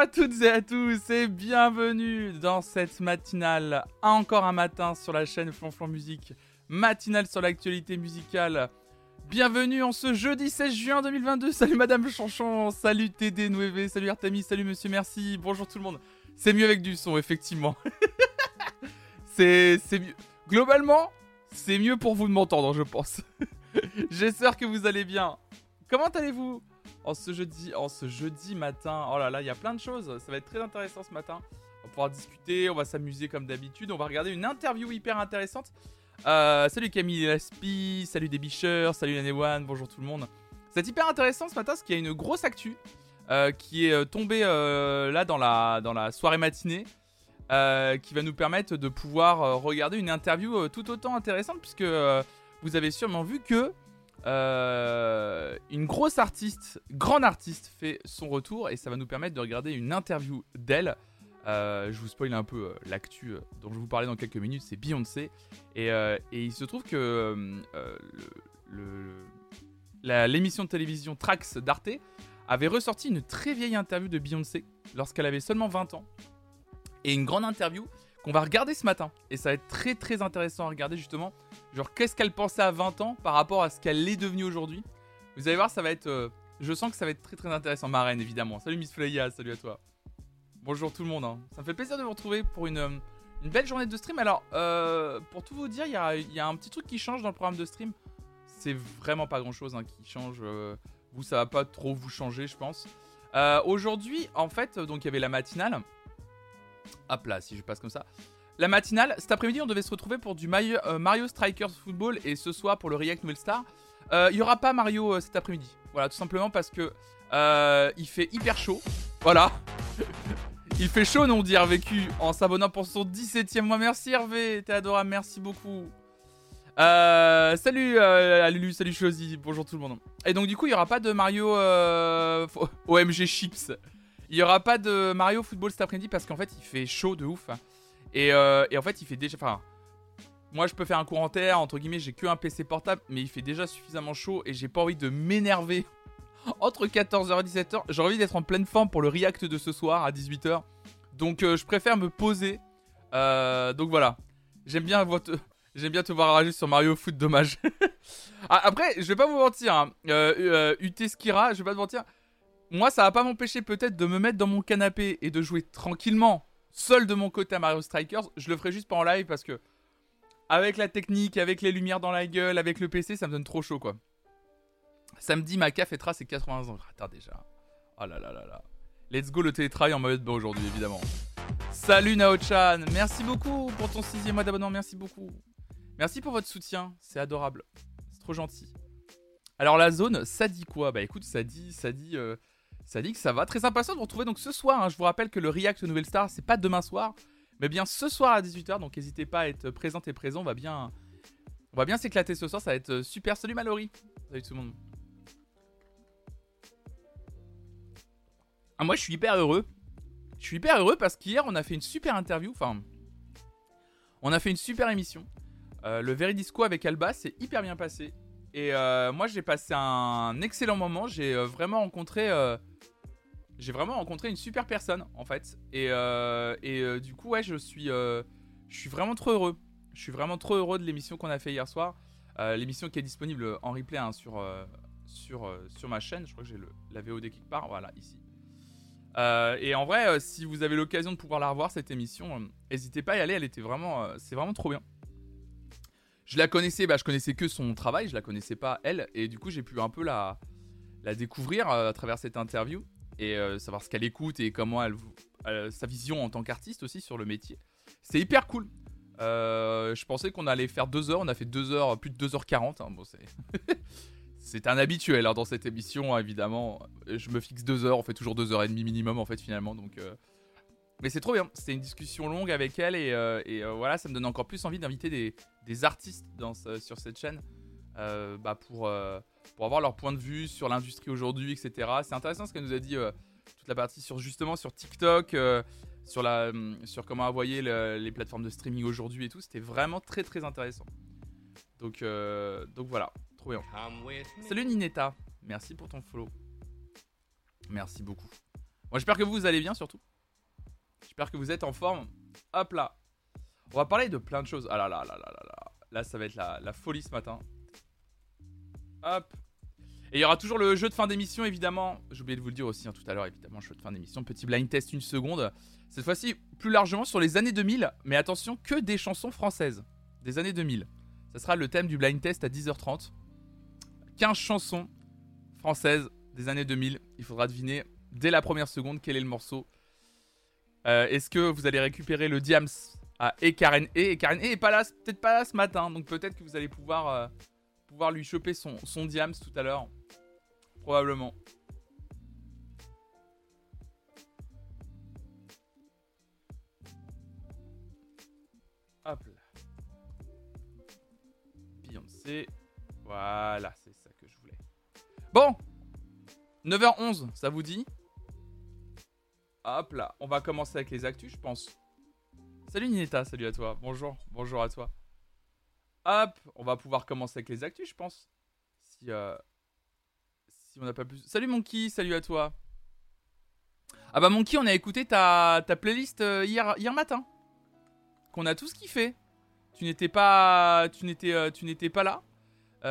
À toutes et à tous et bienvenue dans cette matinale, encore un matin sur la chaîne Flonflon Musique, matinale sur l'actualité musicale. Bienvenue en ce jeudi 16 juin 2022. Salut Madame Chanchon, salut TD Nueve, salut Artemis, salut Monsieur Merci, bonjour tout le monde. C'est mieux avec du son, effectivement. c'est mieux. Globalement, c'est mieux pour vous de m'entendre, je pense. J'espère que vous allez bien. Comment allez-vous? En ce jeudi, en ce jeudi matin Oh là là, il y a plein de choses. Ça va être très intéressant ce matin. On va pouvoir discuter, on va s'amuser comme d'habitude. On va regarder une interview hyper intéressante. Euh, salut Camille Laspi, salut Débicheur, salut One, bonjour tout le monde. C'est hyper intéressant ce matin parce qu'il y a une grosse actu euh, qui est euh, tombée là dans la, dans la soirée matinée. qui va nous permettre de pouvoir regarder une interview tout autant intéressante puisque vous avez sûrement vu que euh, une grosse artiste, grande artiste, fait son retour et ça va nous permettre de regarder une interview d'elle. Euh, je vous spoil un peu euh, l'actu dont je vous parlais dans quelques minutes, c'est Beyoncé. Et, il se trouve que l'émission de télévision Trax d'Arte avait ressorti une très vieille interview de Beyoncé lorsqu'elle avait seulement 20 ans. Et une grande interview qu'on va regarder ce matin. Et ça va être très très intéressant à regarder justement. Genre qu'est-ce qu'elle pensait à 20 ans par rapport à ce qu'elle est devenue aujourd'hui? Vous allez voir, ça va être... Euh, je sens que ça va être très très intéressant. Ma reine évidemment. Salut Miss Flaya, salut à toi. Bonjour tout le monde. Hein. Ça me fait plaisir de vous retrouver pour une, euh, une belle journée de stream. Alors, euh, pour tout vous dire, il y a, y a, un petit truc qui change dans le programme de stream. C'est vraiment pas grand chose hein, qui change. vous, ça va pas trop vous changer, je pense. Aujourd'hui, en fait, donc il y avait la matinale. Hop là, si je passe comme ça. La matinale, cet après-midi, on devait se retrouver pour du euh, Mario, Strikers Football et ce soir pour le React Nouvelle Star. Euh, il n'y aura pas Mario euh, cet après-midi. Voilà, tout simplement parce que il fait hyper chaud. Voilà. il fait chaud, non, dit Vécu en s'abonnant pour son 17ème mois. Merci Hervé, t'es adorable, merci beaucoup. salut euh, Lulu, salut Chosy, bonjour tout le monde. Et donc du coup, il n'y aura pas de Mario OMG Chips. Il y aura pas de Mario Football cet après-midi parce qu'en fait il fait chaud de ouf. Euh, et, en fait il fait déjà. Enfin, moi je peux faire un cours en terre, entre guillemets, j'ai que un PC portable, mais il fait déjà suffisamment chaud et j'ai pas envie de m'énerver entre 14h et 17h. J'ai envie d'être en pleine forme pour le react de ce soir à 18h. Donc euh, je préfère me poser. Euh, donc voilà. J'aime bien, votre... J'aime bien te voir rager sur Mario Foot, dommage. Ah, après, je vais pas vous mentir. Hein. Je vais pas te mentir moi, ça va pas m'empêcher peut-être de me mettre dans mon canapé et de jouer tranquillement, seul de mon côté à Mario Strikers. Je le ferai juste pas en live parce que, avec la technique, avec les lumières dans la gueule, avec le PC, ça me donne trop chaud quoi. Samedi, ma CAF fêtera ses 80 ans. Attends déjà. Oh là là là là. Let's go le télétravail en mode bon aujourd'hui, évidemment. Salut Nao-chan. Merci beaucoup pour ton sixième mois d'abonnement. Merci beaucoup. Merci pour votre soutien. C'est adorable. C'est trop gentil. Alors la zone, ça dit quoi? Bah écoute, ça dit, ça dit, euh, ça dit que ça va. Très impatient de vous retrouver donc ce soir. Hein. je vous rappelle que le React Nouvelle Star, c'est pas demain soir, mais bien ce soir à 18h. Donc n'hésitez pas à être présent et présent. On va bien, bien s'éclater ce soir. Ça va être euh, super. Salut Mallory. Salut tout le monde. Ah, moi, je suis hyper heureux. Je suis hyper heureux parce qu'hier, on a fait une super interview. Enfin, on a fait une super émission. Euh, le Veridisco avec Alba, c'est hyper bien passé. Et euh, moi, j'ai passé un excellent moment. J'ai vraiment rencontré j'ai vraiment rencontré une super personne en fait. Et, euh, euh, du coup, ouais, je suis, euh, je suis vraiment trop heureux. Je suis vraiment trop heureux de l'émission qu'on a fait hier soir. l'émission qui est disponible en replay hein, sur, sur, sur ma chaîne. Je crois que j'ai la VOD quelque part. Voilà, ici. et en vrai, si vous avez l'occasion de pouvoir la revoir, cette émission, n'hésitez pas à y aller. Elle était vraiment, c'est vraiment trop bien. Je la connaissais, bah, je connaissais que son travail, je la connaissais pas elle. Et du coup, j'ai pu un peu la, découvrir à travers cette interview et euh, savoir ce qu'elle écoute et comment elle, sa vision en tant qu'artiste aussi sur le métier. C'est hyper cool. Euh, je pensais qu'on allait faire deux heures, on a fait deux heures, plus de 2h40. Hein. Bon, c'est. un habituel hein, dans cette émission, évidemment. Je me fixe deux heures, on fait toujours deux heures et demie minimum en fait finalement. Donc, euh, mais c'est trop bien. C'était une discussion longue avec elle et, et voilà, ça me donne encore plus envie d'inviter des, des, artistes dans, sur cette chaîne bah, pour pour avoir leur point de vue sur l'industrie aujourd'hui, etc. C'est intéressant ce qu'elle nous a dit, euh, toute la partie sur justement sur TikTok, euh, sur, la, hum, sur comment envoyer les plateformes de streaming aujourd'hui et tout. C'était vraiment très très intéressant. Donc, euh, donc voilà, trop bien. Salut Ninetta, merci pour ton follow. Merci beaucoup. Bon, j'espère que vous allez bien surtout. J'espère que vous êtes en forme. Hop là. On va parler de plein de choses. Ah là là là là là là. Là, ça va être la, folie ce matin. Hop. Et il y aura toujours le jeu de fin d'émission, évidemment. J'ai oublié de vous le dire aussi hein, tout à l'heure, évidemment, jeu de fin d'émission. Petit blind test, une seconde. Cette fois-ci, plus largement sur les années 2000. Mais attention, que des chansons françaises. Des années 2000. Ça sera le thème du blind test à 10h30. 15 chansons françaises des années 2000. Il faudra deviner dès la première seconde quel est le morceau. Euh, est-ce que vous allez récupérer le Diams à E Karen E Et Karen E est pas peut-être pas là ce matin. Donc peut-être que vous allez pouvoir, euh, pouvoir lui choper son, son Diams tout à l'heure. Probablement. Hop là. Beyoncé. Voilà, c'est ça que je voulais. Bon 9h11, ça vous dit? Hop là, on va commencer avec les actus, je pense. Salut Nineta, salut à toi. Bonjour, bonjour à toi. Hop, on va pouvoir commencer avec les actus, je pense. Si, euh, on n'a pas plus. Salut Monkey, salut à toi. Ah bah Monkey, on a écouté ta, playlist euh, hier, matin. Qu'on a tous kiffé. Tu n'étais pas, tu n'étais, euh, tu n'étais pas là,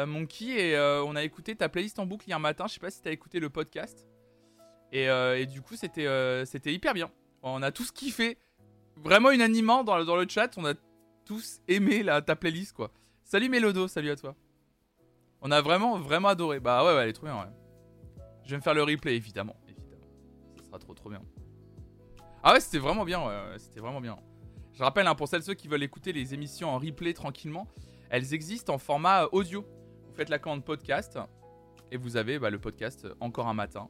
Monkey, et on a écouté ta playlist en boucle hier matin. Je sais pas si t'as écouté le podcast. Et, euh, et du coup, c'était, euh, c'était hyper bien. On a tous kiffé. Vraiment unanimement dans, le- chat, on a tous aimé la, ta playlist quoi. Salut Mélodo, salut à toi. On a vraiment, vraiment adoré. Bah ouais, ouais, elle est trop bien, ouais. Je vais me faire le replay, évidemment. Évidemment. Ça sera trop, trop bien. Ah ouais, c'était vraiment bien, c'était vraiment bien. Je rappelle, hein, pour celles ceux qui veulent écouter les émissions en replay tranquillement, elles existent en format euh, audio. Vous faites la commande podcast et vous avez bah, le podcast Encore un matin.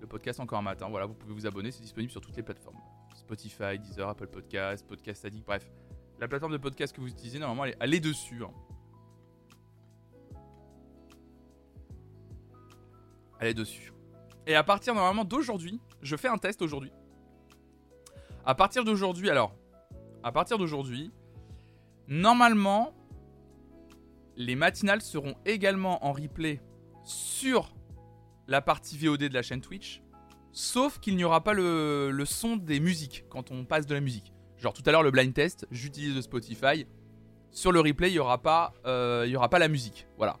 Le podcast Encore un matin, voilà, vous pouvez vous abonner, c'est disponible sur toutes les plateformes. Spotify, Deezer, Apple Podcast, Podcast Addict, bref. La plateforme de podcast que vous utilisez, normalement, elle est, dessus. hein. Elle est dessus. Et à partir normalement d'aujourd'hui, je fais un test aujourd'hui. À partir d'aujourd'hui, alors, à partir d'aujourd'hui, normalement, les matinales seront également en replay sur la partie VOD de la chaîne Twitch, sauf qu'il n'y aura pas le, son des musiques quand on passe de la musique. Genre tout à l'heure le blind test, j'utilise le Spotify. Sur le replay, il n'y aura, pas, euh, y aura pas la musique. Voilà.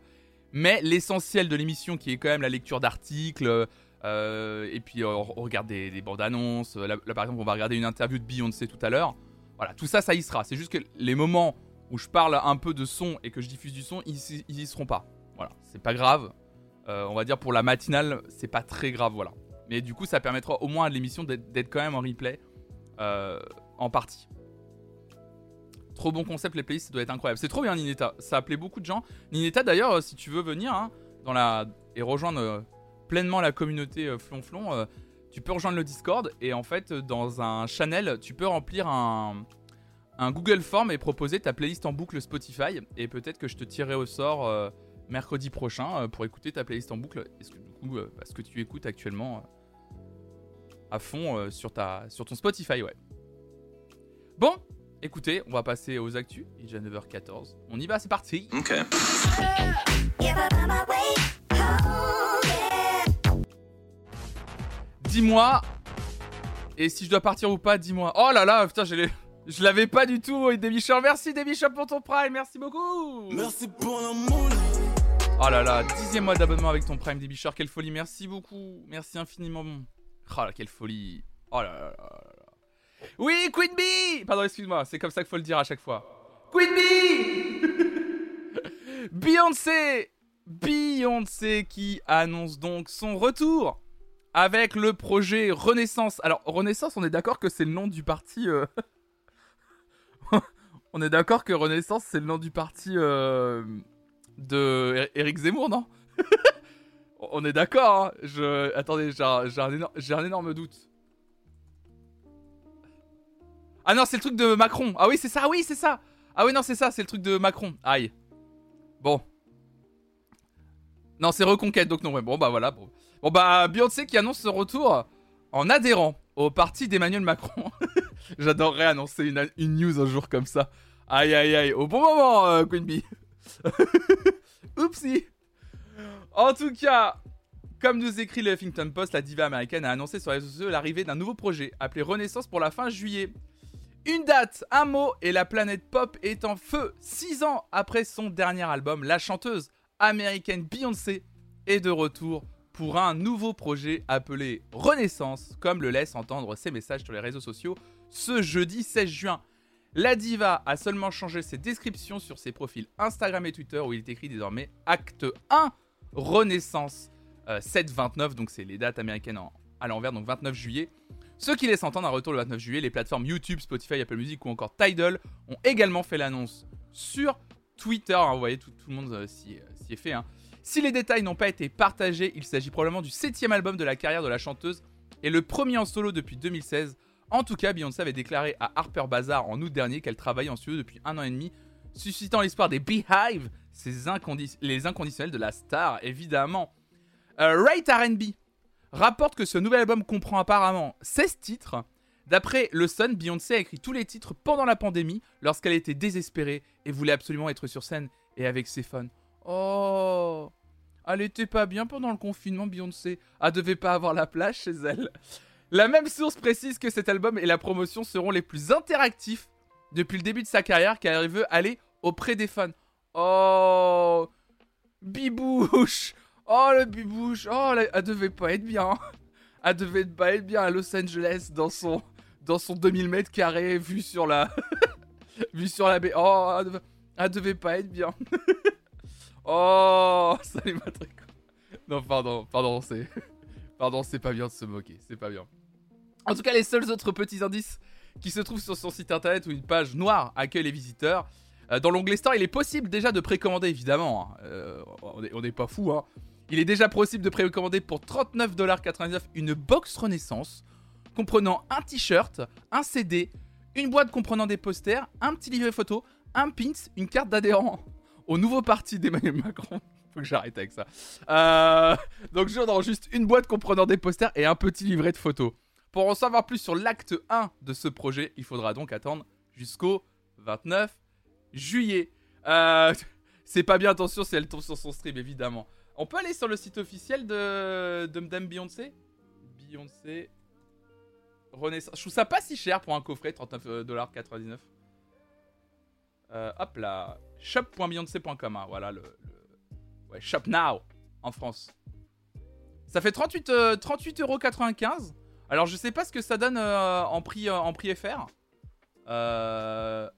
Mais l'essentiel de l'émission, qui est quand même la lecture d'articles, euh, et puis euh, on regarde des, des bandes annonces. Là, par exemple, on va regarder une interview de Beyoncé tout à l'heure. Voilà, tout ça, ça y sera. C'est juste que les moments où je parle un peu de son et que je diffuse du son, ils, ils y seront pas. Voilà, c'est pas grave. Euh, on va dire pour la matinale, c'est pas très grave, voilà. Mais du coup, ça permettra au moins à l'émission d'être quand même en replay euh, en partie. Trop bon concept, les playlists, ça doit être incroyable. C'est trop bien, Nineta. Ça a appelé beaucoup de gens. Nineta, d'ailleurs, euh, si tu veux venir hein, dans la... et rejoindre pleinement la communauté Flonflon, tu peux rejoindre le Discord. Et en fait, dans un channel, tu peux remplir un, un Google Form et proposer ta playlist en boucle Spotify. Et peut-être que je te tirerai au sort mercredi prochain euh, pour écouter ta playlist en boucle. Est-ce que du coup, euh, parce que tu écoutes actuellement euh, à fond sur, ta, sur ton Spotify, ouais. Bon, écoutez, on va passer aux actus. Il est déjà 9h14. On y va, c'est parti. Okay. Dis-moi. Et si je dois partir ou pas, dis-moi. Oh là là, putain, je l'ai- je l'avais pas du tout, Demichon. Merci, Demichon, pour ton prime. Merci beaucoup. Merci pour l'amour. Oh là là, dixième mois d'abonnement avec ton Prime Débicheur, quelle folie, merci beaucoup, merci infiniment. Oh là, quelle folie. Oh là là là là là. Oui, Queen Bee Pardon, excuse-moi, c'est comme ça qu'il faut le dire à chaque fois. Queen Bee Beyoncé Beyoncé qui annonce donc son retour avec le projet Renaissance. Alors, Renaissance, on est d'accord que c'est le nom du parti... euh, on est d'accord que Renaissance, c'est le nom du parti... euh, de Eric Zemmour, non On est d'accord, hein. Attendez, j'ai un, énorme doute. Ah non, c'est le truc de Macron. Ah oui, c'est ça, oui, c'est ça. Ah oui, non, c'est ça, c'est le truc de Macron. Aïe. Bon. Non, c'est Reconquête, donc non, bon, bah voilà. Bon, bon bah, Beyoncé qui annonce son retour en adhérant au parti d'Emmanuel Macron. J'adorerais annoncer une, news un jour comme ça. Aïe, aïe, aïe. Au bon moment, euh. Oupsie. En tout cas, Comme nous écrit le Huffington Post, la diva américaine a annoncé sur les réseaux sociaux l'arrivée d'un nouveau projet appelé Renaissance pour la fin juillet. Une date, un mot et la planète pop est en feu. Six ans après son dernier album, la chanteuse américaine Beyoncé est de retour pour un nouveau projet appelé Renaissance, comme le laissent entendre ses messages sur les réseaux sociaux ce jeudi 16 juin. La diva a seulement changé ses descriptions sur ses profils Instagram et Twitter où il est écrit désormais Acte 1 Renaissance. 7-29, euh, donc c'est les dates américaines à l'envers, donc 29 juillet. Ce qui laisse entendre un retour le 29 juillet. Les plateformes YouTube, Spotify, Apple Music ou encore Tidal ont également fait l'annonce sur Twitter. Vous voyez, tout, le monde euh, s'y est fait. Hein. Si les détails n'ont pas été partagés, il s'agit probablement du septième album de la carrière de la chanteuse et le premier en solo depuis 2016. En tout cas, Beyoncé avait déclaré à Harper Bazaar en août dernier qu'elle travaillait en studio depuis un an et demi, suscitant l'espoir des Beehive, les inconditionnels de la star, évidemment. Euh, Right RB rapporte que ce nouvel album comprend apparemment 16 titres. D'après Le Sun, Beyoncé a écrit tous les titres pendant la pandémie, lorsqu'elle était désespérée et voulait absolument être sur scène et avec ses fans. Oh Elle était pas bien pendant le confinement, Beyoncé. Elle devait pas avoir la plage chez elle. La même source précise que cet album et la promotion seront les plus interactifs depuis le début de sa carrière car elle veut aller auprès des fans. Oh Bibouche Oh le bibouche Oh elle, devait pas être bien Elle devait pas être bien à Los Angeles dans son dans son 2000 mètres carrés vu sur la vu sur la baie. Oh elle devait, devait pas être bien Oh Salut Patrick Non pardon, pardon c'est... Pardon c'est pas bien de se moquer, c'est pas bien. En tout cas, les seuls autres petits indices qui se trouvent sur son site internet où une page noire accueille les visiteurs. Euh, dans l'onglet Store, il est possible déjà de précommander, évidemment. Hein. Euh, on n'est pas fou, hein. Il est déjà possible de précommander pour 39,99$ une box Renaissance comprenant un t-shirt, un CD, une boîte comprenant des posters, un petit livret photo, un pins, une carte d'adhérent au nouveau parti d'Emmanuel Macron. Faut que j'arrête avec ça. Euh, donc, je juste une boîte comprenant des posters et un petit livret de photos. Pour en savoir plus sur l'acte 1 de ce projet, il faudra donc attendre jusqu'au 29 juillet. Euh, c'est pas bien, attention, si elle tombe sur son stream, évidemment. On peut aller sur le site officiel de, de Madame Beyoncé? Beyoncé. Renaissance. Je trouve ça pas si cher pour un coffret, 39,99$. Euh, hop là. Shop.beyoncé.com. Hein, voilà le, Ouais, Shop Now en France. Ça fait 38, euh, 38,95€. Alors je sais pas ce que ça donne euh, en, prix, euh, en prix FR. Euh...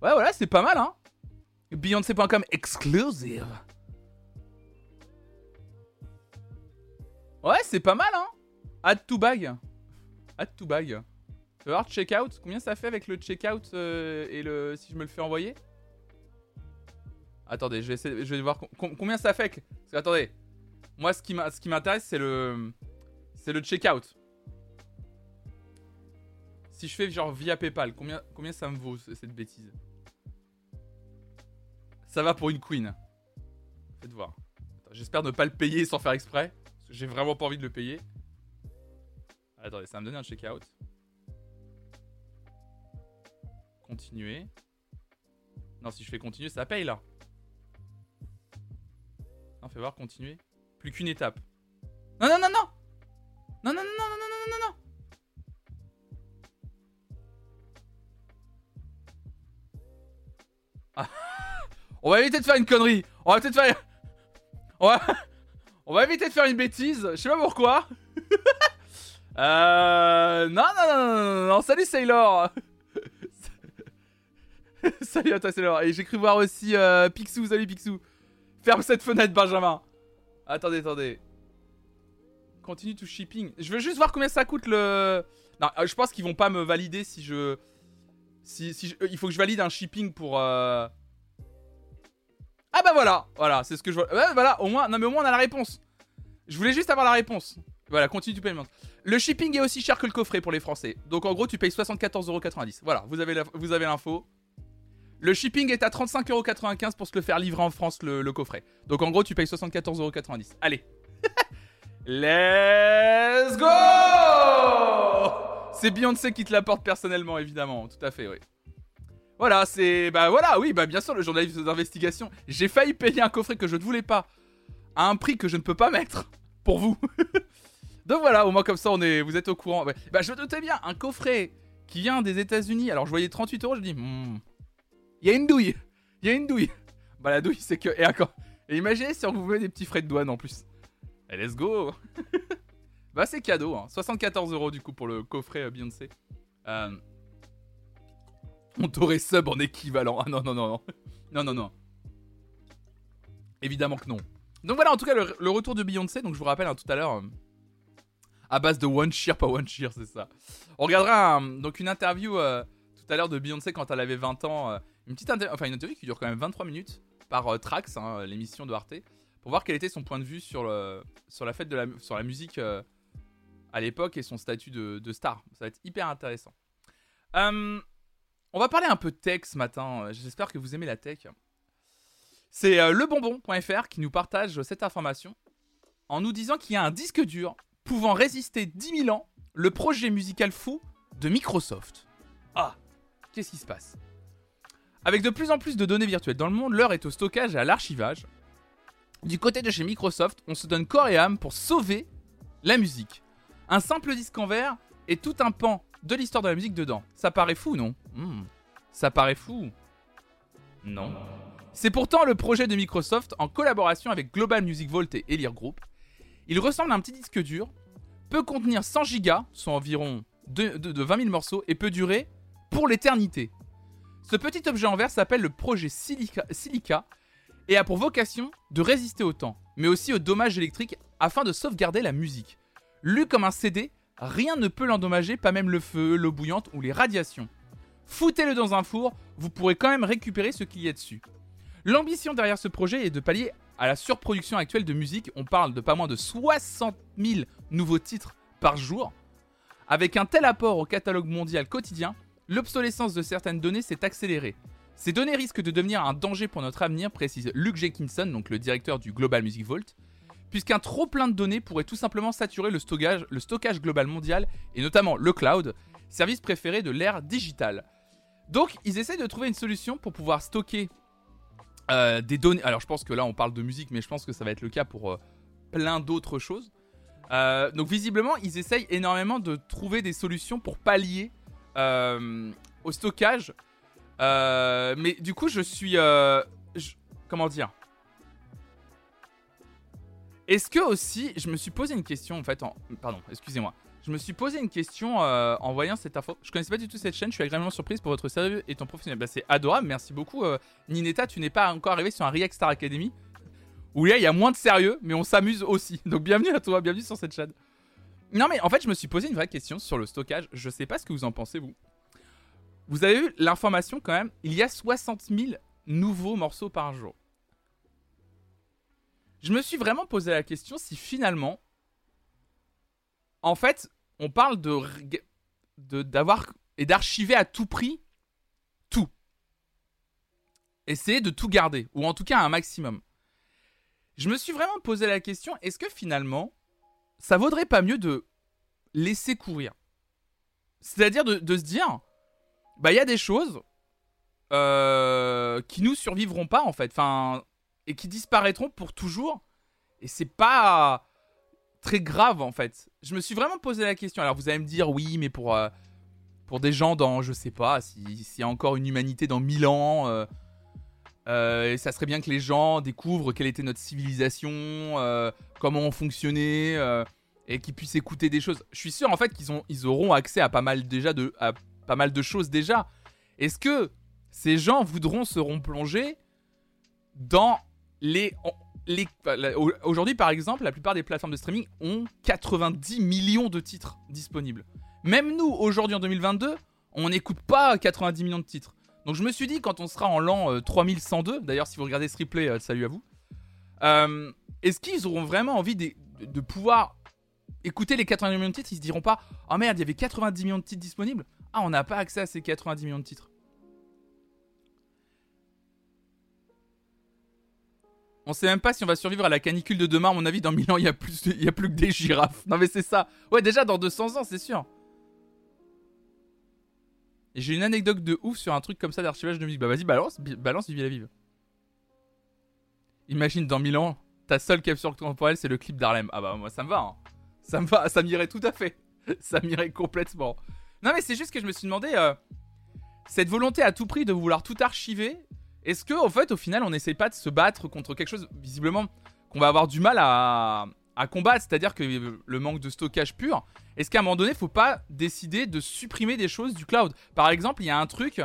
Ouais voilà c'est pas mal hein. Beyoncé.com exclusive. Ouais c'est pas mal hein. Add to bag. Add to bag. Tu vas voir checkout. Combien ça fait avec le checkout et le si je me le fais envoyer Attendez, je vais, essayer, je vais voir combien ça fait. Parce que, attendez, moi ce qui m'intéresse c'est le c'est le checkout. Si je fais genre via PayPal, combien, ça me vaut cette bêtise Ça va pour une queen. Faites voir. J'espère ne pas le payer sans faire exprès. Parce que j'ai vraiment pas envie de le payer. Attendez, ça va me donner un checkout. Continuer. Non, si je fais continuer, ça paye là. Non, fais voir, continuer. Plus qu'une étape. Non, non, non, non Non, non, non, non, non, non, non, non, On va éviter de faire une connerie. On va peut-être faire. On va... On va éviter de faire une bêtise. Je sais pas pourquoi. euh. Non, non, non, non, non, Salut Sailor. salut à toi Sailor. Et j'ai cru voir aussi euh, Picsou. Salut Picsou. Ferme cette fenêtre, Benjamin. Attendez, attendez. Continue to shipping. Je veux juste voir combien ça coûte le. Non, euh, je pense qu'ils vont pas me valider si je. Si Il faut que je valide un shipping pour. Euh... Ah bah voilà, voilà, c'est ce que je vois. Voilà, au moins, non mais au moins on a la réponse. Je voulais juste avoir la réponse. Voilà, continue du paiement. Le shipping est aussi cher que le coffret pour les Français. Donc en gros, tu payes 74,90€. Voilà, vous avez vous avez l'info. Le shipping est à 35,95€ pour se le faire livrer en France le, le coffret. Donc en gros, tu payes 74,90€. Allez. Let's go C'est Beyoncé qui te l'apporte personnellement, évidemment. Tout à fait, oui. Voilà, c'est. Bah voilà, oui, bah bien sûr, le journaliste d'investigation. J'ai failli payer un coffret que je ne voulais pas à un prix que je ne peux pas mettre. pour vous. Donc voilà, au moins comme ça, on est, vous êtes au courant. Bah, je me doutais bien, un coffret qui vient des États-Unis. Alors je voyais 38 euros, je dis, hmm, il y a une douille, il y a une douille. Bah la douille, c'est que et encore. Et imaginez si on vous met des petits frais de douane en plus. Et let's go. bah c'est cadeau, 74 hein. euros du coup pour le coffret euh, Beyoncé. Euh... On t'aurait sub en équivalent. Ah non non non non non non non. Évidemment que non. Donc voilà, en tout cas, le, retour de Beyoncé. Donc je vous rappelle hein, tout à l'heure, euh, à base de one cheer, pas one cheer, c'est ça. On regardera donc une interview tout à l'heure de Beyoncé quand elle avait 20 ans. Une petite interview, enfin une interview qui dure quand même 23 minutes par Trax, hein, l'émission de Arte, pour voir quel était son point de vue sur, sur la fête de la, sur la musique à l'époque et son statut de, star. Ça va être hyper intéressant. on va parler un peu de tech ce matin. J'espère que vous aimez la tech. C'est euh, lebonbon.fr qui nous partage cette information en nous disant qu'il y a un disque dur pouvant résister 10 000 ans, le projet musical fou de Microsoft. Ah, qu'est-ce qui se passe? Avec de plus en plus de données virtuelles dans le monde, l'heure est au stockage et à l'archivage. Du côté de chez Microsoft, on se donne corps et âme pour sauver la musique. Un simple disque en verre et tout un pan de l'histoire de la musique dedans. Ça paraît fou, non hmm. Ça paraît fou. Non. C'est pourtant le projet de Microsoft en collaboration avec Global Music Vault et Elir Group. Il ressemble à un petit disque dur, peut contenir 100 Go, soit environ de, 20 000 morceaux, et peut durer pour l'éternité. Ce petit objet en verre s'appelle le projet Silica, Silica et a pour vocation de résister au temps, mais aussi aux dommages électriques afin de sauvegarder la musique. Lu comme un CD, rien ne peut l'endommager, pas même le feu, l'eau bouillante ou les radiations. Foutez-le dans un four, vous pourrez quand même récupérer ce qu'il y a dessus. L'ambition derrière ce projet est de pallier à la surproduction actuelle de musique. On parle de pas moins de 60 000 nouveaux titres par jour. Avec un tel apport au catalogue mondial quotidien, l'obsolescence de certaines données s'est accélérée. Ces données risquent de devenir un danger pour notre avenir, précise Luke Jenkinson, donc le directeur du Global Music Vault, puisqu'un trop plein de données pourrait tout simplement saturer le stockage, global mondial, et notamment le cloud, service préféré de l'ère digitale. Donc, ils essaient de trouver une solution pour pouvoir stocker euh, des données. Alors, je pense que là, on parle de musique, mais je pense que ça va être le cas pour euh, plein d'autres choses. Euh, donc, visiblement, ils essayent énormément de trouver des solutions pour pallier au stockage. mais du coup, je suis. comment dire? Est-ce que aussi, je me suis posé une question en fait. En, pardon, excusez-moi. Je me suis posé une question euh, en voyant cette info. Je connaissais pas du tout cette chaîne, je suis agréablement surprise pour votre sérieux et ton professionnel. Bah, c'est adorable, merci beaucoup. Euh, Nineta, tu n'es pas encore arrivé sur un React Star Academy où il y a moins de sérieux, mais on s'amuse aussi. Donc bienvenue à toi, bienvenue sur cette chaîne. Non mais en fait, je me suis posé une vraie question sur le stockage. Je sais pas ce que vous en pensez vous. Vous avez vu l'information quand même, il y a 60 000 nouveaux morceaux par jour. Je me suis vraiment posé la question si finalement en fait, on parle de d'avoir et d'archiver à tout prix tout. Essayer de tout garder, ou en tout cas un maximum. Je me suis vraiment posé la question, est-ce que finalement, ça vaudrait pas mieux de laisser courir? C'est-à-dire de, se dire, bah il y a des choses euh, qui nous survivront pas en fait, et qui disparaîtront pour toujours. Et c'est pas très grave en fait. Je me suis vraiment posé la question. Alors vous allez me dire oui, mais pour, euh, pour des gens dans, je sais pas, s'il y a encore une humanité dans 1000 ans, euh, euh, ça serait bien que les gens découvrent quelle était notre civilisation, comment on fonctionnait, et qu'ils puissent écouter des choses. Je suis sûr en fait qu'ils ils auront accès à pas mal déjà de, à pas mal de choses déjà. Est-ce que ces gens voudront se replonger dans les Aujourd'hui, par exemple, la plupart des plateformes de streaming ont 90 millions de titres disponibles. Même nous, aujourd'hui en 2022, on n'écoute pas 90 millions de titres. Donc je me suis dit, quand on sera en l'an 3102, euh, d'ailleurs si vous regardez ce replay, euh, salut à vous, euh, est-ce qu'ils auront vraiment envie de, de, pouvoir écouter les 90 millions de titres? Ils se diront pas, oh merde, il y avait 90 millions de titres disponibles Ah, on n'a pas accès à ces 90 millions de titres. On sait même pas si on va survivre à la canicule de demain. À mon avis, dans 1000 ans, il y a plus, y a plus que des girafes. Non, mais c'est ça. Ouais, déjà dans 200 ans, c'est sûr. J'ai une anecdote de ouf sur un truc comme ça d'archivage de musique. Bah vas-y, balance, balance, vive la vive. Imagine dans 1000 ans, Ta seule capture temporelle, c'est le clip d'Harlem. Ah bah moi ça me va. Hein. Ça me va, ça m'irait tout à fait. ça m'irait complètement. Non mais c'est juste que je me suis demandé euh, cette volonté à tout prix de vouloir tout archiver. Est-ce que en fait au final on n'essaie pas de se battre contre quelque chose visiblement qu'on va avoir du mal à, combattre, c'est-à-dire que le manque de stockage pur. Est-ce qu'à un moment donné, faut pas décider de supprimer des choses du cloud? Par exemple, il y a un truc.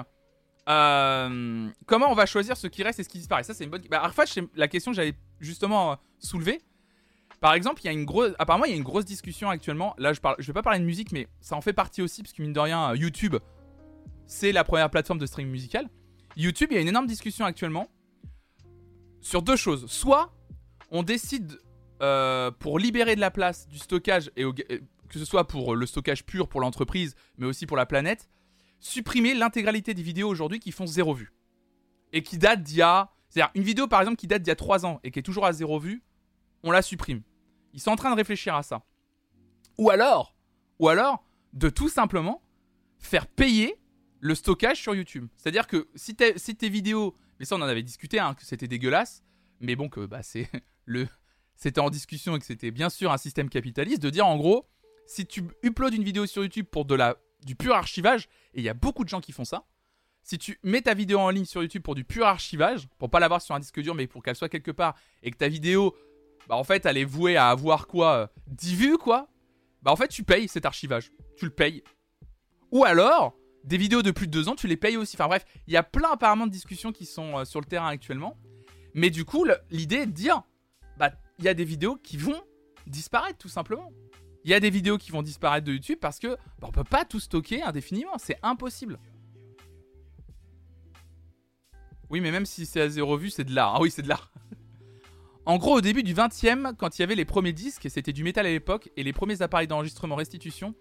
Euh, comment on va choisir ce qui reste et ce qui disparaît? Ça, c'est une bonne. Bah, c'est la question que j'avais justement euh, soulevée. Par exemple, il y a une grosse. Apparemment, il y a une grosse discussion actuellement. Là, je parle. Je vais pas parler de musique, mais ça en fait partie aussi, parce que mine de rien, euh, YouTube, c'est la première plateforme de streaming musical. YouTube, il y a une énorme discussion actuellement sur deux choses. Soit on décide euh, pour libérer de la place du stockage, et que ce soit pour le stockage pur pour l'entreprise, mais aussi pour la planète, supprimer l'intégralité des vidéos aujourd'hui qui font zéro vue. Et qui datent d'il y a. C'est-à-dire, une vidéo par exemple qui date d'il y a 3 ans et qui est toujours à zéro vue, on la supprime. Ils sont en train de réfléchir à ça. Ou alors, ou alors, de tout simplement faire payer le stockage sur YouTube. C'est-à-dire que si, tes vidéos, mais ça on en avait discuté, hein, que c'était dégueulasse, mais bon que bah, c'est le, c'était en discussion et que c'était bien sûr un système capitaliste, de dire en gros, si tu uploads une vidéo sur YouTube pour de la, du pur archivage, et il y a beaucoup de gens qui font ça, si tu mets ta vidéo en ligne sur YouTube pour du pur archivage, pour pas l'avoir sur un disque dur, mais pour qu'elle soit quelque part, et que ta vidéo, bah en fait, elle est vouée à avoir quoi 10 euh, vues, quoi Bah en fait, tu payes cet archivage. Tu le payes. Ou alors, des vidéos de plus de 2 ans, tu les payes aussi. Enfin bref, il y a plein apparemment de discussions qui sont euh, sur le terrain actuellement. Mais du coup, l'idée est de dire, bah il y a des vidéos qui vont disparaître tout simplement. Il y a des vidéos qui vont disparaître de YouTube parce que bah, on peut pas tout stocker indéfiniment, c'est impossible. Oui, mais même si c'est à zéro vue, c'est de l'art. Ah oui, c'est de l'art. en gros, au début du 20e, quand il y avait les premiers disques, c'était du métal à l'époque, et les premiers appareils d'enregistrement restitution,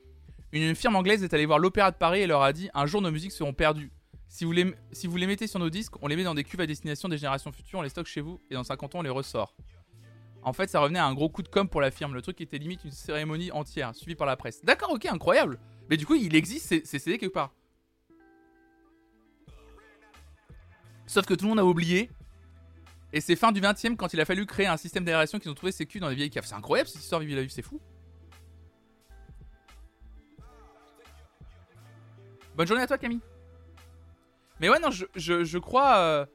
une firme anglaise est allée voir l'Opéra de Paris et leur a dit Un jour, nos musiques seront perdues. Si vous, les, mettez sur nos disques, on les met dans des cuves à destination des générations futures, on les stocke chez vous, et dans 50 ans, on les ressort. En fait, ça revenait à un gros coup de com pour la firme. Le truc était limite une cérémonie entière, suivie par la presse. D'accord, ok, incroyable. Mais du coup, il existe, c'est cédé quelque part. Sauf que tout le monde a oublié. Et c'est fin du 20 e quand il a fallu créer un système d'aération qu'ils ont trouvé sécu dans les vieilles caves. C'est incroyable cette histoire, Vivi la c'est fou. Bonne journée à toi, Camille. Mais ouais, non, je, je, crois. Euh,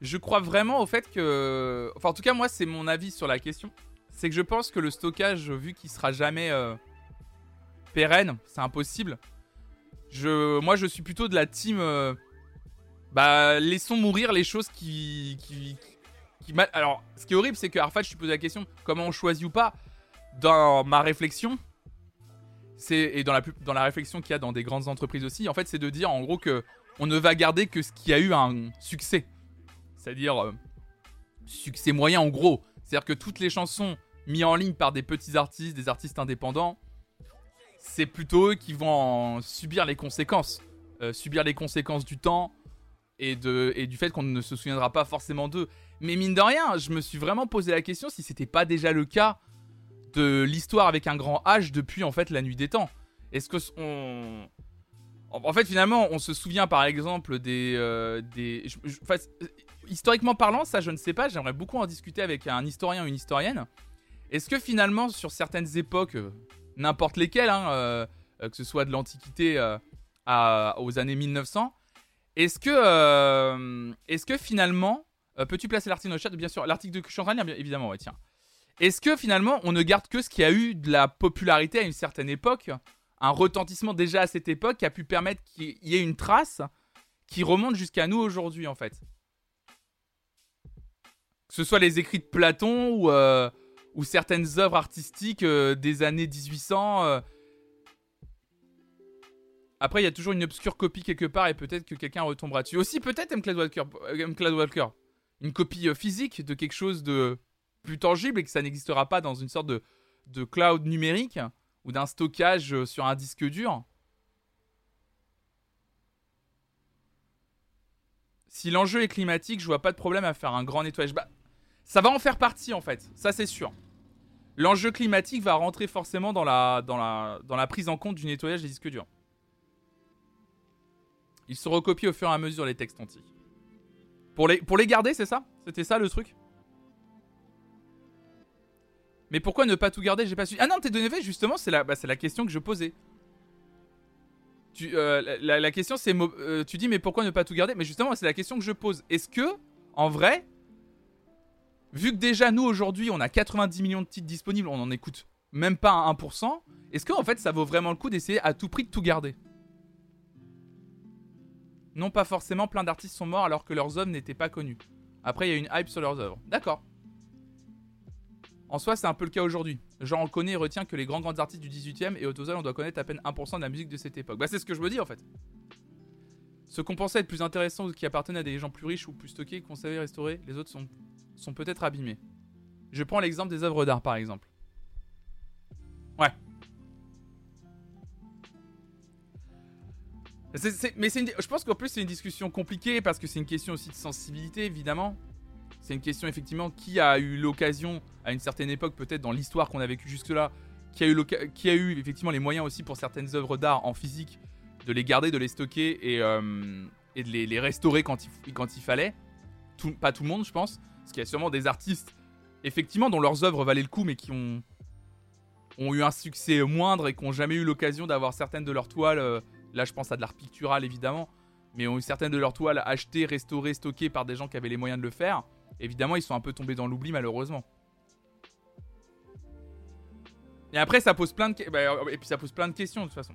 je crois vraiment au fait que. Enfin, en tout cas, moi, c'est mon avis sur la question. C'est que je pense que le stockage, vu qu'il sera jamais euh, pérenne, c'est impossible. Je, moi, je suis plutôt de la team. Euh, bah, laissons mourir les choses qui. qui, qui, Alors, ce qui est horrible, c'est que Arfad, je te pose la question comment on choisit ou pas? Dans ma réflexion, et dans la, réflexion qu'il y a dans des grandes entreprises aussi, en fait, c'est de dire en gros que on ne va garder que ce qui a eu un succès. C'est-à-dire euh, succès moyen en gros. C'est-à-dire que toutes les chansons mises en ligne par des petits artistes, des artistes indépendants, c'est plutôt eux qui vont en subir les conséquences. Euh, subir les conséquences du temps et, et du fait qu'on ne se souviendra pas forcément d'eux. Mais mine de rien, je me suis vraiment posé la question si c'était pas déjà le cas de l'histoire avec un grand H depuis en fait la nuit des temps. Est-ce que on en fait, finalement, on se souvient par exemple des. Euh, des historiquement parlant, ça je ne sais pas, j'aimerais beaucoup en discuter avec un historien ou une historienne. Est-ce que finalement, sur certaines époques, euh, n'importe lesquelles, hein, euh, que ce soit de l'Antiquité aux années 1900, est-ce que, est que finalement. Peux-tu placer l'article le chat? Bien sûr, l'article de je de évidemment, ouais, tiens. Est-ce que finalement, on ne garde que ce qui a eu de la popularité à une certaine époque un retentissement déjà à cette époque qui a pu permettre qu'il y ait une trace qui remonte jusqu'à nous aujourd'hui en fait? Que ce soit les écrits de Platon ou, euh, certaines œuvres artistiques euh, des années 1800. Euh. Après, il y a toujours une obscure copie quelque part et peut-être que quelqu'un retombera dessus. Aussi, peut-être M. Walker, Walker. Une copie physique de quelque chose de plus tangible et que ça n'existera pas dans une sorte de, cloud numérique ou d'un stockage euh, sur un disque dur. Si l'enjeu est climatique, je vois pas de problème à faire un grand nettoyage. Bah, ça va en faire partie en fait, ça c'est sûr. L'enjeu climatique va rentrer forcément dans la, dans, la, prise en compte du nettoyage des disques durs. Ils se recopient au fur et à mesure les textes les, pour les garder, c'est ça? C'était ça le truc? Mais pourquoi ne pas tout garder? J'ai pas su. Ah non, T2NV, justement, c'est la, bah, la question que je posais. Tu, euh, la, question, c'est. Euh, tu dis, mais pourquoi ne pas tout garder? Mais justement, c'est la question que je pose. Est-ce que, en vrai, vu que déjà, nous, aujourd'hui, on a 90 millions de titres disponibles, on en écoute même pas 1%, est-ce que, en fait, ça vaut vraiment le coup d'essayer à tout prix de tout garder? Non, pas forcément, plein d'artistes sont morts alors que leurs œuvres n'étaient pas connues. Après, il y a une hype sur leurs œuvres. D'accord. En soi, c'est un peu le cas aujourd'hui. Genre, on connaît et retient que les grands grands artistes du 18ème et au total, on doit connaître à peine 1% de la musique de cette époque. Bah, c'est ce que je me dis en fait. Ce qu'on pensait être plus intéressant ou qui appartenait à des gens plus riches ou plus stockés, conservés, restaurés, les autres sont, sont peut-être abîmés. Je prends l'exemple des œuvres d'art par exemple. Ouais. mais je pense qu'en plus c'est une discussion compliquée parce que c'est une question aussi de sensibilité évidemment. C'est une question effectivement qui a eu l'occasion à une certaine époque, peut-être dans l'histoire qu'on a vécue jusque-là, qui a, eu effectivement les moyens aussi pour certaines œuvres d'art en physique de les garder, de les stocker et, euh, de les, restaurer quand il, fallait. Pas tout le monde, je pense. Parce qu'il y a sûrement des artistes, effectivement, dont leurs œuvres valaient le coup, mais qui ont, ont eu un succès moindre et qui n'ont jamais eu l'occasion d'avoir certaines de leurs toiles. Euh, là, je pense à de l'art pictural, évidemment. Mais ont eu certaines de leurs toiles achetées, restaurées, stockées par des gens qui avaient les moyens de le faire évidemment, ils sont un peu tombés dans l'oubli, malheureusement. Et après, ça pose plein de... Bah, et plein de questions, de toute façon.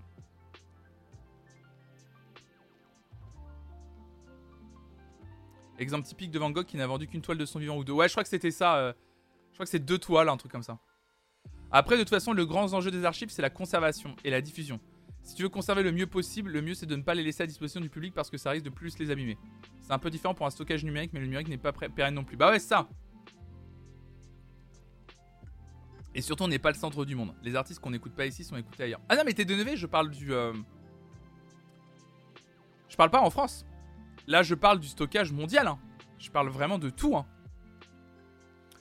Exemple typique de Van Gogh qui n'a vendu qu'une toile de son vivant ou deux. Ouais, je crois que c'était ça. Euh, je crois que c'est deux toiles, un truc comme ça. Après, de toute façon, le grand enjeu des archives, c'est la conservation et la diffusion. Si tu veux conserver le mieux possible, le mieux c'est de ne pas les laisser à disposition du public parce que ça risque de plus les abîmer. C'est un peu différent pour un stockage numérique, mais le numérique n'est pas pérenne non plus. Bah ouais, ça Et surtout, on n'est pas le centre du monde. Les artistes qu'on n'écoute pas ici sont écoutés ailleurs. Ah non, mais t'es de je parle du. Euh, je parle pas en France. Là, je parle du stockage mondial. Hein. Je parle vraiment de tout. Hein.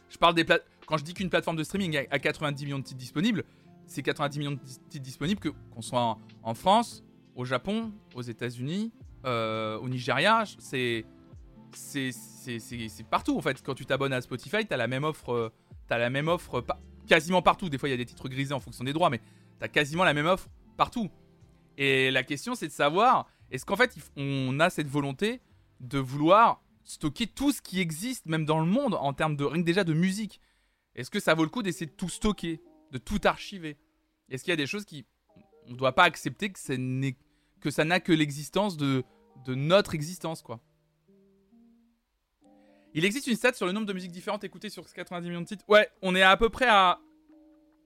Je parle des plateformes. Quand je dis qu'une plateforme de streaming a 90 millions de titres disponibles, c'est 90 millions de titres disponibles, que, qu'on soit en, France, au Japon, aux États-Unis, euh, au Nigeria, c'est, c'est, c'est, partout en fait. Quand tu t'abonnes à Spotify, tu as la même offre, euh, as la même offre quasiment partout. Des fois, il y a des titres grisés en fonction des droits, mais tu as quasiment la même offre partout. Et la question, c'est de savoir est-ce qu'en fait, on a cette volonté de vouloir stocker tout ce qui existe, même dans le monde, en termes de rien déjà de musique? Est-ce que ça vaut le coup d'essayer de tout stocker? De tout archiver Est-ce qu'il y a des choses qui. On ne doit pas accepter que, ça n'a que l'existence de, de notre existence, quoi. Il existe une stat sur le nombre de musiques différentes écoutées sur 90 millions de titres. Ouais, on est à peu près à.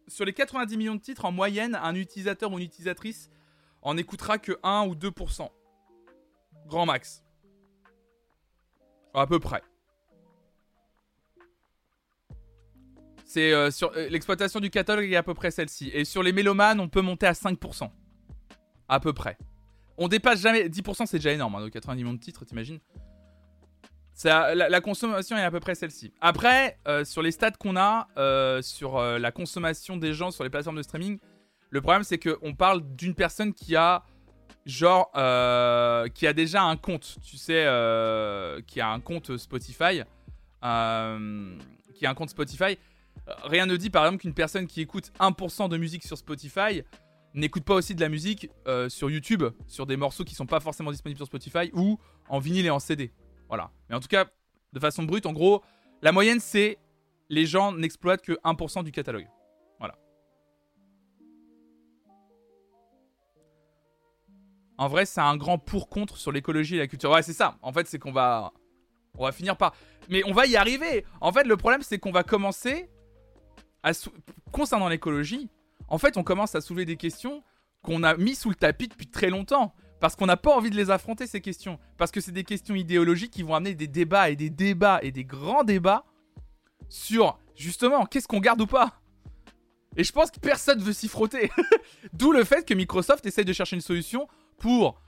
Sur les 90 millions de titres, en moyenne, un utilisateur ou une utilisatrice en écoutera que 1 ou 2%. Grand max. À peu près. C'est euh, sur euh, l'exploitation du catalogue est à peu près celle-ci. Et sur les mélomanes, on peut monter à 5%. À peu près. On dépasse jamais. 10% c'est déjà énorme, hein, 90 millions de titres, t'imagines? La, la, consommation est à peu près celle-ci. Après, euh, sur les stats qu'on a, sur la consommation des gens sur les plateformes de streaming, le problème c'est qu'on parle d'une personne qui a genre qui a déjà un compte, tu sais, qui a un compte Spotify, qui a un compte Spotify Rien ne dit par exemple qu'une personne qui écoute 1% de musique sur Spotify n'écoute pas aussi de la musique euh, sur YouTube, sur des morceaux qui sont pas forcément disponibles sur Spotify ou en vinyle et en CD. Voilà. Mais en tout cas, de façon brute, en gros, la moyenne c'est les gens n'exploitent que 1% du catalogue. Voilà. En vrai, c'est un grand pour-contre sur l'écologie et la culture. Ouais, c'est ça. En fait, c'est qu'on va. On va finir par. Mais on va y arriver. En fait, le problème, c'est qu'on va commencer concernant l'écologie, en fait, on commence à soulever des questions qu'on a mis sous le tapis depuis très longtemps. Parce qu'on n'a pas envie de les affronter, ces questions. Parce que c'est des questions idéologiques qui vont amener des débats et des débats et des grands débats sur, justement, qu'est-ce qu'on garde ou pas. Et je pense que personne veut s'y frotter. D'où le fait que Microsoft essaye de chercher une solution pour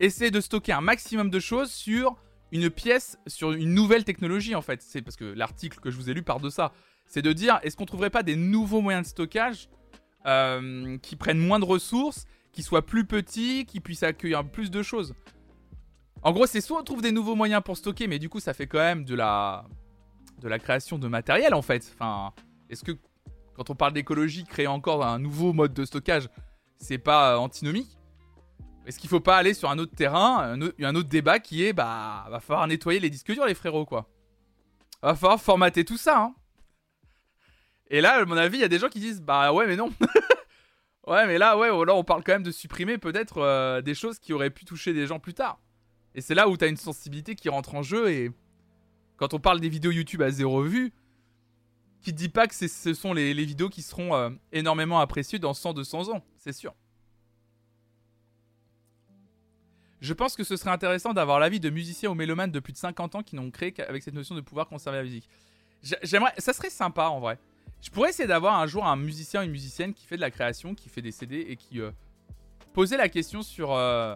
essayer de stocker un maximum de choses sur une pièce, sur une nouvelle technologie en fait. C'est parce que l'article que je vous ai lu part de ça c'est de dire est-ce qu'on trouverait pas des nouveaux moyens de stockage euh, qui prennent moins de ressources, qui soient plus petits, qui puissent accueillir plus de choses? En gros, c'est soit on trouve des nouveaux moyens pour stocker, mais du coup, ça fait quand même de la, de la création de matériel en fait. Est-ce que quand on parle d'écologie, créer encore un nouveau mode de stockage, c'est pas antinomique? Est-ce qu'il faut pas aller sur un autre terrain, un autre, un autre débat qui est bah va falloir nettoyer les disques durs les frérots quoi. Va falloir formater tout ça hein. Et là, à mon avis, il y a des gens qui disent bah ouais mais non. ouais mais là ouais là on parle quand même de supprimer peut-être euh, des choses qui auraient pu toucher des gens plus tard. Et c'est là où tu as une sensibilité qui rentre en jeu et quand on parle des vidéos YouTube à zéro vue, qui dit pas que ce sont les, vidéos qui seront euh, énormément appréciées dans 100-200 ans, c'est sûr. Je pense que ce serait intéressant d'avoir l'avis de musiciens ou mélomanes de plus de 50 ans qui n'ont créé qu'avec cette notion de pouvoir conserver la musique. J'aimerais, ça serait sympa en vrai. Je pourrais essayer d'avoir un jour un musicien ou une musicienne qui fait de la création, qui fait des CD et qui euh, posait la question sur. Euh,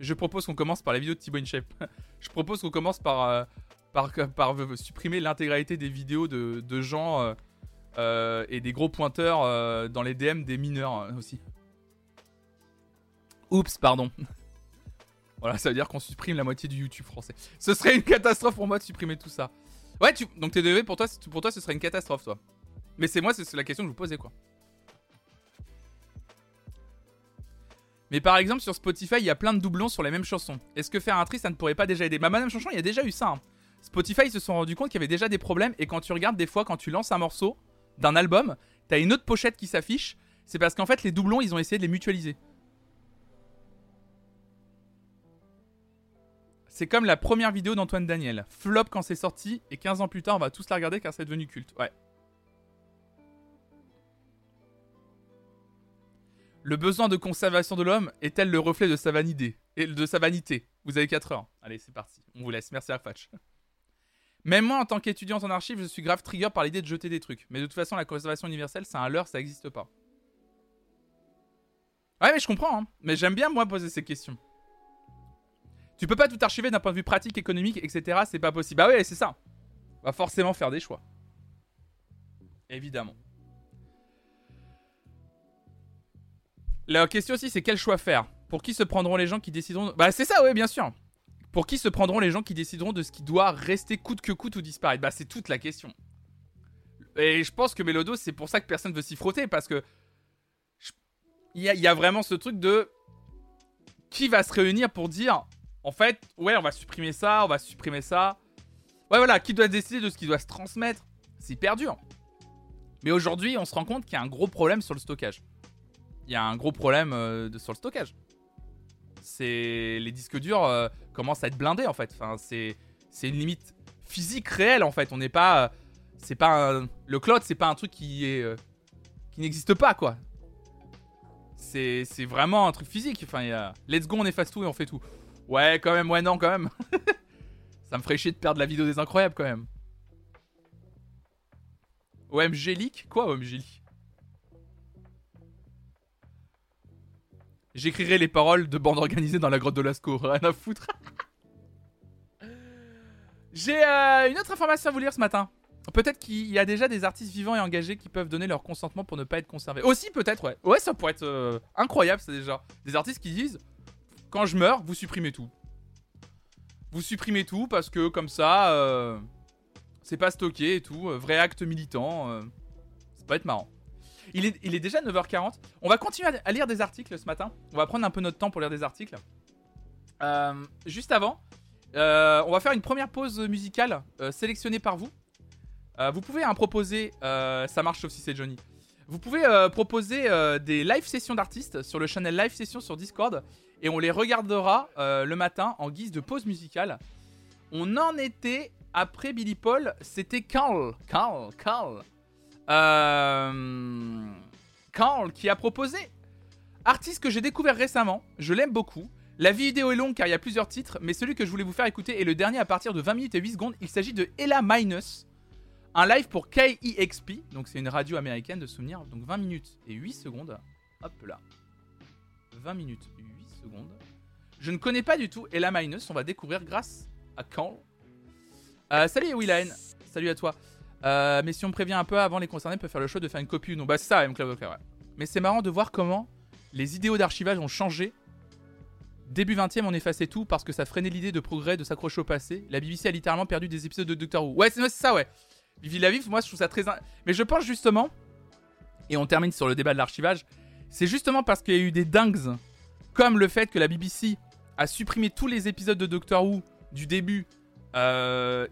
je propose qu'on commence par la vidéo de Thibaut InShape. Je propose qu'on commence par, euh, par, par, supprimer l'intégralité des vidéos de, de gens et des gros pointeurs dans les DM des mineurs aussi. Oups, pardon. voilà, ça veut dire qu'on supprime la moitié du YouTube français. Ce serait une catastrophe pour moi de supprimer tout ça. Ouais, tu... donc TDV, pour toi, pour toi, ce serait une catastrophe, toi. Mais c'est moi, c'est la question que je vous posais, quoi. Mais par exemple, sur Spotify, il y a plein de doublons sur les mêmes chansons. Est-ce que faire un tri, ça ne pourrait pas déjà aider? Bah, Madame Chanchon, il y a déjà eu ça. Hein. Spotify, ils se sont rendus compte qu'il y avait déjà des problèmes. Et quand tu regardes, des fois, quand tu lances un morceau d'un album, t'as une autre pochette qui s'affiche. C'est parce qu'en fait, les doublons, ils ont essayé de les mutualiser. C'est comme la première vidéo d'Antoine Daniel. Flop quand c'est sorti, et 15 ans plus tard, on va tous la regarder car c'est devenu culte. Ouais. Le besoin de conservation de l'homme est-elle le reflet de sa vanité? Vous avez 4 heures. Allez, c'est parti. On vous laisse. Merci Arfatch. Même moi, en tant qu'étudiante en archives, je suis grave trigger par l'idée de jeter des trucs. Mais de toute façon, la conservation universelle, c'est un leurre, ça n'existe pas. Ouais, mais je comprends. Hein. Mais j'aime bien, moi, poser ces questions. Tu peux pas tout archiver d'un point de vue pratique, économique, etc. C'est pas possible. Bah ouais, c'est ça. On va forcément faire des choix. Évidemment. La question aussi, c'est quel choix faire? Pour qui se prendront les gens qui décideront... Bah c'est ça, oui, bien sûr. Pour qui se prendront les gens qui décideront de ce qui doit rester coûte que coûte ou disparaître? Bah c'est toute la question. Et je pense que Mélodo, c'est pour ça que personne veut s'y frotter, parce que... Il y a vraiment ce truc de... Qui va se réunir pour dire en fait, ouais, on va supprimer ça, on va supprimer ça. Ouais, voilà, qui doit décider de ce qui doit se transmettre C'est hyper dur. Mais aujourd'hui, on se rend compte qu'il y a un gros problème sur le stockage. Il y a un gros problème euh, sur le stockage. C'est les disques durs euh, commencent à être blindés en fait. Enfin, c'est une limite physique réelle en fait. On n'est pas c'est pas le cloud, c'est pas un truc qui euh, n'existe pas quoi. C'est vraiment un truc physique. Enfin, let's go, on efface tout et on fait tout. Ouais, quand même, ouais, non, quand même. Ça me ferait chier de perdre la vidéo des incroyables, quand même. OMG leak? Quoi, OMG J'écrirai les paroles de bande organisée dans la grotte de Lascaux. Rien à foutre. J'ai euh, une autre information à vous lire ce matin. Peut-être qu'il y a déjà des artistes vivants et engagés qui peuvent donner leur consentement pour ne pas être conservés. Aussi, peut-être, ouais. Ouais, ça pourrait être euh, incroyable, c'est déjà. Des artistes qui disent quand je meurs, vous supprimez tout. Vous supprimez tout parce que comme ça, euh, c'est pas stocké et tout. Euh, vrai acte militant. Euh, ça peut être marrant. Il est, déjà 9h40. On va continuer à lire des articles ce matin. On va prendre un peu notre temps pour lire des articles. juste avant, on va faire une première pause musicale sélectionnée par vous. vous pouvez hein, proposer, ça marche sauf si c'est Johnny. Vous pouvez proposer des live sessions d'artistes sur le channel live session sur Discord et on les regardera euh, le matin en guise de pause musicale. On en était après Billy Paul, c'était Carl, Carl, Carl, euh, Carl qui a proposé artiste que j'ai découvert récemment. Je l'aime beaucoup. La vidéo est longue car il y a plusieurs titres, mais celui que je voulais vous faire écouter est le dernier à partir de 20 minutes et 8 secondes. Il s'agit de Ella Minus, un live pour KEXP, donc c'est une radio américaine de souvenirs, donc 20 minutes et 8 secondes. Hop là. 20 minutes je ne connais pas du tout Ella Minus, on va découvrir grâce à Carl. Euh, salut Willaen, salut à toi. Euh, mais si on prévient un peu avant, les concernés peuvent faire le choix de faire une copie ou non. Bah c'est ça. Mais c'est marrant de voir comment les idéaux d'archivage ont changé. Début 20 e on effaçait tout parce que ça freinait l'idée de progrès de s'accrocher au passé. La BBC a littéralement perdu des épisodes de Doctor Who. Ouais, c'est ça, ouais. Vivi la Vive, moi je trouve ça très. Mais je pense justement, et on termine sur le débat de l'archivage, c'est justement parce qu'il y a eu des dingues, comme le fait que la BBC a supprimé tous les épisodes de Doctor Who du début, euh,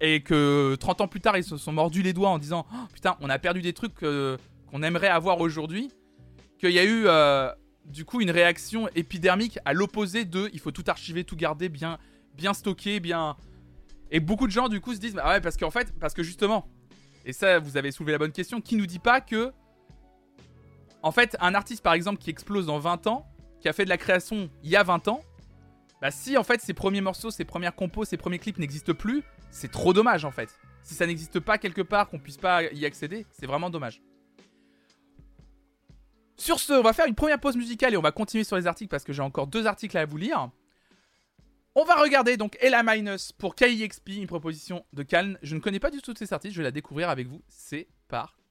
et, que 30 ans plus tard ils se sont mordus les doigts en disant oh, Putain, on a perdu des trucs euh, qu'on aimerait avoir aujourd'hui, qu'il y a eu euh, du coup une réaction épidermique à l'opposé de il faut tout archiver, tout garder, bien, bien stocker, bien. Et beaucoup de gens du coup se disent Bah ouais, parce qu'en fait, parce que justement, et ça vous avez soulevé la bonne question, qui nous dit pas que. En fait, un artiste par exemple qui explose dans 20 ans, qui a fait de la création il y a 20 ans, bah si en fait ses premiers morceaux, ses premières compos, ses premiers clips n'existent plus, c'est trop dommage en fait. Si ça n'existe pas quelque part, qu'on puisse pas y accéder, c'est vraiment dommage. Sur ce, on va faire une première pause musicale et on va continuer sur les articles parce que j'ai encore deux articles à vous lire. On va regarder donc Ella Minus pour KIXP, une proposition de Calne. Je ne connais pas du tout ces artistes, je vais la découvrir avec vous. C'est parti.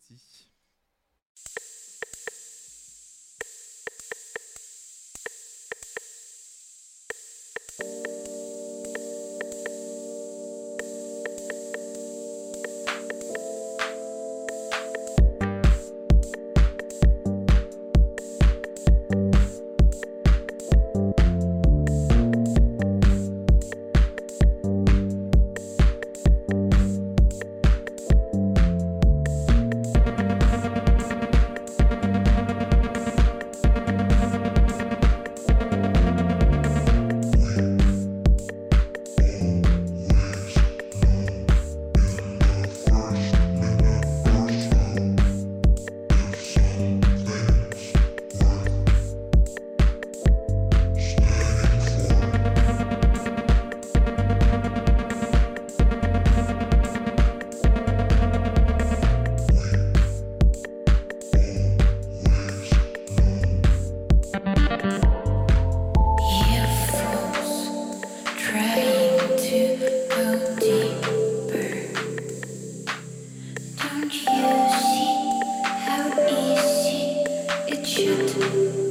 Música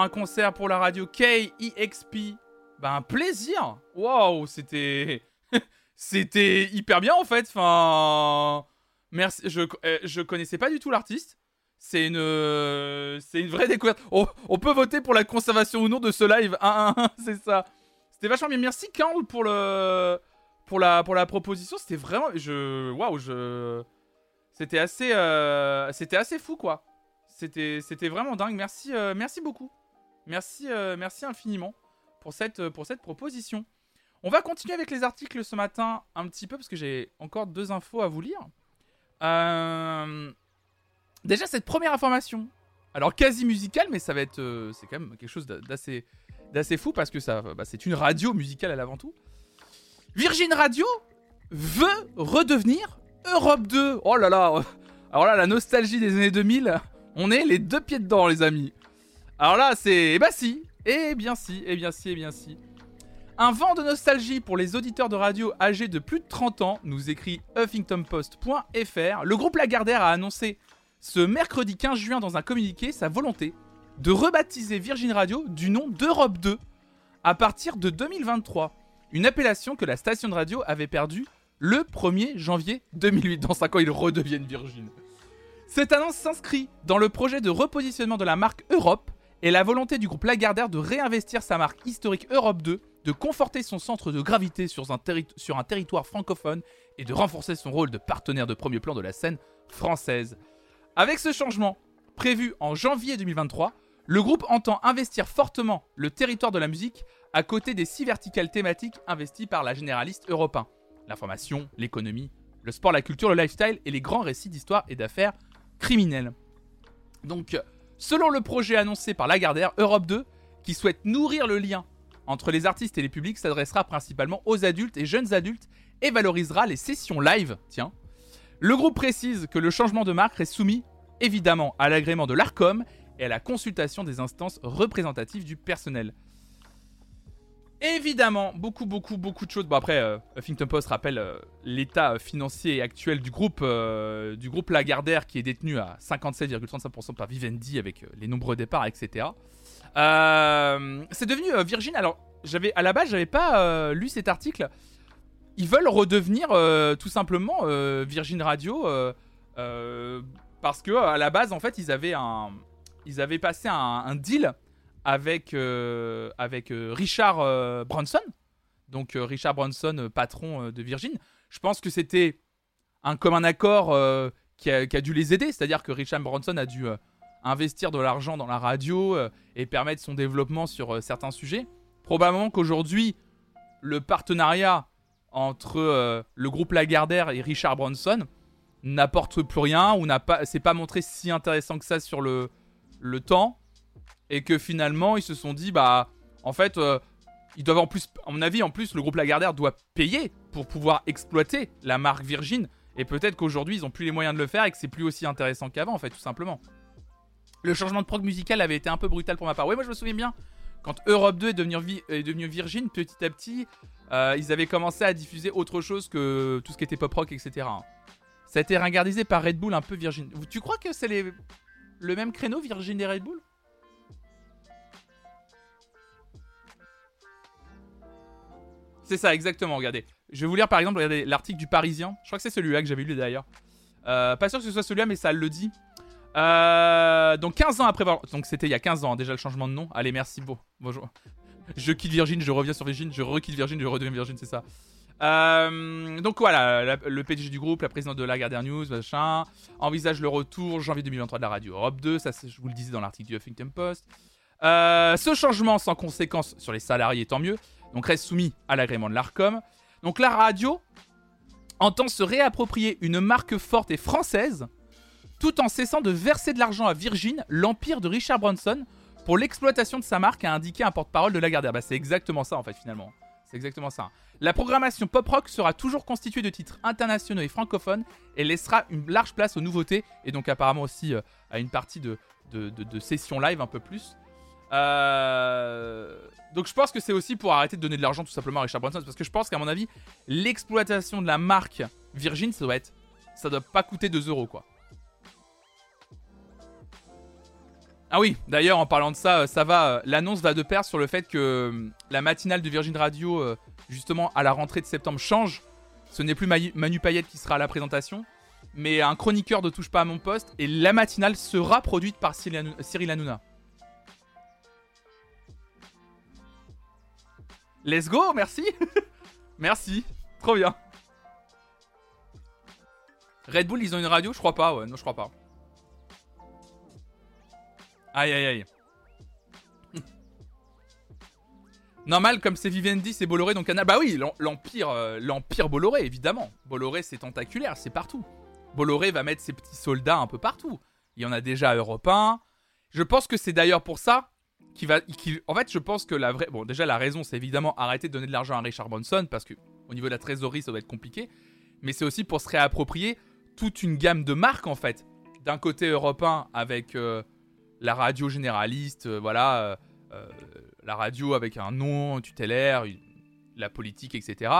un concert pour la radio KEXP. Ben, un plaisir. Waouh, c'était. c'était hyper bien en fait. Enfin. Merci. Je, euh, je connaissais pas du tout l'artiste. C'est une, c'est une vraie découverte. On, peut voter pour la conservation ou non de ce live. c'est ça. C'était vachement bien. Merci Carl pour le, pour la, pour la proposition. C'était vraiment, je, waouh, je, c'était assez, euh, c'était assez fou quoi. C'était, c'était vraiment dingue. Merci, euh, merci beaucoup. Merci, euh, merci infiniment pour cette, pour cette proposition. On va continuer avec les articles ce matin un petit peu parce que j'ai encore deux infos à vous lire. Euh, Déjà, cette première information, alors quasi musicale, mais ça va être. Euh, c'est quand même quelque chose d'assez, d'assez fou parce que ça, bah, c'est une radio musicale à l'avant tout. Virgin Radio veut redevenir Europe 2. Oh là là Alors là, la nostalgie des années 2000, on est les deux pieds dedans, les amis. Alors là, c'est. Eh bah si Eh bien si, eh bien si, eh bien si. Un vent de nostalgie pour les auditeurs de radio âgés de plus de 30 ans, nous écrit huffingtonpost.fr. Le groupe Lagardère a annoncé ce mercredi 15 juin dans un communiqué sa volonté de rebaptiser Virgin Radio du nom d'Europe 2 à partir de 2023. Une appellation que la station de radio avait perdue le 1er janvier 2008. Dans 5 ans, ils redeviennent Virgin. Cette annonce s'inscrit dans le projet de repositionnement de la marque Europe et la volonté du groupe Lagardère de réinvestir sa marque historique Europe 2, de conforter son centre de gravité sur un, territoire francophone et de renforcer son rôle de partenaire de premier plan de la scène française. Avec ce changement, prévu en janvier 2023, le groupe entend investir fortement le territoire de la musique à côté des six verticales thématiques investies par la généraliste européen. L'information, l'économie, le sport, la culture, le lifestyle et les grands récits d'histoire et d'affaires criminelles. Donc, selon le projet annoncé par Lagardère, Europe 2, qui souhaite nourrir le lien entre les artistes et les publics, s'adressera principalement aux adultes et jeunes adultes et valorisera les sessions live, tiens, le groupe précise que le changement de marque est soumis évidemment à l'agrément de l'ARCOM et à la consultation des instances représentatives du personnel. Évidemment, beaucoup, beaucoup, beaucoup de choses. Bon, après, euh, Huffington Post rappelle euh, l'état financier actuel du groupe, euh, du groupe Lagardère qui est détenu à 57,35% par Vivendi avec les nombreux départs, etc. c'est devenu Virgin. Alors, j'avais à la base, j'avais pas lu cet article ils veulent redevenir euh, tout simplement euh, Virgin Radio euh, parce que à la base en fait ils avaient un ils avaient passé un, deal avec avec Richard Branson. Donc Richard Branson patron de Virgin. Je pense que c'était un commun accord qui a, qui, a, dû les aider. C'est-à-dire que Richard Branson a dû investir de l'argent dans la radio et permettre son développement sur certains sujets. Probablement qu'aujourd'hui le partenariat entre euh, le groupe Lagardère et Richard Bronson n'apporte plus rien ou n'a pas c'est pas montré si intéressant que ça sur le le temps et que finalement ils se sont dit bah en fait euh, ils doivent en plus à mon avis en plus le groupe Lagardère doit payer pour pouvoir exploiter la marque Virgin et peut-être qu'aujourd'hui ils ont plus les moyens de le faire et que c'est plus aussi intéressant qu'avant en fait tout simplement. Le changement de prog musical avait été un peu brutal pour ma part. Oui, moi je me souviens bien quand Europe 2 est devenu, Virgin, petit à petit, euh, ils avaient commencé à diffuser autre chose que tout ce qui était pop rock, etc. Ça a été ringardisé par Red Bull un peu Virgin. Tu crois que c'est les... le même créneau Virgin et Red Bull? C'est ça, exactement, regardez. Je vais vous lire par exemple l'article du Parisien. Je crois que c'est celui-là que j'avais lu d'ailleurs. Euh, pas sûr que ce soit celui-là, mais ça le dit. Euh, donc 15 ans après... Donc c'était il y a 15 ans hein, déjà le changement de nom. Allez, merci, beau. Bonjour je quitte Virgin, je reviens sur Virgin, je requitte Virgin, je redeviens Virgin, c'est ça. Euh, donc voilà, le PDG du groupe, la présidente de Lagardère News, machin, envisage le retour janvier 2023 de la radio Europe 2, ça je vous le disais dans l'article du Huffington Post. Ce changement sans conséquence sur les salariés, tant mieux, donc reste soumis à l'agrément de l'ARCOM. Donc la radio entend se réapproprier une marque forte et française, tout en cessant de verser de l'argent à Virgin, l'empire de Richard Branson, pour l'exploitation de sa marque, a indiqué un porte-parole de Lagardère. Bah, c'est exactement ça en fait finalement. C'est exactement ça. La programmation pop rock sera toujours constituée de titres internationaux et francophones et laissera une large place aux nouveautés et donc apparemment aussi euh, à une partie de, de, sessions live un peu plus. Euh, donc je pense que c'est aussi pour arrêter de donner de l'argent tout simplement à Richard Branson parce que je pense qu'à mon avis l'exploitation de la marque Virgin ça doit être ça doit pas coûter 2 euros quoi. Ah oui, d'ailleurs, en parlant de ça, ça va. L'annonce va de pair sur le fait que la matinale de Virgin Radio, justement, à la rentrée de septembre, change. Ce n'est plus Manu Payette qui sera à la présentation, mais un chroniqueur de Touche pas à mon poste. Et la matinale sera produite par Cyril Hanouna. Let's go, merci. merci, trop bien. Red Bull, ils ont une radio Je crois pas, ouais, non, je crois pas. Aïe, aïe, aïe. Normal, comme c'est Vivendi, c'est Bolloré, donc Canal. Bah oui, l'Empire euh, l'Empire Bolloré, évidemment. Bolloré, c'est tentaculaire, c'est partout. Bolloré va mettre ses petits soldats un peu partout. Il y en a déjà à Europe 1. Je pense que c'est d'ailleurs pour ça en fait, je pense que la vraie. Bon, déjà, la raison, c'est évidemment arrêter de donner de l'argent à Richard Branson, parce que au niveau de la trésorerie, ça va être compliqué. Mais c'est aussi pour se réapproprier toute une gamme de marques, en fait. D'un côté européen, avec euh, la radio généraliste, euh, voilà. Euh, la radio avec un nom tutélaire, la politique, etc.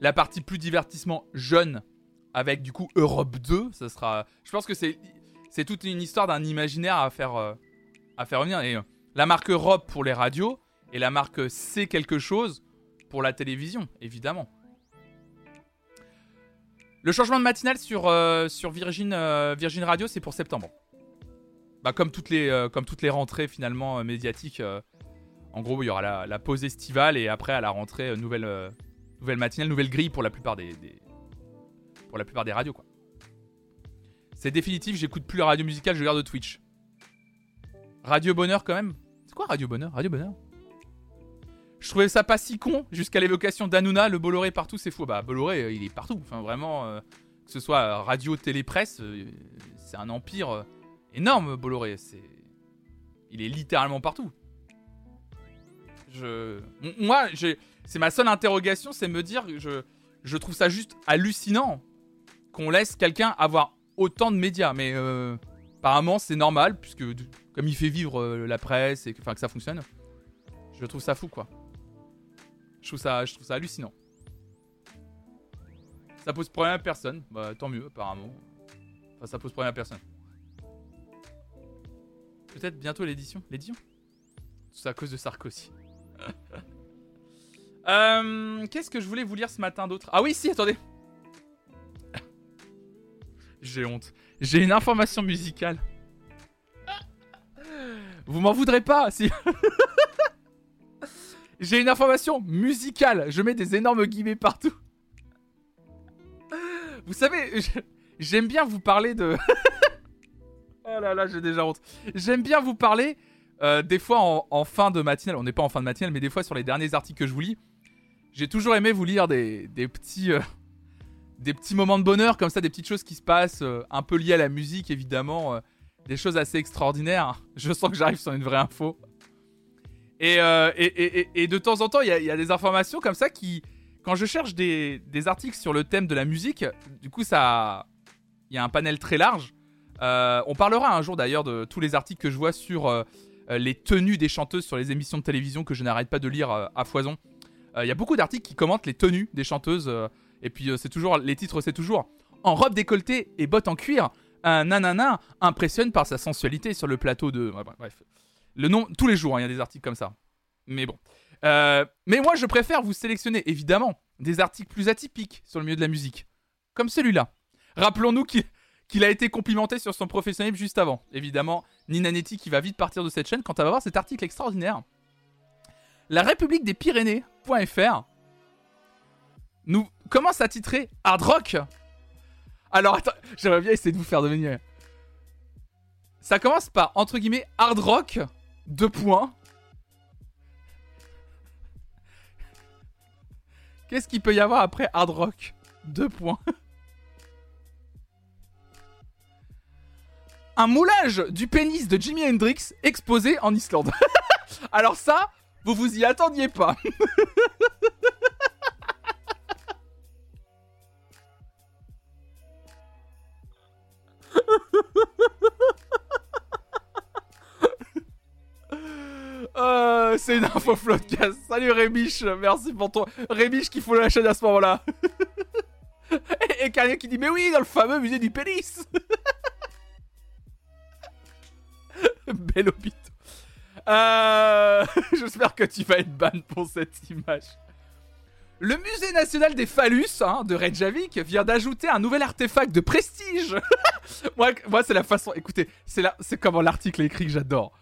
La partie plus divertissement jeune avec du coup Europe 2, ça sera. Je pense que c'est c'est toute une histoire d'un imaginaire à faire à faire revenir. Et la marque Europe pour les radios et la marque C'est quelque chose pour la télévision, évidemment. Le changement de matinale sur, euh, sur Virgin, Virgin Radio, c'est pour septembre. Bah, comme, toutes les, comme toutes les rentrées finalement médiatiques. en gros, il y aura la, pause estivale et après à la rentrée, nouvelle, nouvelle matinale, nouvelle grille pour la plupart des, pour la plupart des radios, quoi. C'est définitif, j'écoute plus la radio musicale, je regarde Twitch. Radio Bonheur, quand même? Quoi Radio Bonheur? Radio Bonheur? Je trouvais ça pas si con jusqu'à l'évocation d'Anouna, le Bolloré partout, c'est fou. Bah, Bolloré, euh, il est partout. Enfin, vraiment, euh, que ce soit radio, télé, presse, euh, c'est un empire énorme, Bolloré. C'est. Il est littéralement partout. Je. Moi, c'est ma seule interrogation, c'est me dire, je, je trouve ça juste hallucinant qu'on laisse quelqu'un avoir autant de médias. Mais apparemment, c'est normal, puisque comme il fait vivre euh, la presse et que, ça fonctionne, je trouve ça fou, quoi. Je trouve ça, je ça hallucinant. Ça pose problème à personne. Bah, tant mieux, apparemment. Enfin, ça pose problème à personne. Peut-être bientôt l'édition. L'édition? C'est à cause de Sarkozy. euh, Qu'est-ce que je voulais vous lire ce matin d'autre? Ah oui, si, attendez. J'ai honte. J'ai une information musicale. Vous m'en voudrez pas si. J'ai une information musicale. Je mets des énormes guillemets partout. Vous savez, j'aime bien vous parler de. oh là là, j'ai déjà honte. J'aime bien vous parler euh, des fois en, fin de matinale. On n'est pas en fin de matinale, mais des fois sur les derniers articles que je vous lis. J'ai toujours aimé vous lire des, petits. Euh, des petits moments de bonheur comme ça, des petites choses qui se passent, euh, un peu liées à la musique évidemment, euh, des choses assez extraordinaires. Je sens que j'arrive sur une vraie info. Et, euh, et, de temps en temps, il y, a des informations comme ça qui, quand je cherche des, articles sur le thème de la musique, du coup, ça, il y a un panel très large. on parlera un jour d'ailleurs de tous les articles que je vois sur les tenues des chanteuses sur les émissions de télévision que je n'arrête pas de lire à foison. Il y a beaucoup d'articles qui commentent les tenues des chanteuses et puis euh, c'est toujours les titres, c'est toujours en robe décolletée et bottes en cuir. Un nanana impressionne par sa sensualité sur le plateau de. bref, le nom tous les jours, hein, il y a des articles comme ça. Mais bon. Euh, mais moi, je préfère vous sélectionner évidemment des articles plus atypiques sur le milieu de la musique, comme celui-là. Rappelons-nous qu'il a été complimenté sur son professionnalisme juste avant. Évidemment, Nina Netti qui va vite partir de cette chaîne quand elle va voir cet article extraordinaire. La République des Pyrénées.fr nous commence à titrer Hard Rock. Alors attends, j'aimerais bien essayer de vous faire devenir. Ça commence par entre guillemets Hard Rock, deux points. Qu'est-ce qu'il peut y avoir après Hard Rock Deux points? Un moulage du pénis de Jimi Hendrix exposé en Islande. Alors ça, vous vous y attendiez pas. Euh, c'est une info floodcast. Salut Rémiche, merci pour toi. Rémiche qui faut la chaîne à ce moment-là. et, et qui dit Mais oui, dans le fameux musée du pénis Bel hôpital. Euh... J'espère que tu vas être ban pour cette image. Le musée national des phallus hein, de Reykjavik vient d'ajouter un nouvel artefact de prestige. moi, c'est la façon. Écoutez, c'est la... comment l'article est écrit que j'adore.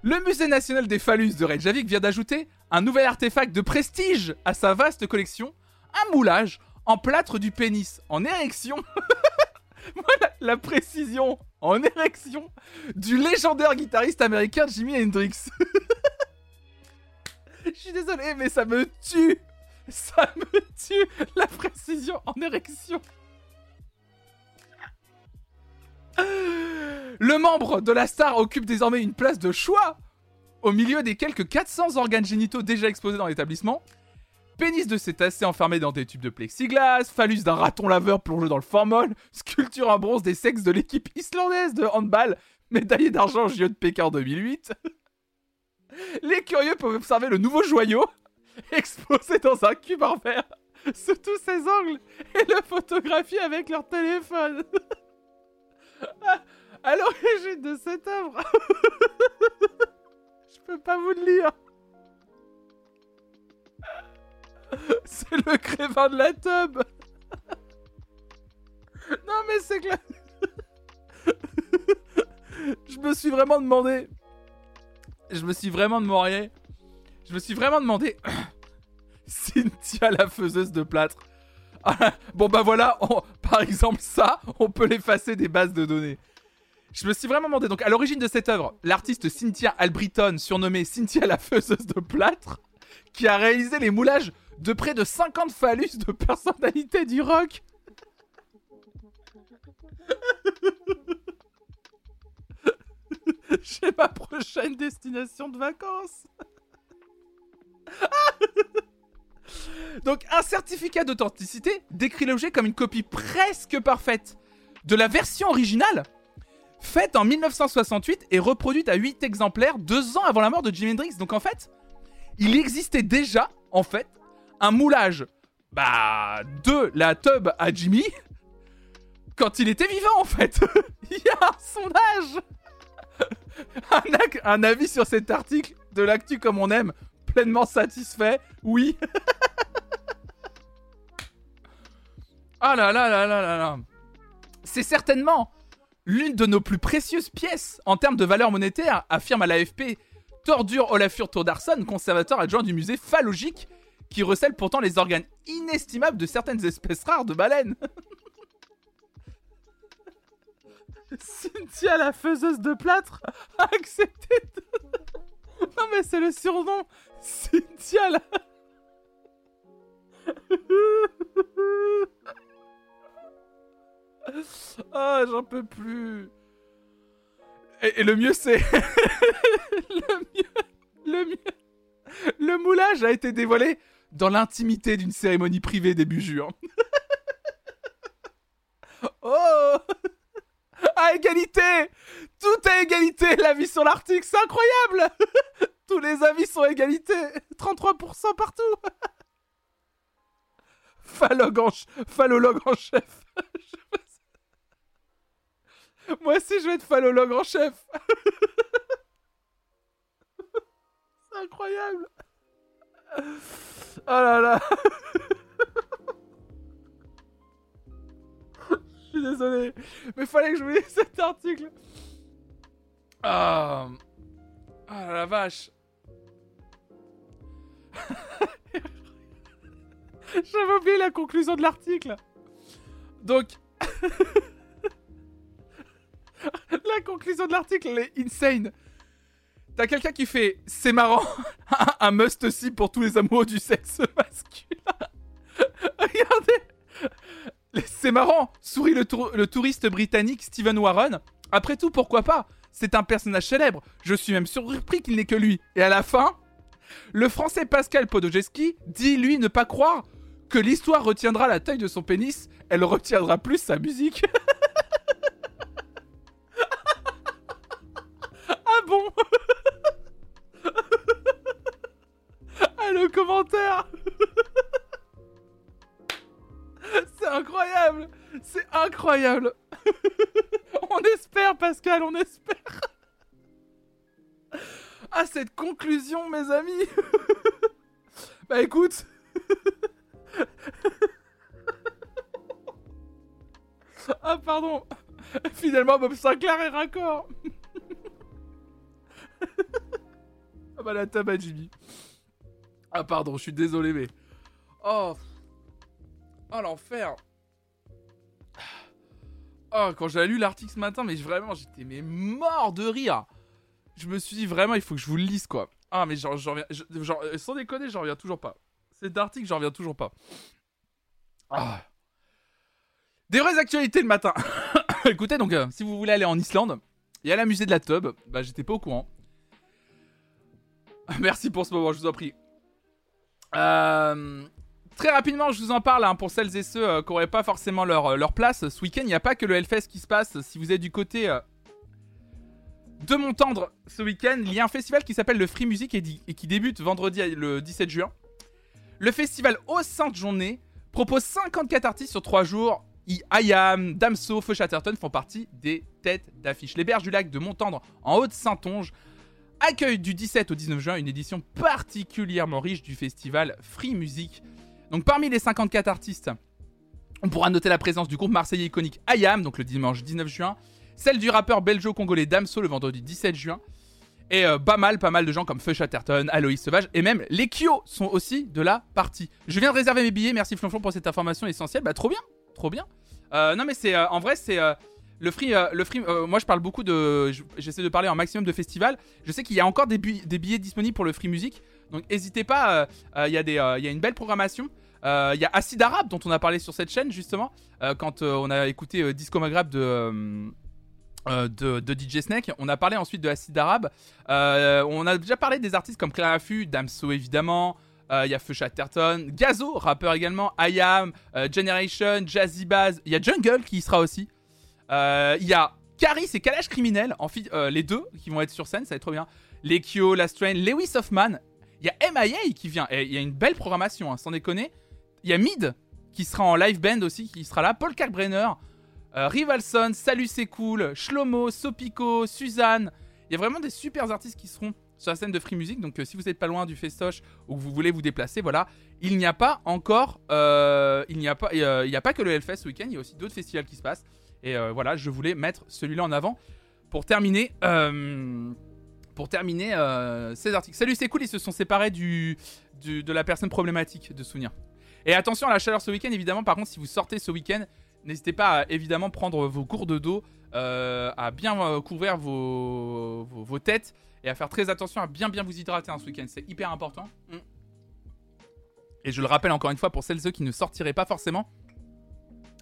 Le musée national des phallus de Reykjavik vient d'ajouter un nouvel artefact de prestige à sa vaste collection, un moulage en plâtre du pénis en érection. voilà la précision en érection du légendaire guitariste américain Jimi Hendrix. Je suis désolé, mais ça me tue. Ça me tue la précision en érection. Le membre de la star occupe désormais une place de choix au milieu des quelques 400 organes génitaux déjà exposés dans l'établissement. Pénis de cétacé enfermé dans des tubes de plexiglas, phallus d'un raton laveur plongé dans le formol, sculpture en bronze des sexes de l'équipe islandaise de handball, médaillé d'argent au JO de Pékin 2008. Les curieux peuvent observer le nouveau joyau, exposé dans un cube en verre, sous tous ses angles, et le photographier avec leur téléphone. à l'origine de cette œuvre, je peux pas vous le lire. C'est le crévin de la tub Non mais c'est clair Je me suis vraiment demandé... Je me suis vraiment demandé... Je me suis vraiment demandé... Cynthia la faiseuse de plâtre. Ah, bon bah voilà, par exemple ça, on peut l'effacer des bases de données. Je me suis vraiment demandé, donc à l'origine de cette œuvre, l'artiste Cynthia Albritton, surnommée Cynthia la faiseuse de plâtre, qui a réalisé les moulages de près de 50 phallus de personnalités du rock. J'ai ma prochaine destination de vacances. Donc un certificat d'authenticité décrit l'objet comme une copie presque parfaite de la version originale, faite en 1968 et reproduite à 8 exemplaires deux ans avant la mort de Jimi Hendrix. Donc en fait, il existait déjà, en fait, un moulage bah, de la tub à Jimmy quand il était vivant en fait. il y a un sondage. un, avis sur cet article de l'actu comme on aime, satisfait, oui. Ah là là là là là là. C'est certainement l'une de nos plus précieuses pièces en termes de valeur monétaire, affirme à l'AFP Tordur Olafur Thordarson, conservateur adjoint du musée phallogique qui recèle pourtant les organes inestimables de certaines espèces rares de baleines. Cynthia la faiseuse de plâtre a accepté Non mais c'est le surnom Cynthia la... Ah, j'en peux plus. Et, et le mieux c'est... le mieux... Le mieux... Le moulage a été dévoilé dans l'intimité d'une cérémonie privée début juin. oh À égalité Tout est égalité La vie sur l'Arctique, c'est incroyable Tous les avis sont égalité 33% partout Phallologue en, en chef. Moi aussi, je vais être phallologue en chef. c'est incroyable. Oh là là mais fallait que je vous lise cet article. Ah, ah la vache. J'avais oublié la conclusion de l'article. Donc, la conclusion de l'article elle est insane. T'as quelqu'un qui fait c'est marrant, un must aussi pour tous les amoureux du sexe masculin. C'est marrant, sourit le, touriste britannique Stephen Warren. Après tout, pourquoi pas? C'est un personnage célèbre. Je suis même surpris qu'il n'ait que lui. Et à la fin, le français Pascal Podojewski dit lui ne pas croire que l'histoire retiendra la taille de son pénis, elle retiendra plus sa musique. ah bon? Le commentaire C'est incroyable On espère, Pascal, on espère à cette conclusion, mes amis. bah écoute. ah pardon. Finalement, Bob Sinclair est raccord. ah bah la table à Jimmy. Ah pardon, je suis désolé mais... Oh. Oh l'enfer. Oh, quand j'ai lu l'article ce matin, mais vraiment, j'étais mais mort de rire. Je me suis dit vraiment, il faut que je vous le lise quoi. Ah, mais genre, genre euh, sans déconner, j'en reviens toujours pas. Cet article, j'en reviens toujours pas. Ah. Des vraies actualités le matin. Écoutez, donc, euh, si vous voulez aller en Islande, il y a la musée de la tub. Bah, j'étais pas au courant. Merci pour ce moment, je vous en prie. Euh, très rapidement, je vous en parle hein, pour celles et ceux euh, qui n'auraient pas forcément leur, leur place. Ce week-end, il n'y a pas que le Hellfest qui se passe. Si vous êtes du côté de Montendre ce week-end, il y a un festival qui s'appelle le Free Music et, qui débute vendredi le 17 juin. Le festival Au Sainte Journée propose 54 artistes sur 3 jours IAM, Damso, Feu Chatterton font partie des têtes d'affiche. Les berges du lac de Montendre en Haute-Saintonge accueillent du 17 au 19 juin une édition particulièrement riche du festival Free Music. Donc parmi les 54 artistes, on pourra noter la présence du groupe marseillais iconique IAM, donc le dimanche 19 juin, celle du rappeur belgeo-congolais Damso le vendredi 17 juin, et euh, pas mal, pas mal de gens comme Feu Chatterton, Aloïs Sauvage, et même les Kyo sont aussi de la partie. Je viens de réserver mes billets, merci Flonflon pour cette information essentielle, bah trop bien, trop bien. Euh, non, mais c'est euh, en vrai, c'est le free. le free moi, je parle beaucoup de. J'essaie de parler en maximum de festivals. Je sais qu'il y a encore des, des, billets disponibles pour le free music. Donc, n'hésitez pas. Il y, a des, il y a une belle programmation. Il y a Acid Arabe dont on a parlé sur cette chaîne justement quand on a écouté Disco Maghreb de, de, DJ Snake. On a parlé ensuite de Acid Arabe. on a déjà parlé des artistes comme Claire Affu, Damso évidemment. Euh, il y a Feu Chatterton, Gazo, rappeur également, IAM, euh, Generation, Jazzy Baz, il y a Jungle qui y sera aussi. Euh, il y a Caris et Kalash Criminel, en les deux qui vont être sur scène, ça va être trop bien. Lekio, Last Train, Lewis Hoffman. Il y a MIA qui vient, et il y a une belle programmation, hein, sans déconner. Il y a Mid qui sera en live band aussi, qui sera là. Paul Kalkbrenner, Rivalson, Salut c'est cool, Shlomo, Sopico, Suzanne. Il y a vraiment des super artistes qui seront sur la scène de Free Music. Donc, euh, si vous n'êtes pas loin du festoche ou que vous voulez vous déplacer, voilà, il n'y a pas encore, euh, il n'y a pas, euh, il n'y a pas que le Hellfest ce week-end. Il y a aussi d'autres festivals qui se passent. Et voilà, je voulais mettre celui-là en avant pour terminer. Pour terminer ces articles. Salut, c'est cool, ils se sont séparés du, de la personne problématique de souvenir. Et attention à la chaleur ce week-end, évidemment. Par contre, si vous sortez ce week-end, n'hésitez pas à évidemment prendre vos cours de dos, à bien couvrir vos, têtes et à faire très attention à bien bien vous hydrater un ce week-end. C'est hyper important. Et je le rappelle encore une fois pour celles et qui ne sortiraient pas forcément,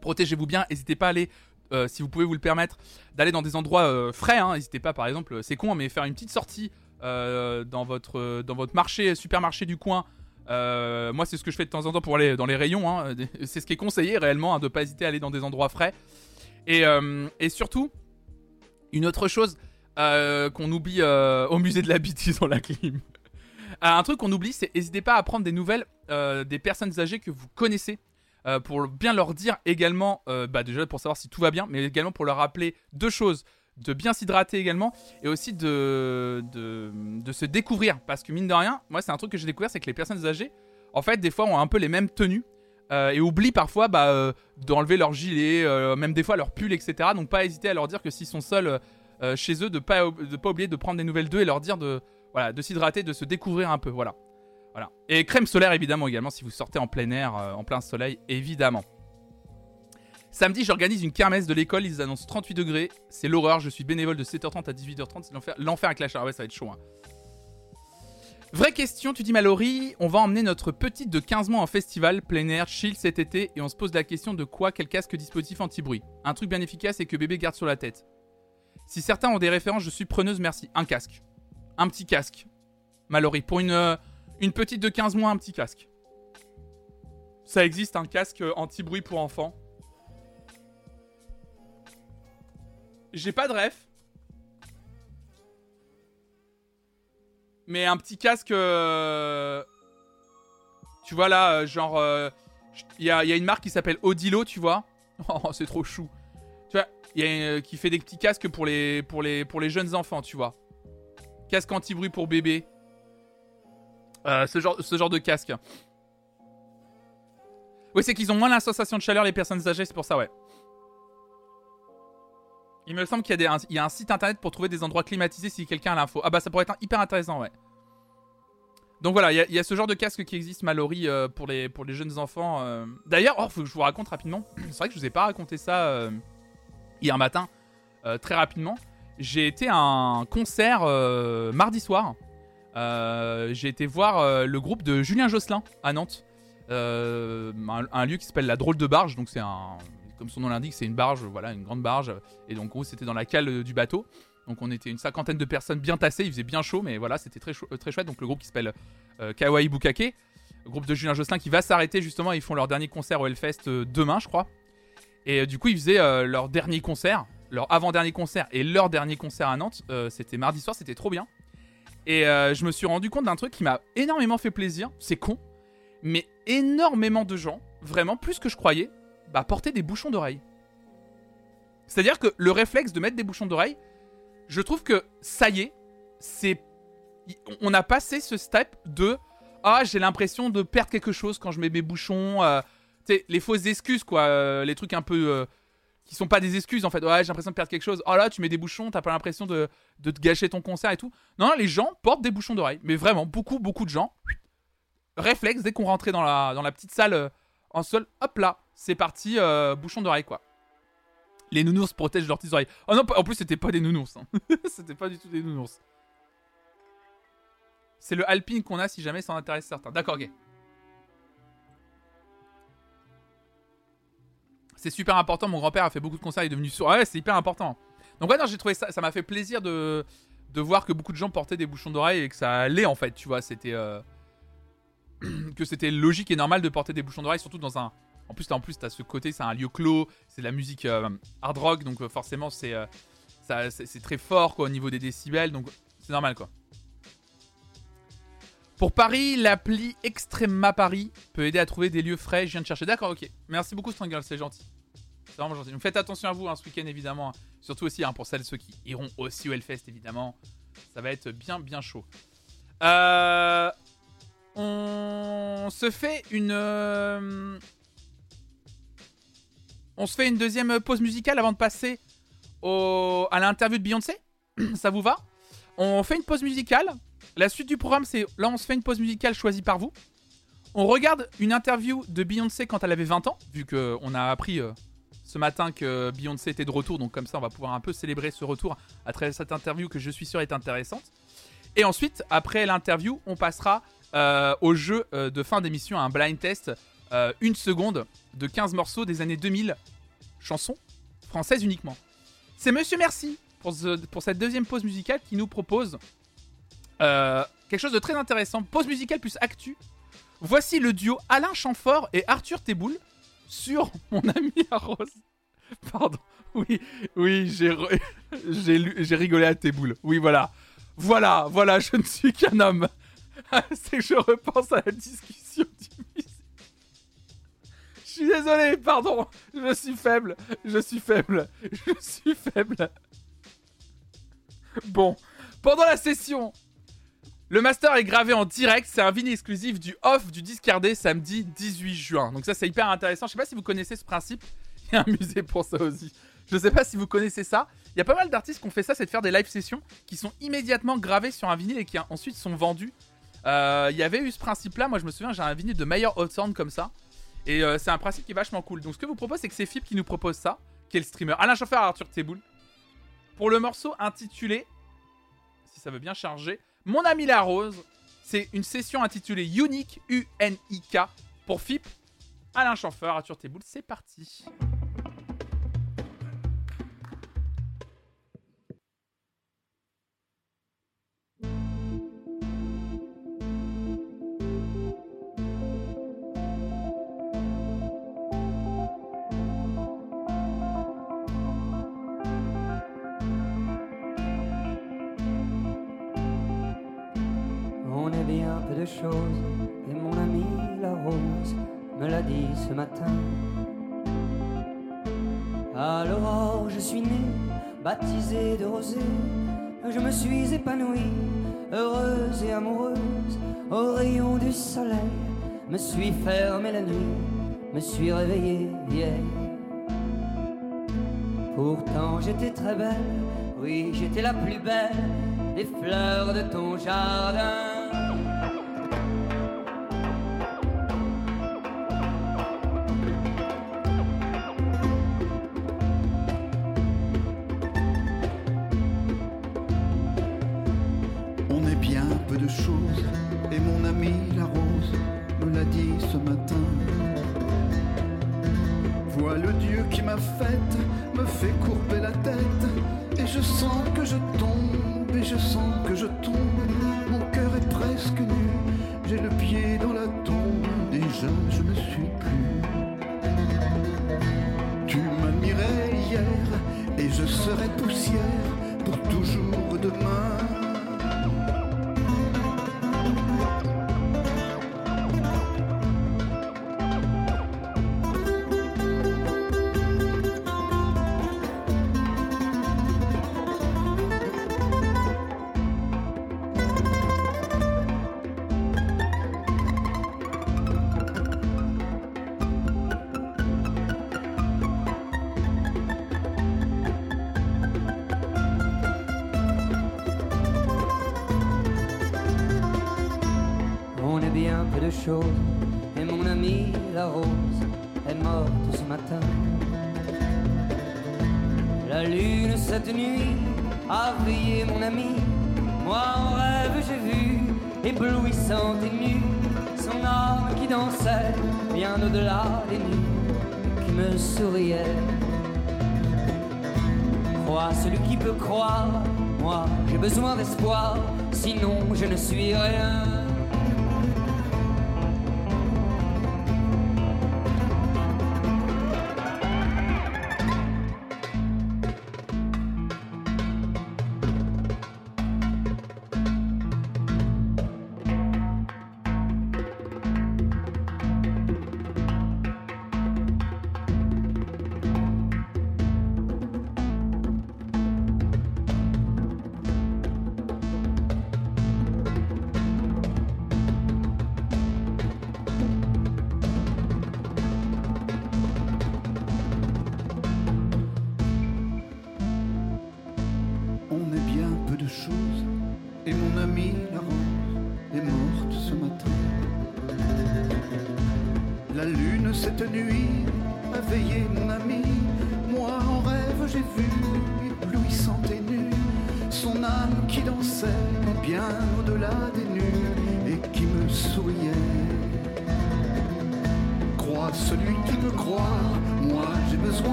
protégez-vous bien. N'hésitez pas à aller, euh, si vous pouvez vous le permettre, d'aller dans des endroits euh, frais. Hein. N'hésitez pas, par exemple, c'est con, mais faire une petite sortie euh, dans, votre, dans votre marché, supermarché du coin. moi, c'est ce que je fais de temps en temps pour aller dans les rayons. Hein. C'est ce qui est conseillé réellement, hein, de ne pas hésiter à aller dans des endroits frais. Et, et surtout, une autre chose, qu'on oublie au musée de la bêtise dans la clim. Un truc qu'on oublie, c'est n'hésitez pas à prendre des nouvelles des personnes âgées que vous connaissez. Pour bien leur dire également, bah déjà pour savoir si tout va bien, mais également pour leur rappeler deux choses de bien s'hydrater également et aussi de, se découvrir. Parce que mine de rien, moi c'est un truc que j'ai découvert, c'est que les personnes âgées, en fait, des fois ont un peu les mêmes tenues et oublient parfois bah, d'enlever leur gilet, même des fois leur pull, etc. Donc pas hésiter à leur dire que s'ils sont seuls euh, chez eux, de pas, de pas oublier de prendre des nouvelles d'eux et leur dire de, voilà, de s'hydrater, de se découvrir un peu. Voilà. Voilà. Et crème solaire évidemment également si vous sortez en plein air, euh, en plein soleil, évidemment. Samedi, j'organise une kermesse de l'école. Ils annoncent 38 degrés. C'est l'horreur. Je suis bénévole de 7h30 à 18h30. C'est l'enfer. L'enfer avec la chaleur. Ouais, ça va être chaud. Hein. Vraie question, tu dis Mallory. On va emmener notre petite de 15 mois en festival, plein air, chill cet été. Et on se pose la question de quoi Quel casque dispositif anti-bruit Un truc bien efficace et que bébé garde sur la tête. Si certains ont des références, je suis preneuse, merci. Un casque. Un petit casque. Mallory. Pour une, euh, une petite de 15 mois, un petit casque. Ça existe, un casque euh, anti-bruit pour enfants. J'ai pas de ref. Mais un petit casque... Euh, tu vois là, genre... Il y, a, une marque qui s'appelle Odilo, tu vois. Oh, c'est trop chou. Tu vois, y a, qui fait des petits casques pour les, pour, les, pour les jeunes enfants, tu vois. Casque anti-bruit pour bébé. Euh, ce, genre, ce genre de casque. Oui, c'est qu'ils ont moins la sensation de chaleur, les personnes âgées, c'est pour ça, ouais. Il me semble qu'il y, a y a un site internet pour trouver des endroits climatisés si quelqu'un a l'info. Ah bah ça pourrait être hyper intéressant, ouais. Donc voilà, il y, a ce genre de casque qui existe, Mallory, euh, pour, les, pour les jeunes enfants. Euh. D'ailleurs, oh, faut que je vous raconte rapidement. C'est vrai que je vous ai pas raconté ça hier matin, très rapidement. J'ai été à un concert mardi soir. J'ai été voir le groupe de Julien Josselin à Nantes. Un, lieu qui s'appelle la Drôle de Barge. Donc c'est un, comme son nom l'indique, c'est une barge, voilà, une grande barge. Et donc, gros, c'était dans la cale du bateau. Donc on était une cinquantaine de personnes bien tassées, il faisait bien chaud, mais voilà, c'était très, euh, très chouette. Donc le groupe qui s'appelle euh, Kawaii Bukake, groupe de Julien Josselin qui va s'arrêter justement, ils font leur dernier concert au Hellfest euh, demain, je crois. Et du coup, ils faisaient leur dernier concert, leur avant-dernier concert et leur dernier concert à Nantes. c'était mardi soir, c'était trop bien. Et je me suis rendu compte d'un truc qui m'a énormément fait plaisir, c'est con, mais énormément de gens, vraiment plus que je croyais, bah, portaient des bouchons d'oreille. C'est-à-dire que le réflexe de mettre des bouchons d'oreille, je trouve que ça y est, c'est. On a passé ce step de Ah, j'ai l'impression de perdre quelque chose quand je mets mes bouchons. Euh, les fausses excuses, quoi. Euh, les trucs un peu. Euh, qui sont pas des excuses en fait. Ouais, j'ai l'impression de perdre quelque chose. Oh là, tu mets des bouchons, t'as pas l'impression de, de te gâcher ton concert et tout. Non, les gens portent des bouchons d'oreille. Mais vraiment, beaucoup, beaucoup de gens. Réflexe, dès qu'on rentrait dans la, dans la petite salle en sol, hop là, c'est parti, bouchon d'oreille quoi. Les nounours protègent leurs petites oreilles. Oh non, en plus, c'était pas des nounours. Hein. c'était pas du tout des nounours. C'est le Alpine qu'on a si jamais ça en intéresse certains. D'accord, ok. C'est super important. Mon grand-père a fait beaucoup de concerts, il est devenu sourd. Ouais, c'est hyper important. Donc, ouais, non, j'ai trouvé ça. Ça m'a fait plaisir de, voir que beaucoup de gens portaient des bouchons d'oreilles et que ça allait en fait, tu vois. C'était. Euh, que c'était logique et normal de porter des bouchons d'oreilles, surtout dans un, en plus, en plus, t'as ce côté, c'est un lieu clos, c'est de la musique euh, hard rock, donc euh, forcément, c'est très fort au niveau des décibels, donc c'est normal quoi. Pour Paris, l'appli Extrema Paris peut aider à trouver des lieux frais. Je viens de chercher. D'accord, ok. Merci beaucoup, Strangle, c'est gentil. C'est vraiment gentil. Donc faites attention à vous hein, ce week-end, évidemment. Surtout aussi hein, pour celles ceux qui iront aussi au Hellfest, évidemment. Ça va être bien, bien chaud. On se fait une. On se fait une deuxième pause musicale avant de passer à l'interview de Beyoncé Ça vous va? On fait une pause musicale. La suite du programme, c'est là, on se fait une pause musicale choisie par vous. On regarde une interview de Beyoncé quand elle avait 20 ans, vu qu'on a appris euh, ce matin que Beyoncé était de retour. Donc, comme ça, on va pouvoir un peu célébrer ce retour à travers cette interview que je suis sûr est intéressante. Et ensuite, après l'interview, on passera euh, au jeu euh, de fin d'émission, un blind test euh, une seconde de 15 morceaux des années 2000, chansons françaises uniquement. C'est Monsieur Merci pour, cette deuxième pause musicale qui nous propose euh, quelque chose de très intéressant. Pause musicale plus actu. Voici le duo Alain Chamfort et Arthur Teboul sur Mon ami la rose. Pardon. Oui, oui, j'ai rigolé à Teboul. Oui, voilà. Voilà, voilà, je ne suis qu'un homme. C'est que je repense à la discussion du je suis désolé, pardon. Je suis faible. Je suis faible. Je suis faible. Bon. Pendant la session, le master est gravé en direct. C'est un vinyle exclusif du off du discardé samedi 18 juin. Donc ça, c'est hyper intéressant. Je sais pas si vous connaissez ce principe. Il y a un musée pour ça aussi. Je sais pas si vous connaissez ça. Il y a pas mal d'artistes qui ont fait ça, c'est de faire des live sessions qui sont immédiatement gravés sur un vinyle et qui ensuite sont vendus. Euh, il y avait eu ce principe-là. Moi, je me souviens, j'ai un vinyle de Meyer Hot Sound comme ça. Et euh, c'est un principe qui est vachement cool. Donc ce que vous propose, c'est que c'est Fib qui nous propose ça, qui est le streamer. Alain Chauffeur Arthur Teboul. Pour le morceau intitulé, si ça veut bien charger, Mon ami la rose. C'est une session intitulée Unique, U-N-I-K, pour FIP. Alain Chauffeur, Arthur Teboul, c'est parti. Et mon ami la rose me l'a dit ce matin. À l'aurore, je suis né, baptisé de rosée, je me suis épanouie, heureuse et amoureuse, au rayon du soleil. Me suis fermé la nuit, me suis réveillée vieille. Pourtant j'étais très belle, oui j'étais la plus belle des fleurs de ton jardin.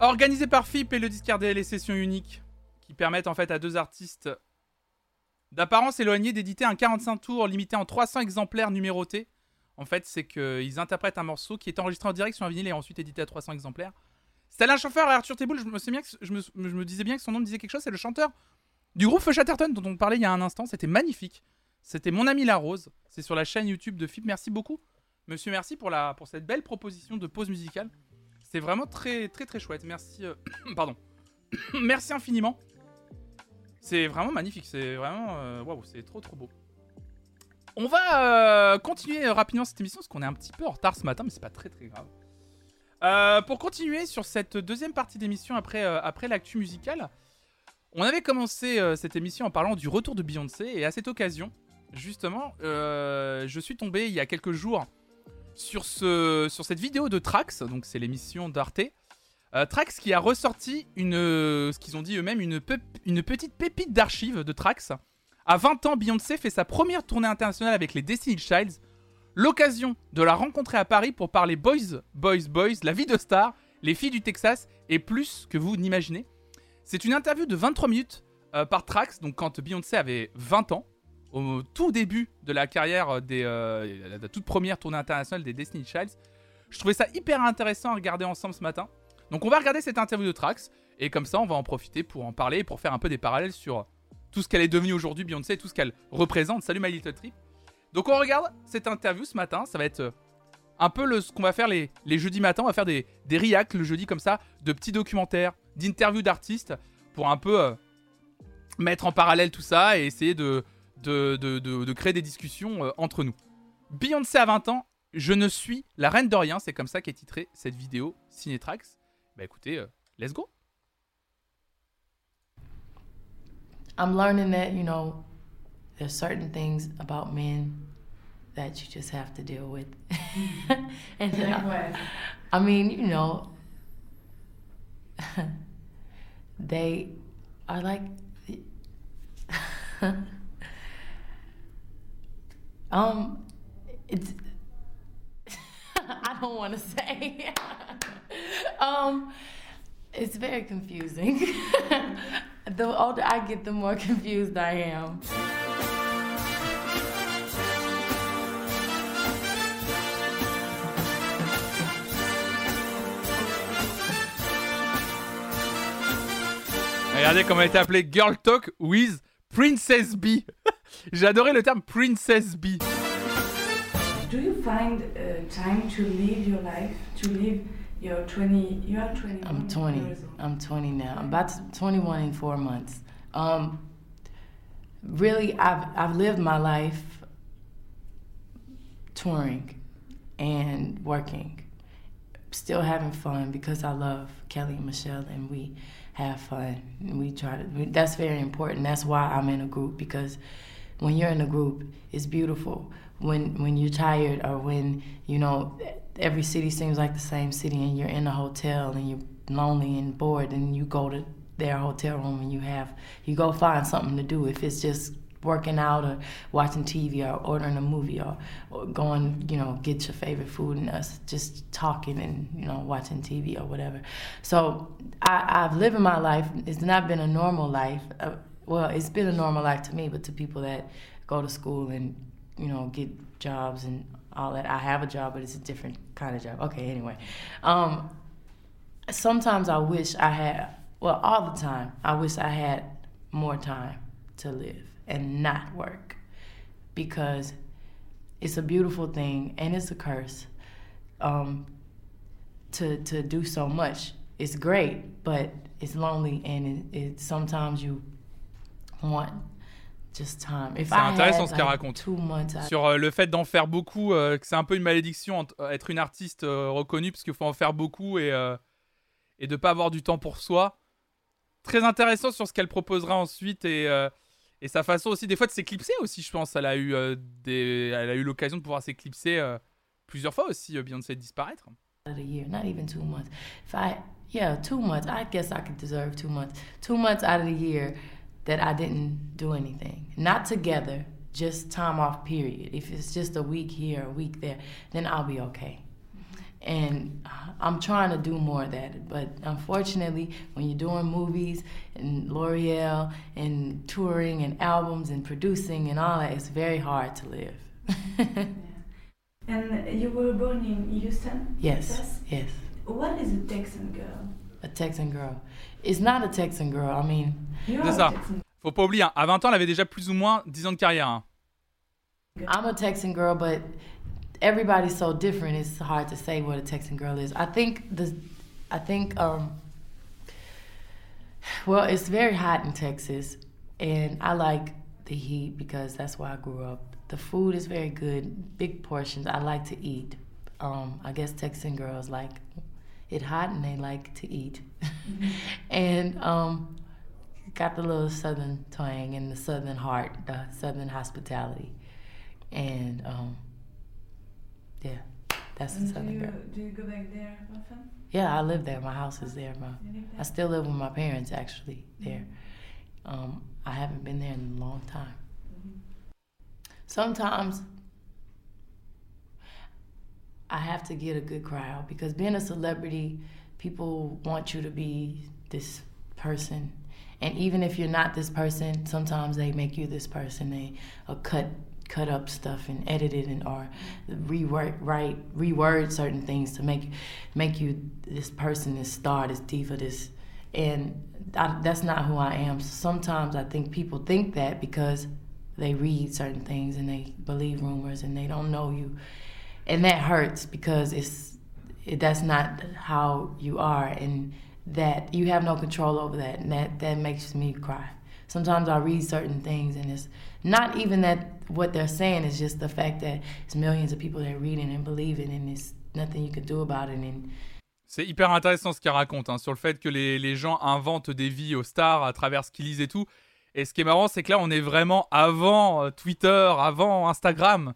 Organisé par FIP et le discardé les sessions uniques qui permettent en fait à deux artistes d'apparence éloignée d'éditer un 45 tours limité en 300 exemplaires numérotés. En fait, c'est qu'ils interprètent un morceau qui est enregistré en direct sur un vinyle et ensuite édité à 300 exemplaires. C'est Alain Chauffeur et Arthur Teboul, je me, disais bien que son nom disait quelque chose, c'est le chanteur du groupe Feu Chatterton dont on parlait il y a un instant, c'était magnifique. C'était Mon ami la rose, c'est sur la chaîne YouTube de FIP. Merci beaucoup. Monsieur, merci pour, la, pour cette belle proposition de pause musicale. C'est vraiment très très très chouette. Merci. euh, pardon. merci infiniment. C'est vraiment magnifique. C'est vraiment. euh, Waouh, c'est trop trop beau. On va euh, continuer rapidement cette émission parce qu'on est un petit peu en retard ce matin, mais c'est pas très très grave. Pour continuer sur cette deuxième partie d'émission après, après l'actu musicale, on avait commencé euh, cette émission en parlant du retour de Beyoncé et à cette occasion, justement, euh, je suis tombé il y a quelques jours sur, ce, sur cette vidéo de Trax, donc c'est l'émission d'Arte. Euh, Trax qui a ressorti une, ce qu'ils ont dit eux-mêmes, une petite pépite d'archives de Trax. À 20 ans, Beyoncé fait sa première tournée internationale avec les Destiny Childs. L'occasion de la rencontrer à Paris pour parler Boys, Boys, Boys, la vie de star, les filles du Texas et plus que vous n'imaginez. C'est une interview de 23 minutes euh, par Trax, donc quand Beyoncé avait 20 ans, au tout début de la carrière des euh, la toute première tournée internationale des Destiny Childs. Je trouvais ça hyper intéressant à regarder ensemble ce matin. Donc on va regarder cette interview de Trax et comme ça on va en profiter pour en parler pour faire un peu des parallèles sur tout ce qu'elle est devenue aujourd'hui Beyoncé, tout ce qu'elle représente. Salut My Little Trip. Donc on regarde cette interview ce matin, ça va être euh, un peu le, ce qu'on va faire les, les jeudis matins, on va faire des, des reacts le jeudi comme ça, de petits documentaires, d'interviews d'artistes pour un peu euh, mettre en parallèle tout ça et essayer de, de, de, de, de créer des discussions euh, entre nous. Beyoncé à 20 ans, je ne suis la reine de rien, c'est comme ça qu'est titrée cette vidéo Cinetrax. Bah écoutez, euh, let's go I'm learning that, you know, there's certain things about men that you just have to deal with. and then I, I mean, you know, they are like um it's I don't want to say. um it's very confusing. the older I get, the more confused I am. Regardez comment elle était appelée Girl Talk with Princess B. J'ai adoré le terme Princess B. Do you find uh, time to live your life, to live your 20, you are 21 I'm 20. years old. I'm 20 now. I'm about to 21 in four months. Um, really, I've I've lived my life touring and working, still having fun because I love Kelly and Michelle, and we have fun. We try to. That's very important. That's why I'm in a group because when you're in a group, it's beautiful. When when you're tired or when you know every city seems like the same city, and you're in a hotel and you're lonely and bored, and you go to their hotel room and you have you go find something to do. If it's just working out or watching TV or ordering a movie or, or going, you know, get your favorite food and us just talking and, you know, watching TV or whatever. So I, I've lived in my life. It's not been a normal life. Uh, well, it's been a normal life to me, but to people that go to school and, you know, get jobs and all that. I have a job, but it's a different kind of job. Okay, anyway. Um, sometimes I wish I had, well, all the time, I wish I had more time to live and not work because it's a beautiful thing and it's a curse um, to, to do so much. It's great, but it's lonely and it, it sometimes you want just time. If C'est intéressant had, ce qu'elle raconte. Sur euh, le fait d'en faire beaucoup, euh, que c'est un peu une malédiction euh, être une artiste euh, reconnue parce qu'il faut en faire beaucoup et, euh, et de pas avoir du temps pour soi. Très intéressant sur ce qu'elle proposera ensuite et, euh, et sa façon aussi des fois de s'éclipser aussi je pense. Elle a eu, euh, des, elle a eu l'occasion de pouvoir s'éclipser euh, plusieurs fois aussi euh, Beyoncé disparaître. If I, yeah, two months, I guess I could deserve two months. Two months out of the year that I didn't do anything. Not together, just time off, period. If it's just a week here, a week there, then I'll be okay. And uh, I'm trying to do more of that. But unfortunately, when you're doing movies and L'Oreal and touring and albums and producing and all that, it's very hard to live. yeah. And you were born in Houston, yes, Texas. yes. What is a Texan girl? A Texan girl. It's not a Texan girl. I mean, You C'est are ça. a Texan Faut pas oublier, hein, à 20 ans elle avait déjà plus ou moins 10 ans de carrière. hein. girl. I'm a Texan girl, but everybody's so different. It's hard to say what a Texan girl is. I think the, I think um. Well, it's very hot in Texas, and I like the heat because that's where I grew up. The food is very good, big portions. I like to eat. Um, I guess Texan girls like it hot and they like to eat, and um, got the little southern twang and the southern heart, the southern hospitality and um, yeah, that's the And do Southern you, girl. do you go back there often? Yeah, I live there. My house is there. My, I still live with my parents actually there. Um, I haven't been there in a long time. Sometimes I have to get a good crowd because being a celebrity, people want you to be this person, And even if you're not this person, sometimes they make you this person. They cut cut up stuff and edit it and or reword write reword certain things to make make you this person, this star, this diva, this and I, that's not who I am. Sometimes I think people think that because they read certain things and they believe rumors and they don't know you, and that hurts because it's it, that's not how you are and that you have no control over that and that that makes me cry. Sometimes I read certain things and it's not even that what they're saying is just the fact that it's millions of people that are reading and believing and there's nothing you can do about it and C'est hyper intéressant ce qu'il raconte hein, sur le fait que les, les, gens inventent des vies aux stars à travers ce qu'ils lisent et tout. Et ce qui est marrant, c'est que là, on est vraiment avant euh, Twitter, avant Instagram.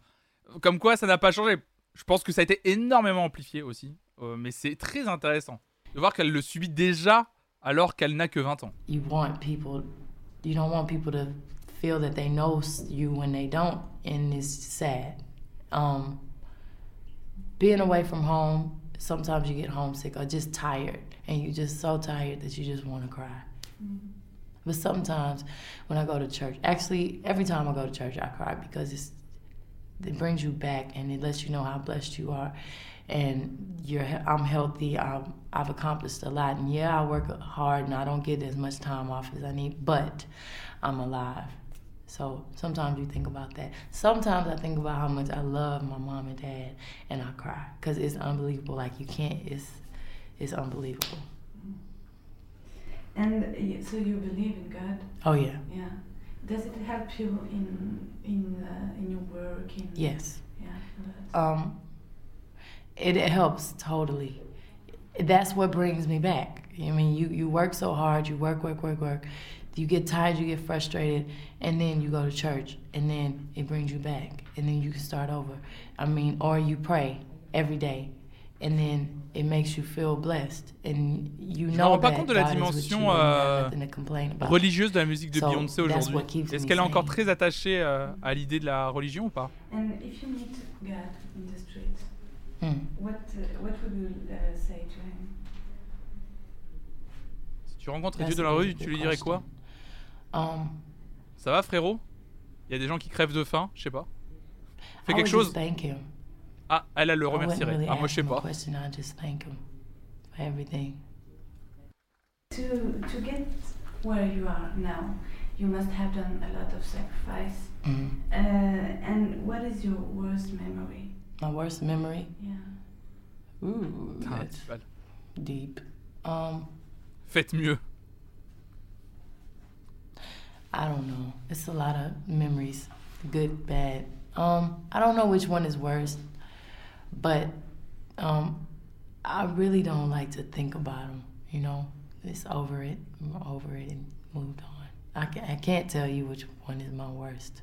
Comme quoi, ça n'a pas changé. Je pense que ça a été énormément amplifié aussi. Euh, mais c'est très intéressant de voir qu'elle le subit déjà alors qu'elle n'a que 20 ans. You want people, you don't want people to feel that they know you when they don't, and it's sad. Um, being away from home, sometimes you get homesick or just tired, and you're just so tired that you just want to cry. Mm-hmm. But sometimes when I go to church, actually every time I go to church, I cry because it's it brings you back and it lets you know how blessed you are and you're I'm healthy. I'm, I've accomplished a lot, and yeah, I work hard, and I don't get as much time off as I need, but I'm alive. So sometimes you think about that. Sometimes I think about how much I love my mom and dad, and I cry because it's unbelievable. Like you can't. It's it's unbelievable. And so you believe in God? Oh yeah. Yeah. Does it help you in in uh, in your work? In, yes. Yeah. Um, it, it helps totally. That's what brings me back. I mean, you you work so hard, you work, work, work, work. You get tired, you get frustrated, and then you go to church, and then it brings you back, and then you can start over. I mean, or you pray every day, and then it makes you feel blessed, and you Je know me rends pas that compte de la God is with dimension euh, religieuse de la musique de So, Beyoncé aujourd'hui. Est-ce qu'elle est encore très attachée euh, à l'idée de la religion ou pas? And if you meet God in the street, Hmm. what uh, what would you uh, say to him? Si tu rencontres Dieu dans la rue, tu lui dirais quoi? Um, Ça va frérot? Il y a des gens qui crèvent de faim, je sais pas. Fais I quelque chose just thank him. Ah, elle, elle le remercierait. really ah, moi je sais pas. question. I just thank him for everything. To to get where you are now, you must have done a lot of sacrifice. Mm. Uh, and what is your worst memory? My worst memory? Yeah. Ooh, Ah, that's deep. Um, Faites mieux. I don't know. It's a lot of memories, good, bad. Um, I don't know which one is worse, but um, I really don't like to think about them. You know, it's over it, I'm over it, and moved on. I, ca- I can't tell you which one is my worst.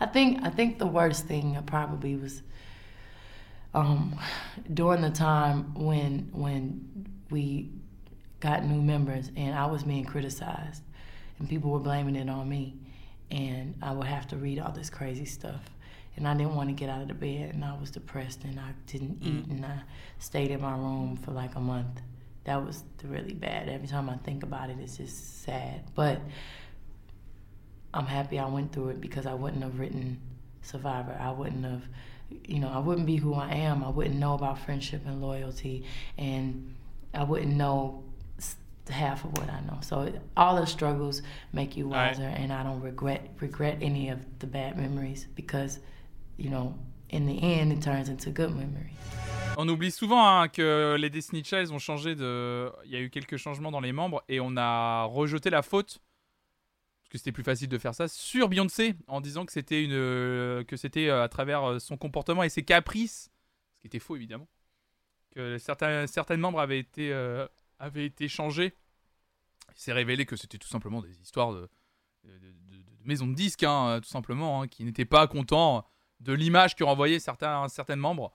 I think I think the worst thing probably was um, during the time when when we got new members and I was being criticized and people were blaming it on me and I would have to read all this crazy stuff and I didn't want to get out of the bed and I was depressed and I didn't mm. eat and I stayed in my room for like a month. That was really bad. Every time I think about it, it's just sad. But I'm happy I went through it because I wouldn't have written Survivor. I wouldn't have, you know, I wouldn't be who I am. I wouldn't know about friendship and loyalty, and I wouldn't know half of what I know. So it, all the struggles make you Right. wiser, and I don't regret regret any of the bad memories because, you know, in the end, it turns into good memories. On oublie souvent hein, que les Destiny Child ont changé de. Il y a eu quelques changements dans les membres et on a rejeté la faute parce que c'était plus facile de faire ça sur Beyoncé en disant que c'était une que c'était euh, à travers euh, son comportement et ses caprices, ce qui était faux évidemment, que certains certains membres avaient été euh, avaient été changés. S'est révélé que c'était tout simplement des histoires de de, maisons de disques, hein, tout simplement, hein, qui n'étaient pas contents de l'image que renvoyaient certains certains membres.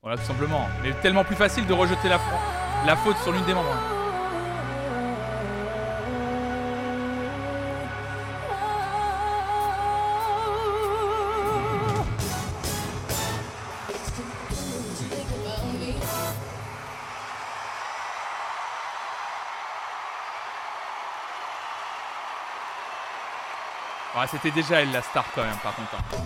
Voilà, tout simplement. Mais tellement plus facile de rejeter la, la faute sur l'une des membres. Ouais, C'était déjà elle la star quand même, par contre. hein.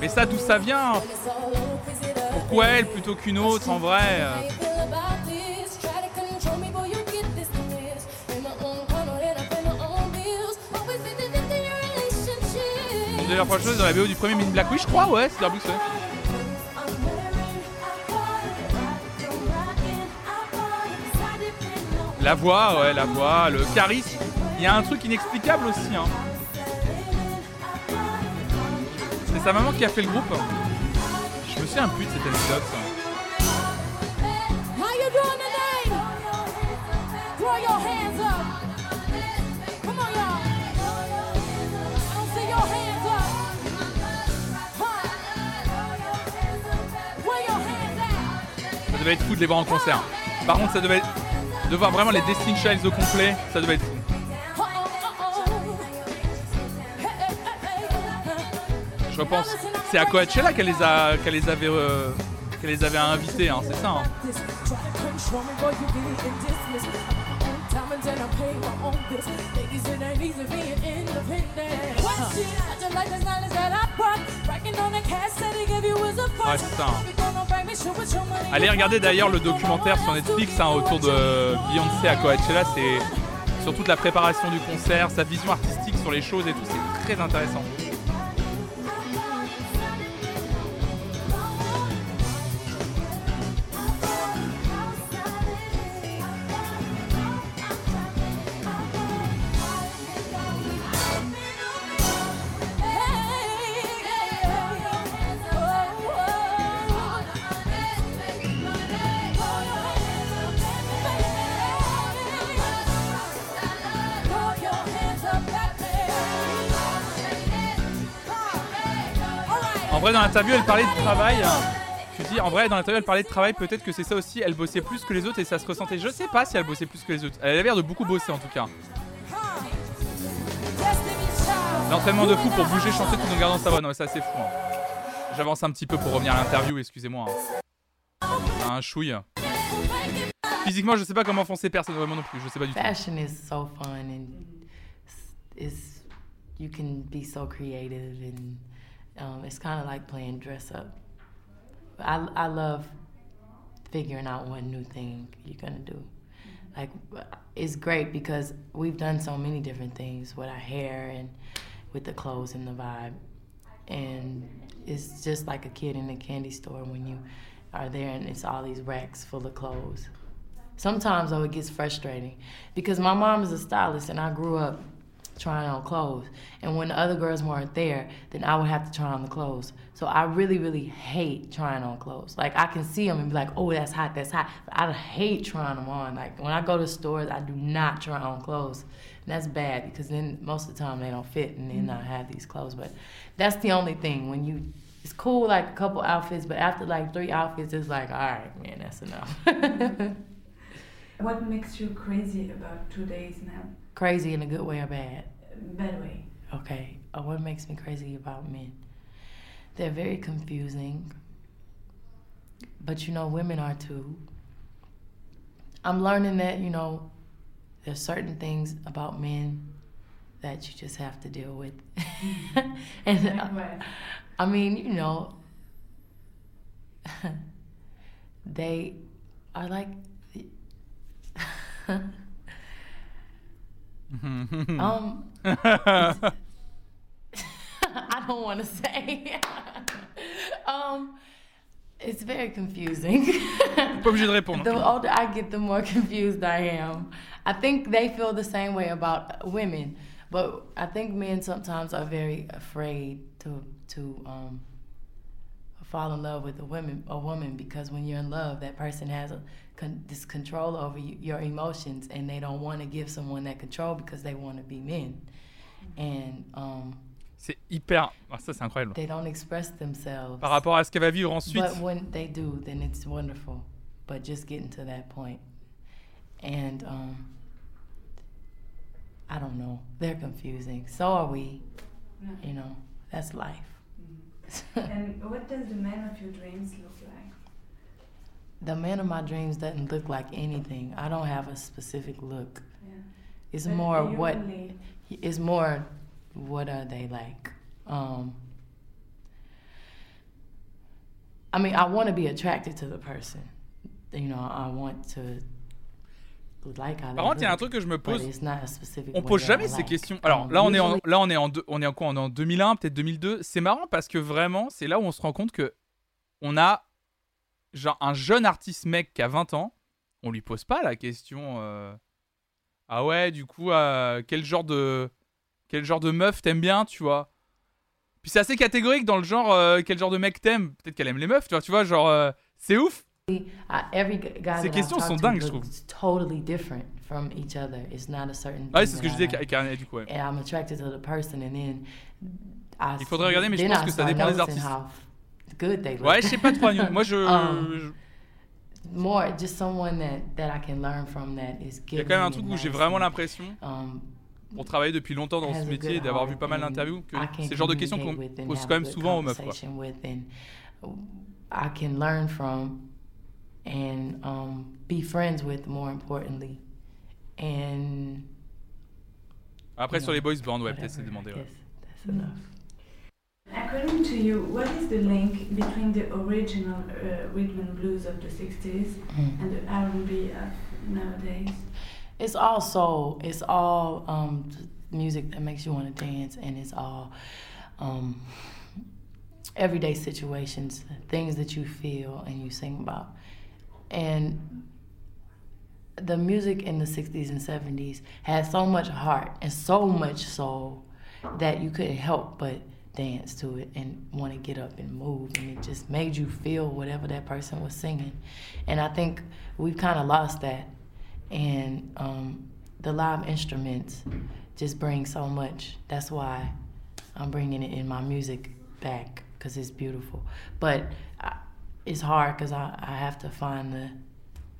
Mais ça, d'où ça vient Pourquoi elle plutôt qu'une autre en vrai euh? D'ailleurs, franchement, dans la BO du premier Mini Black, oui, je crois, ouais, c'est Blue Sky. La voix, ouais, la voix, le charisme. Il y a un truc inexplicable aussi. Hein. C'est sa maman qui a fait le groupe. Je me souviens plus de cette anecdote. Ça devait être fou de les voir en concert. Par contre, ça devait être... De voir vraiment les Destiny Childs au complet, ça devait être fou. Je repense. C'est à Coachella qu'elle les a, qu'elle les avait, euh, qu'elle les avait invités, hein, c'est ça. hein. Diamonds and I pay my own bills. Ladies, it ain't easy being independent. What shit? I just like the knowledge that I brought. Bragging on the cash that he gave you was a Ouais, c'est ça. You gonna bring me show with your money. Allez regarder d'ailleurs le documentaire sur Netflix hein, autour de Beyoncé à Coachella, c'est sur toute la préparation du concert, sa vision artistique sur les choses et tout, c'est très intéressant. L'interview, elle parlait de travail. Tu dis, en vrai, dans l'interview, elle parlait de travail. Peut-être que c'est ça aussi. Elle bossait plus que les autres et ça se ressentait. Je sais pas si elle bossait plus que les autres. Elle avait l'air de beaucoup bosser en tout cas. L'entraînement de fou pour bouger, chanter tout en gardant sa voix. Non, ça, c'est fou. hein. J'avance un petit peu pour revenir à l'interview, excusez-moi. hein. Un chouille. Physiquement, je sais pas comment foncer personne. Ouais, moi non plus, je sais pas du tout. Fashion is so fun and it's you can be so creative um, it's kind of like playing dress up. I I love figuring out what new thing you're gonna do. Like it's great because we've done so many different things with our hair and with the clothes and the vibe, and it's just like a kid in a candy store when you are there and it's all these racks full of clothes. Sometimes though it gets frustrating because my mom is a stylist and I grew up trying on clothes. And when the other girls weren't there, then I would have to try on the clothes. So I really, really hate trying on clothes. Like I can see them and be like, oh, that's hot, that's hot. But I hate trying them on. Like when I go to stores, I do not try on clothes. And that's bad because then most of the time they don't fit and then I mm-hmm. have these clothes. But that's the only thing when you. It's cool like a couple outfits, but after like three outfits, it's like, all right, man, that's enough. What makes you crazy about two days now? Crazy in a good way or bad? Bad way. Okay, uh, what makes me crazy about men? They're very confusing, but you know, women are too. I'm learning that, you know, there's certain things about men that you just have to deal with. and uh. I mean, you know, they are like. Um, I don't want to say. um, it's very confusing. Pas obligé de répondre. the older I get, the more confused I am. I think they feel the same way about women, but I think men sometimes are very afraid to to um, fall in love with a woman a woman because when you're in love, that person has a con- this control over you, your emotions, and they don't want to give someone that control because they want to be men, and um, C'est hyper. Ah, ça, c'est incroyable. they don't express themselves. Par rapport à ce qu'elle va vivre ensuite. But when they do, then it's wonderful. But just getting to that point, and um, I don't know, they're confusing. So are we. You know, that's life. And what does the man of your dreams look like? The man of my dreams doesn't look like anything. I don't have a specific look. Yeah. It's But more what only- it's more what are they like? Um i mean i want to be attracted to the person you know i want to like Par contre, il y a un truc que je me pose. On pose jamais I ces like. questions. Alors là, on est en, là, on est en, deux- on est en quoi? On est en 2001, peut-être 2002. C'est marrant parce que vraiment, c'est là où on se rend compte que on a genre un jeune artiste mec qui a 20 ans. On lui pose pas la question. euh, Ah ouais, du coup, euh, quel genre de quel genre de meuf t'aimes bien, tu vois? Puis c'est assez catégorique dans le genre euh, quel genre de mec t'aimes? Peut-être qu'elle aime les meufs, tu vois. Tu vois, genre c'est ouf. Ces questions sont dingues, je looks totally different from each other. It's not a certain. Ouais, thing c'est ce que je disais avec du coup. ouais. and I'm attracted to the person, and then I. Il faudrait regarder, mais je pense que ça dépend des artistes. How Good they look. Ouais, je sais pas trop. Moi, je, Um, je- More just someone that that I can learn from that is il y a quand même un truc où j'ai vraiment l'impression. um, pour travailler depuis longtemps dans ce métier, good d'avoir vu pas mal d'interviews, que c'est le genre de questions qu'on pose quand même souvent aux meufs. Quoi. I can learn from and um, be friends with more importantly. And Après, sur les boys band, ouais, peut-être c'est demandé. Ouais. Guess That's enough. According to you, what is the link between the original uh, rhythm and blues of the 60s Mm. and the R&B of nowadays? It's all soul. It's all um, music that makes you want to dance, and it's all um, everyday situations, things that you feel and you sing about. And the music in the 60s and 70s had so much heart and so much soul that you couldn't help but dance to it and want to get up and move and it just made you feel whatever that person was singing and i think we've kind of lost that and um, the live instruments just bring so much that's why i'm bringing it in my music back because it's beautiful but I, it's hard because I, I have to find the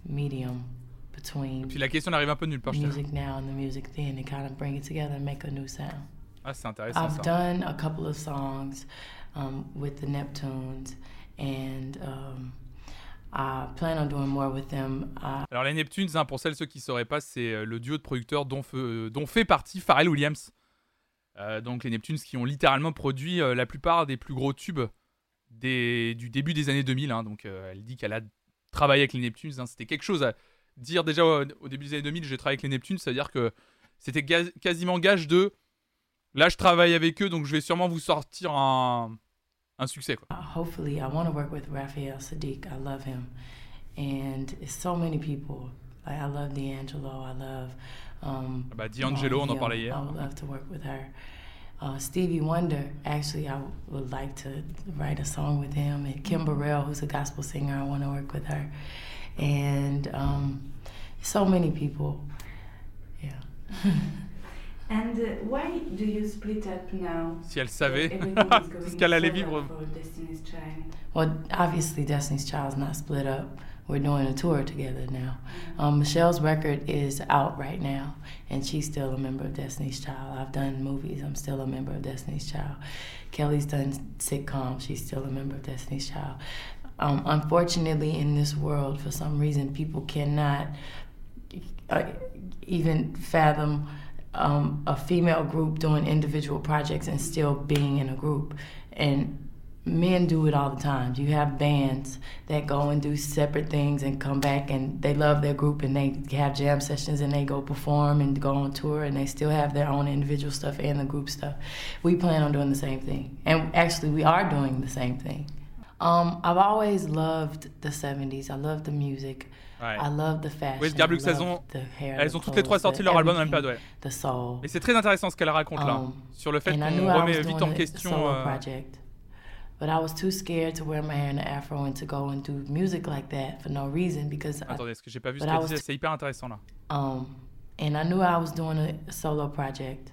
medium between Puis la question arrive un peu nulle part. music now and the music then and kind of bring it together and make a new sound. Ah, c'est intéressant I've ça. done a couple of songs um, with the Neptunes and um, I plan on doing more with them. Uh, Alors les Neptunes, hein, pour celles ceux qui ne sauraient pas, c'est euh, le duo de producteurs dont, fe- dont fait partie Pharrell Williams. Euh, donc les Neptunes qui ont littéralement produit euh, la plupart des plus gros tubes des, du début des années 2000. hein. donc euh, elle dit qu'elle a travaillé avec les Neptunes. hein. C'était quelque chose à dire déjà au, au début des années 2000, j'ai travaillé avec les Neptunes. C'est-à-dire que c'était quasiment gage de là je travaille avec eux, donc je vais sûrement vous sortir un, un succès. Quoi. hopefully, I want to work with Raphael Sadiq. I love him. And it's so many people. Like, I love D'Angelo. I love. Um, Ah Bah, D'Angelo, on en parlait hier. I would love to work with her. Uh, Stevie Wonder, actually, I would like to write a song with him. And Kim Burrell, who's a gospel singer, I want to work with her. And um, so many people. Yeah. And uh, why do you split up now? Si elle savait Everything is going tout ce qu'elle allait so well vivre. for Destiny's Child. Well, obviously, Destiny's Child's not split up. We're doing a tour together now. Um, Michelle's record is out right now, and she's still a member of Destiny's Child. I've done movies. I'm still a member of Destiny's Child. Kelly's done sitcoms. She's still a member of Destiny's Child. Um, unfortunately, in this world, for some reason, people cannot uh, even fathom um, a female group doing individual projects and still being in a group. And men do it all the time. You have bands that go and do separate things and come back and they love their group and they have jam sessions and they go perform and go on tour and they still have their own individual stuff and the group stuff. We plan on doing the same thing. And actually, we are doing the same thing. Um, I've always loved the 70s. I love the music. Ouais. I love the fashion. Oui, elles ont- Elles toutes les trois sorti leur album dans la même période. ouais. Et c'est très intéressant ce qu'elle raconte là, Um, sur le fait qu'on remet vite en a question. solo euh, project, but I was too scared to wear my hair in an afro and to go and do music like that for no reason because I, Attendez, est-ce que j'ai pas vu ce qu'elle disait? C'est hyper intéressant là. um, and I knew I was doing a solo project,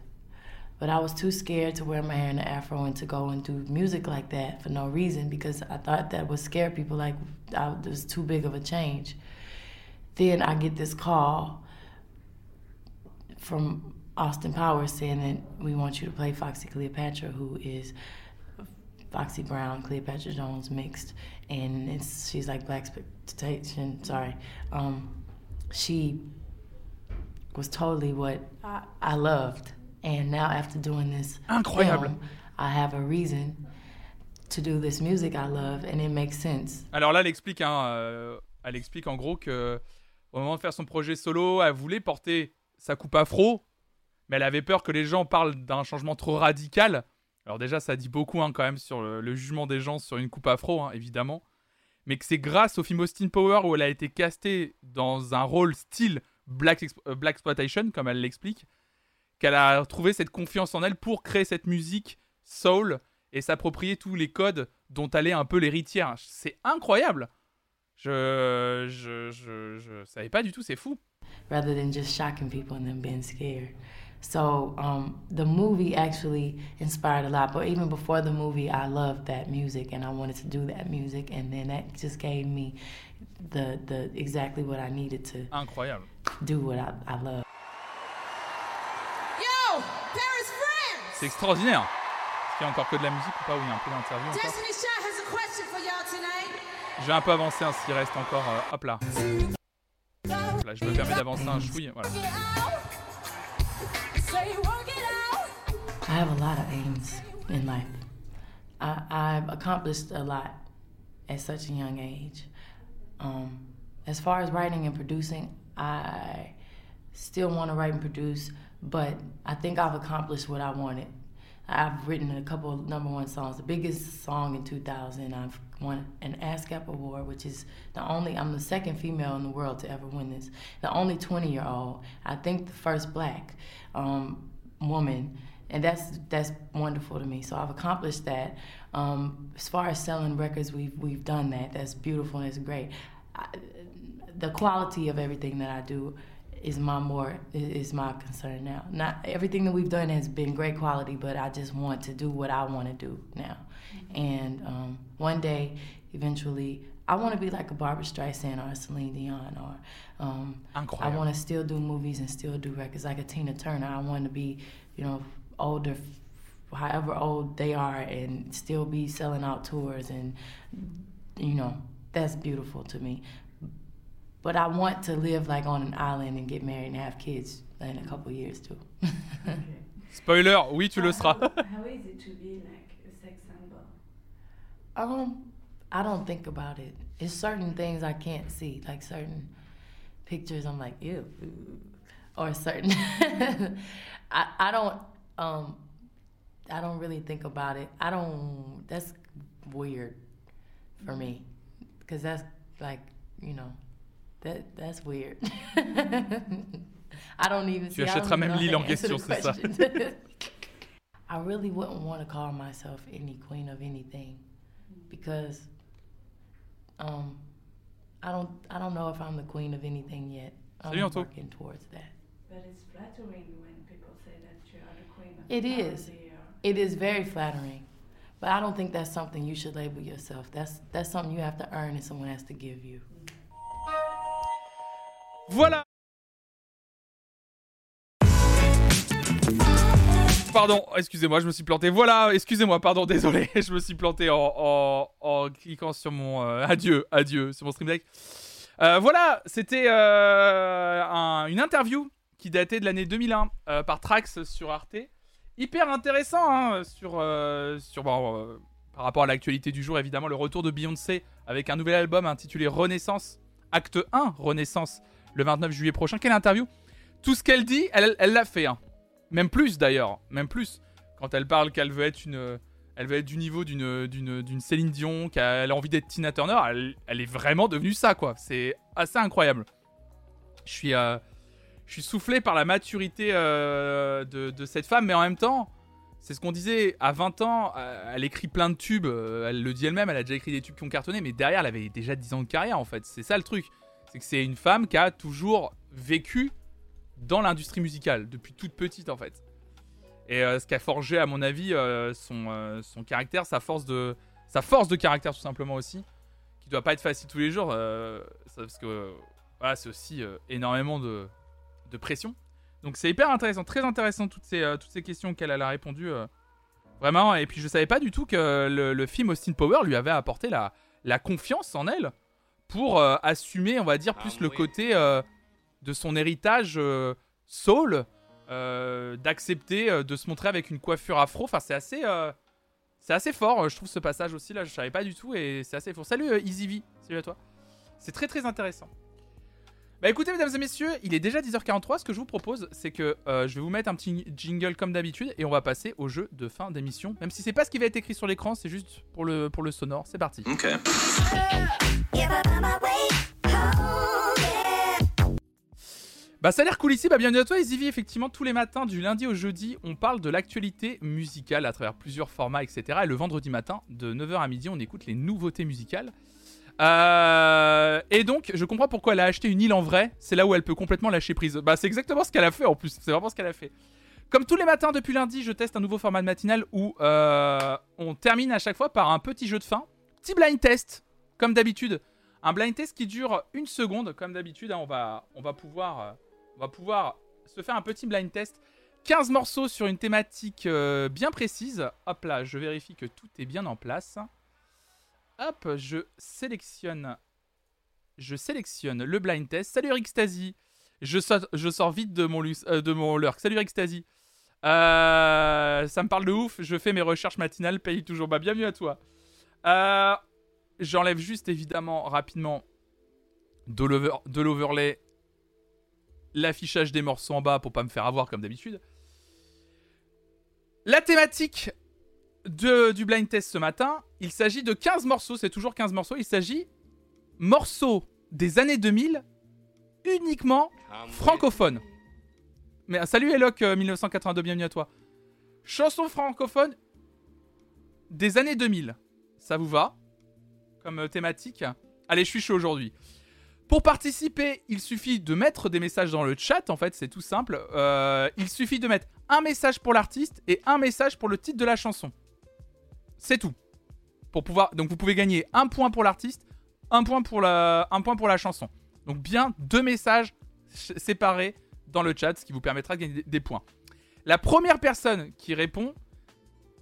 but I was too scared to wear my hair in an afro and to go and do music like that for no reason because I thought that would scare people like I, it was too big of a change. Then I get this call from Austin Powers saying that we want you to play Foxy Cleopatra, who is Foxy Brown, Cleopatra Jones mixed, and it's she's like black expectation. Sorry, um, she was totally what I, I loved. And now after doing this Incroyable. film, I have a reason to do this music I love, and it makes sense. Alors là, elle explique, hein, euh, elle explique en gros que au moment de faire son projet solo, elle voulait porter sa coupe afro, mais elle avait peur que les gens parlent d'un changement trop radical. Alors déjà, ça dit beaucoup hein, quand même sur le, jugement des gens sur une coupe afro, hein, évidemment. Mais que c'est grâce au film Austin Power où elle a été castée dans un rôle style Black, euh, Black Exploitation, comme elle l'explique, qu'elle a trouvé cette confiance en elle pour créer cette musique soul et s'approprier tous les codes dont elle est un peu l'héritière. C'est incroyable. Je, je, je, je savais pas du tout, c'est fou. rather than just shocking people and them being scared. So um, the movie actually inspired a lot. But even before the movie, I loved that music and I wanted to do that music, and then that just gave me the the exactly what I needed to Incroyable. do what I, I love. Yo, Paris friends! C'est extraordinaire. Est-ce qu'il y a encore que de la musique ou pas? Oui, il y a un peu d'interview encore. Vais un peu s'il reste encore. euh, hop là. Hop là, je me permets d'avancer un. Voilà. I have a lot of aims in life. I, I've accomplished a lot at such a young age. Um, as far as writing and producing, I still want to write and produce, but I think I've accomplished what I wanted. I've written a couple of number one songs. The biggest song in 2000, I've won an ASCAP award, which is the only, I'm the second female in the world to ever win this. The only 20 year old, I think the first black um, woman and that's that's wonderful to me. So I've accomplished that. Um, as far as selling records, we've we've done that. That's beautiful and it's great. I, the quality of everything that I do is my more is my concern now. Not everything that we've done has been great quality, but I just want to do what I want to do now. And um, one day, eventually, I want to be like a Barbara Streisand or a Celine Dion or um, I want to still do movies and still do records like a Tina Turner. I want to be, you know, older, however old they are, and still be selling out tours, and you know, that's beautiful to me. But I want to live like on an island and get married and have kids in a couple years too. Spoiler, oui, tu le seras. How, how is it to be like a sex symbol? Um, I don't think about it. It's certain things I can't see, like certain pictures. I'm like, ew, or certain. I I don't um, I don't really think about it. I don't. That's weird for me, because that's like you know, that that's weird. I don't even. Tu see, achèteras même l'île en question, c'est ça. I really wouldn't want to call myself any queen of anything because um, I don't I don't know if I'm the queen of anything yet. I'm Salut, Anto. working towards that. But it's flattering when people say that you are the queen of It the is. party or- It is very flattering, but I don't think that's something you should label yourself. That's that's something you have to earn and someone has to give you. Voilà Pardon, excusez-moi, je me suis planté. Voilà, excusez-moi, pardon, désolé, je me suis planté en, en- en cliquant sur mon euh, adieu, adieu, sur mon stream deck. Euh, voilà, c'était euh, un- une interview qui datait de l'année 2001 euh, par Trax sur Arte. Hyper intéressant hein, sur, sur par rapport à l'actualité du jour, évidemment, le retour de Beyoncé avec un nouvel album intitulé Renaissance, acte 1, Renaissance, le 29 juillet prochain. Quelle interview Tout ce qu'elle dit, elle elle l'a fait. hein. Même plus d'ailleurs, même plus. Quand elle parle qu'elle veut être une, elle veut être du niveau d'une d'une d'une Céline Dion, qu'elle a envie d'être Tina Turner, elle, elle est vraiment devenue ça quoi. C'est assez incroyable. Je suis euh, je suis soufflé par la maturité euh, de, de cette femme, mais en même temps, c'est ce qu'on disait. À 20 ans, euh, elle écrit plein de tubes. Elle le dit elle-même. Elle a déjà écrit des tubes qui ont cartonné, mais derrière, elle avait déjà 10 ans de carrière en fait. C'est ça le truc. C'est que c'est une femme qui a toujours vécu dans l'industrie musicale depuis toute petite en fait. Et euh, ce qui a forgé, à mon avis, euh, son, euh, son caractère, sa force de sa force de caractère tout simplement aussi, qui doit pas être facile tous les jours, ça, parce que voilà, c'est aussi énormément de, de pression. Donc c'est hyper intéressant, très intéressant toutes ces, toutes ces questions qu'elle a répondu. vraiment, et puis je savais pas du tout que le, le film Austin Power lui avait apporté la, la confiance en elle pour assumer, on va dire, plus le côté de son héritage euh, soul, euh, d'accepter euh, de se montrer avec une coiffure afro. Enfin, c'est assez, euh, c'est assez fort. Je trouve ce passage aussi là, je savais pas du tout et c'est assez fort. Salut Easy V, salut à toi. C'est très très intéressant. Bah écoutez mesdames et messieurs, il est déjà 10h43. Ce que je vous propose, c'est que je vais vous mettre un petit jingle comme d'habitude et on va passer au jeu de fin d'émission. Même si c'est pas ce qui va être écrit sur l'écran, c'est juste pour le pour le sonore. C'est parti. Ok. Bah ça a l'air cool ici, bah bienvenue à toi Easy effectivement tous les matins du lundi au jeudi on parle de l'actualité musicale à travers plusieurs formats etc. Et le vendredi matin de 9h à midi on écoute les nouveautés musicales. Euh, Et donc je comprends pourquoi elle a acheté une île en vrai, c'est là où elle peut complètement lâcher prise. Bah c'est exactement ce qu'elle a fait en plus, c'est vraiment ce qu'elle a fait. Comme tous les matins depuis lundi je teste un nouveau format de matinale où euh, on termine à chaque fois par un petit jeu de fin, petit blind test comme d'habitude. Un blind test qui dure une seconde comme d'habitude, hein, on, va, on va pouvoir... On va pouvoir se faire un petit blind test. 15 morceaux sur une thématique euh, bien précise. Hop là, je vérifie que tout est bien en place. Hop, je sélectionne. Je sélectionne le blind test. Salut Eric Je, je sors vite de mon, euh, lurk. Salut Eric euh, ça me parle de ouf. Je fais mes recherches matinales. Paye toujours. Bienvenue à toi. J'enlève juste évidemment rapidement de l'overlay l'affichage des morceaux en bas pour pas me faire avoir comme d'habitude. La thématique de, du blind test ce matin, il s'agit de 15 morceaux, c'est toujours 15 morceaux, il s'agit morceaux des années 2000 uniquement francophones. Mais euh, salut Eloc 1982, euh, bienvenue à toi. Chanson francophone des années 2000. Ça vous va comme euh, thématique? Allez, je suis chaud aujourd'hui. Pour participer, il suffit de mettre des messages dans le chat, en fait, c'est tout simple. Euh, il suffit de mettre un message pour l'artiste et un message pour le titre de la chanson. C'est tout. Pour pouvoir... Donc vous pouvez gagner un point pour l'artiste, un, point pour la... un point pour la chanson. Donc bien deux messages séparés dans le chat, ce qui vous permettra de gagner des points. La première personne qui répond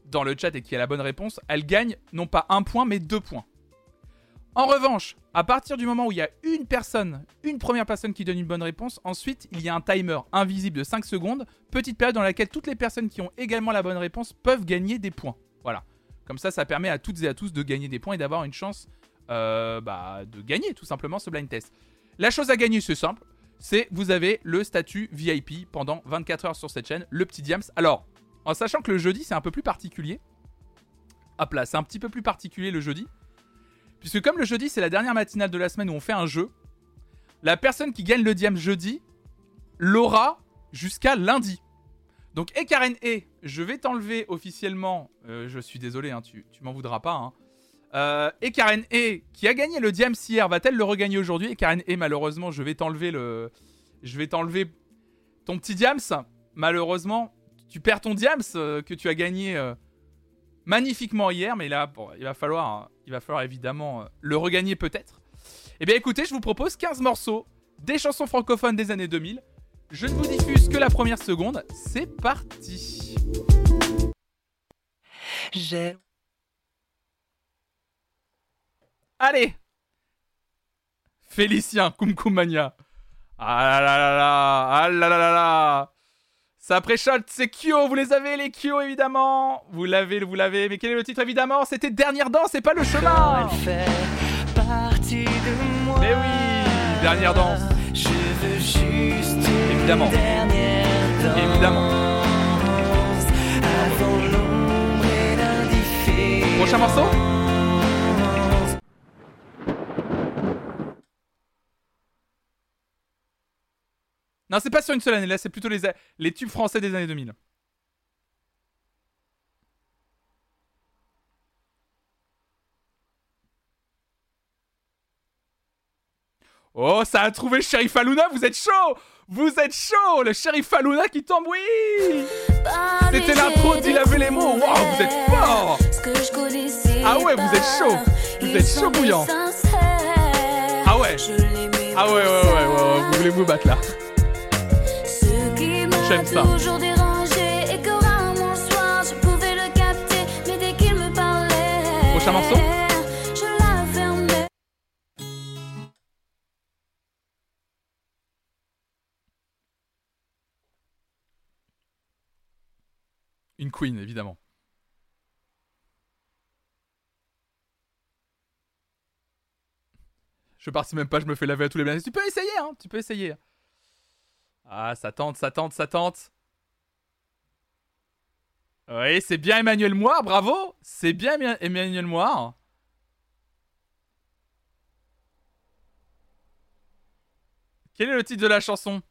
dans le chat et qui a la bonne réponse, elle gagne non pas un point mais deux points. En revanche, à partir du moment où il y a une personne, une première personne qui donne une bonne réponse, ensuite il y a un timer invisible de 5 secondes, petite période dans laquelle toutes les personnes qui ont également la bonne réponse peuvent gagner des points. Voilà. Comme ça, ça permet à toutes et à tous de gagner des points et d'avoir une chance euh, bah, de gagner tout simplement ce blind test. La chose à gagner, c'est simple, c'est vous avez le statut VIP pendant 24 heures sur cette chaîne, le petit diams. Alors, en sachant que le jeudi c'est un peu plus particulier, hop là, c'est un petit peu plus particulier le jeudi. Puisque comme le jeudi, c'est la dernière matinale de la semaine où on fait un jeu, la personne qui gagne le diam jeudi l'aura jusqu'à lundi. Donc, et Karen je vais t'enlever officiellement. Euh, je suis désolé, hein, tu, tu m'en voudras pas. Hein. Euh, et Karen E, qui a gagné le diams hier, va-t-elle le regagner aujourd'hui? Et E, malheureusement, je vais t'enlever le. Je vais t'enlever ton petit diams. Malheureusement, tu perds ton diams euh, que tu as gagné magnifiquement hier, mais là, il va falloir il va falloir évidemment euh, le regagner peut-être. Eh bien écoutez, je vous propose 15 morceaux des chansons francophones des années 2000. Je ne vous diffuse que la première seconde. C'est parti. J'ai... Allez Félicien, Kumkumania. Ah là là là là Ah là là là là ça préchote, c'est Kyo, vous les avez les Kyo évidemment. Vous l'avez, vous l'avez, mais quel est le titre évidemment? C'était Dernière danse, c'est pas le chemin. Mais oui, Dernière danse. Je veux juste Évidemment. Évidemment. Prochain morceau? Non, c'est pas sur une seule année, là, c'est plutôt les, les tubes français des années 2000. Oh, ça a trouvé le shérif Aluna, vous êtes chaud! Vous êtes chaud Le shérif Aluna qui tombe, oui! C'était l'intro d'Il avait les mots. Wow, vous êtes fort! Ah ouais, vous êtes chaud. Vous êtes chaud bouillant. Ah ouais. Ah ouais, ouais, ouais, ouais, ouais, vous voulez vous battre là? j'aime ça. Prochain morceau Une queen, évidemment. Je participe même pas, je me fais laver à tous les blagues. Tu peux essayer, hein, tu peux essayer. Ah, ça tente, ça tente, ça tente. Oui, c'est bien Emmanuel Moir, bravo C'est bien Emmanuel Moir. Quel est le titre de la chanson?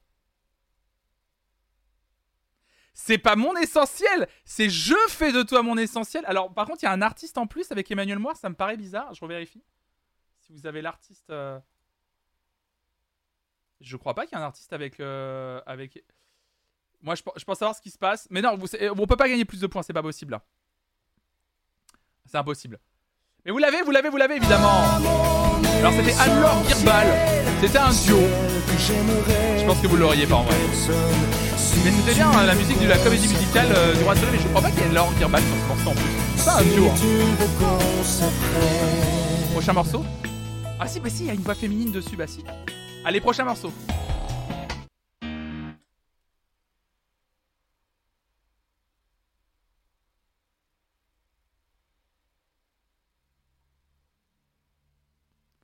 C'est pas mon essentiel, c'est je fais de toi mon essentiel. Alors, par contre, il y a un artiste en plus avec Emmanuel Moir, ça me paraît bizarre, je revérifie. Si vous avez l'artiste. Euh, je crois pas qu'il y ait un artiste avec. Euh, avec... Moi, je, pense savoir ce qui se passe. Mais non, vous, on peut pas gagner plus de points, c'est pas possible là. C'est impossible. Mais vous l'avez, vous l'avez, vous l'avez évidemment. Alors c'était Anne-Laure Kirbal. C'était un duo. Je pense que vous l'auriez pas en vrai. Mais c'était bien hein, la musique de la comédie musicale euh, du Roi Soleil, mais je crois pas qu'il y ait Laure Kirbal sur ce morceau en plus. C'est pas un duo. Hein. Prochain morceau Ah si, bah si, il y a une voix féminine dessus, bah si. Allez, prochain morceau. Faut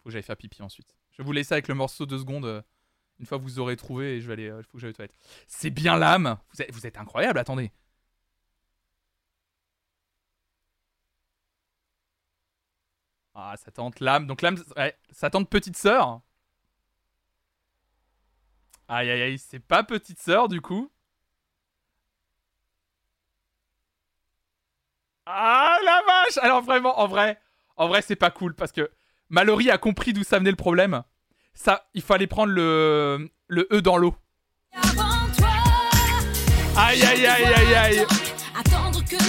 que j'aille faire pipi ensuite. Je vais vous laisser avec le morceau de secondes. Euh, une fois que vous aurez trouvé, et je vais aller. Euh, faut que j'aille aux. C'est bien l'âme. Vous êtes, vous êtes incroyable. Attendez. Ah, ça tente l'âme. Donc l'âme, ça tente petite sœur. Aïe aïe aïe, c'est pas petite sœur du coup. Ah la vache Alors vraiment, en vrai, en vrai c'est pas cool parce que Mallory a compris d'où ça venait le problème. Ça, il fallait prendre le, le E dans l'eau. Aïe aïe aïe aïe aïe.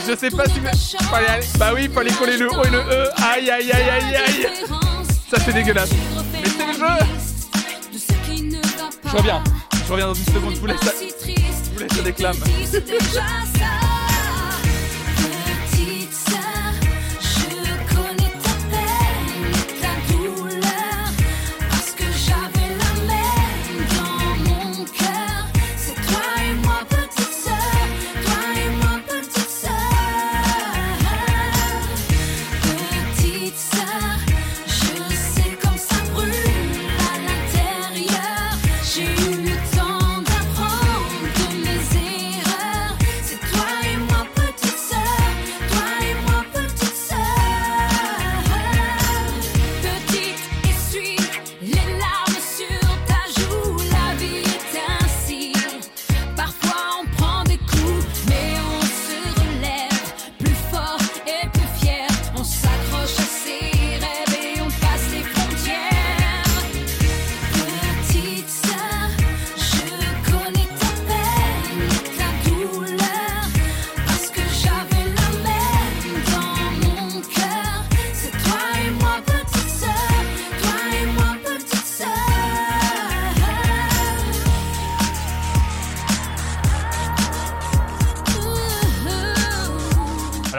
Je sais pas si. Bah oui, il fallait coller le O et le E. Aïe aïe aïe aïe aïe. Ça c'est dégueulasse. Mais c'est le jeu. Je reviens. Je reviens dans une seconde. Je vous laisse. Je vous laisse déclame.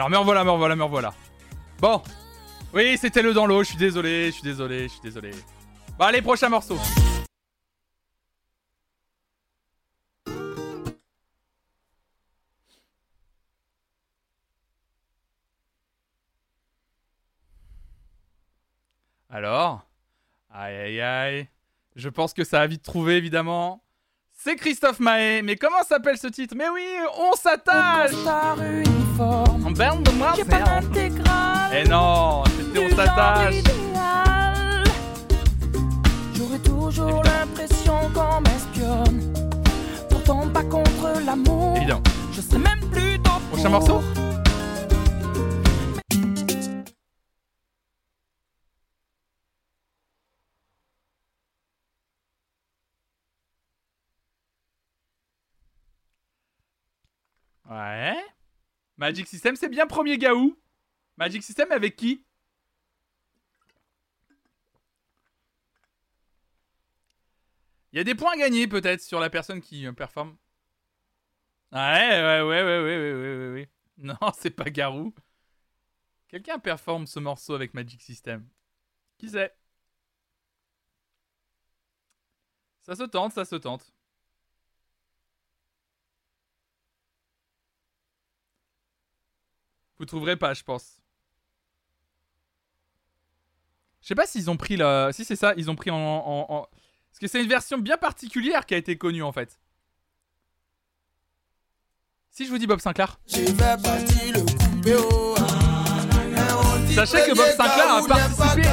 me revoilà, me revoilà, me revoilà. Bon. Oui, c'était le dans l'eau, je suis désolé, je suis désolé, je suis désolé. Bon, allez, prochain morceau. Alors Aïe aïe aïe. Je pense que ça a vite trouvé, évidemment. C'est Christophe Maé. Mais comment s'appelle ce titre? Mais oui, on s'attache En berne de moi, Eh non, c'était on s'attache J'aurais toujours l'impression qu'on m'espionne. Pourtant pas contre l'amour. Évidemment. Je serais même plutôt. Prochain morceau Ouais. Magic System, c'est bien premier Gaou. Magic System avec qui? Il y a des points à gagner peut-être sur la personne qui euh, performe. Ouais, ouais, ouais, ouais, ouais, ouais, ouais, ouais. Non, c'est pas Garou. Quelqu'un performe ce morceau avec Magic System. Qui sait Ça se tente, ça se tente. Trouverez pas, je pense. Je sais pas s'ils ont pris la. Si c'est ça, ils ont pris en, en- en- Parce que c'est une version bien particulière qui a été connue en fait. Si je vous dis Bob Sinclair. Sachez que Bob Sinclair a participé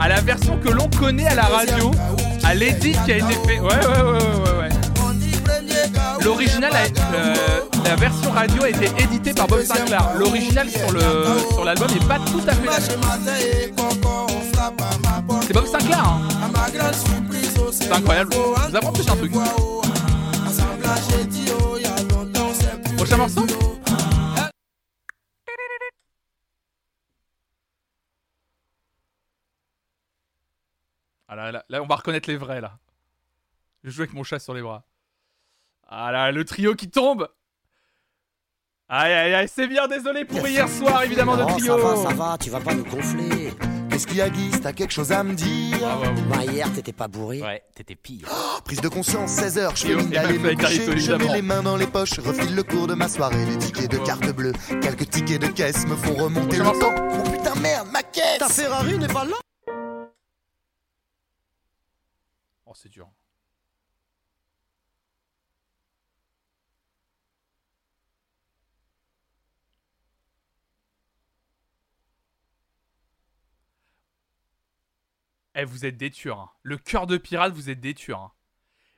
à la version que l'on connaît à la radio, à l'édit qui a été fait. Ouais, ouais, ouais, ouais, ouais. L'original, euh, la version radio a été éditée par Bob Sinclair. L'original sur l'album est pas tout à fait. C'est Bob Sinclair. Hein. C'est incroyable. Je vous apprends un truc. Prochain morceau Ah là, là, on va reconnaître les vrais là. Je joue avec mon chat sur les bras. Ah là, le trio qui tombe Aïe aïe aïe, c'est bien, désolé pour hier soir évidemment de Oh, trio ça va, ça va, tu vas pas nous gonfler. Qu'est-ce qu'il y a, Guy T'as quelque chose à me dire Ah, bah, Bah, hier, t'étais pas bourré. Ouais, t'étais pire. Prise de conscience, 16h, je et d'aller me coucher. Je mets les mains dans les poches, refile le cours de ma soirée. Les tickets de Ouais. carte bleue, quelques tickets de caisse me font remonter le temps. Oh putain, merde, ma caisse Ta Ferrari n'est pas là Oh c'est dur. Eh, vous êtes des tueurs. hein. Le cœur de pirate, vous êtes des tueurs. hein.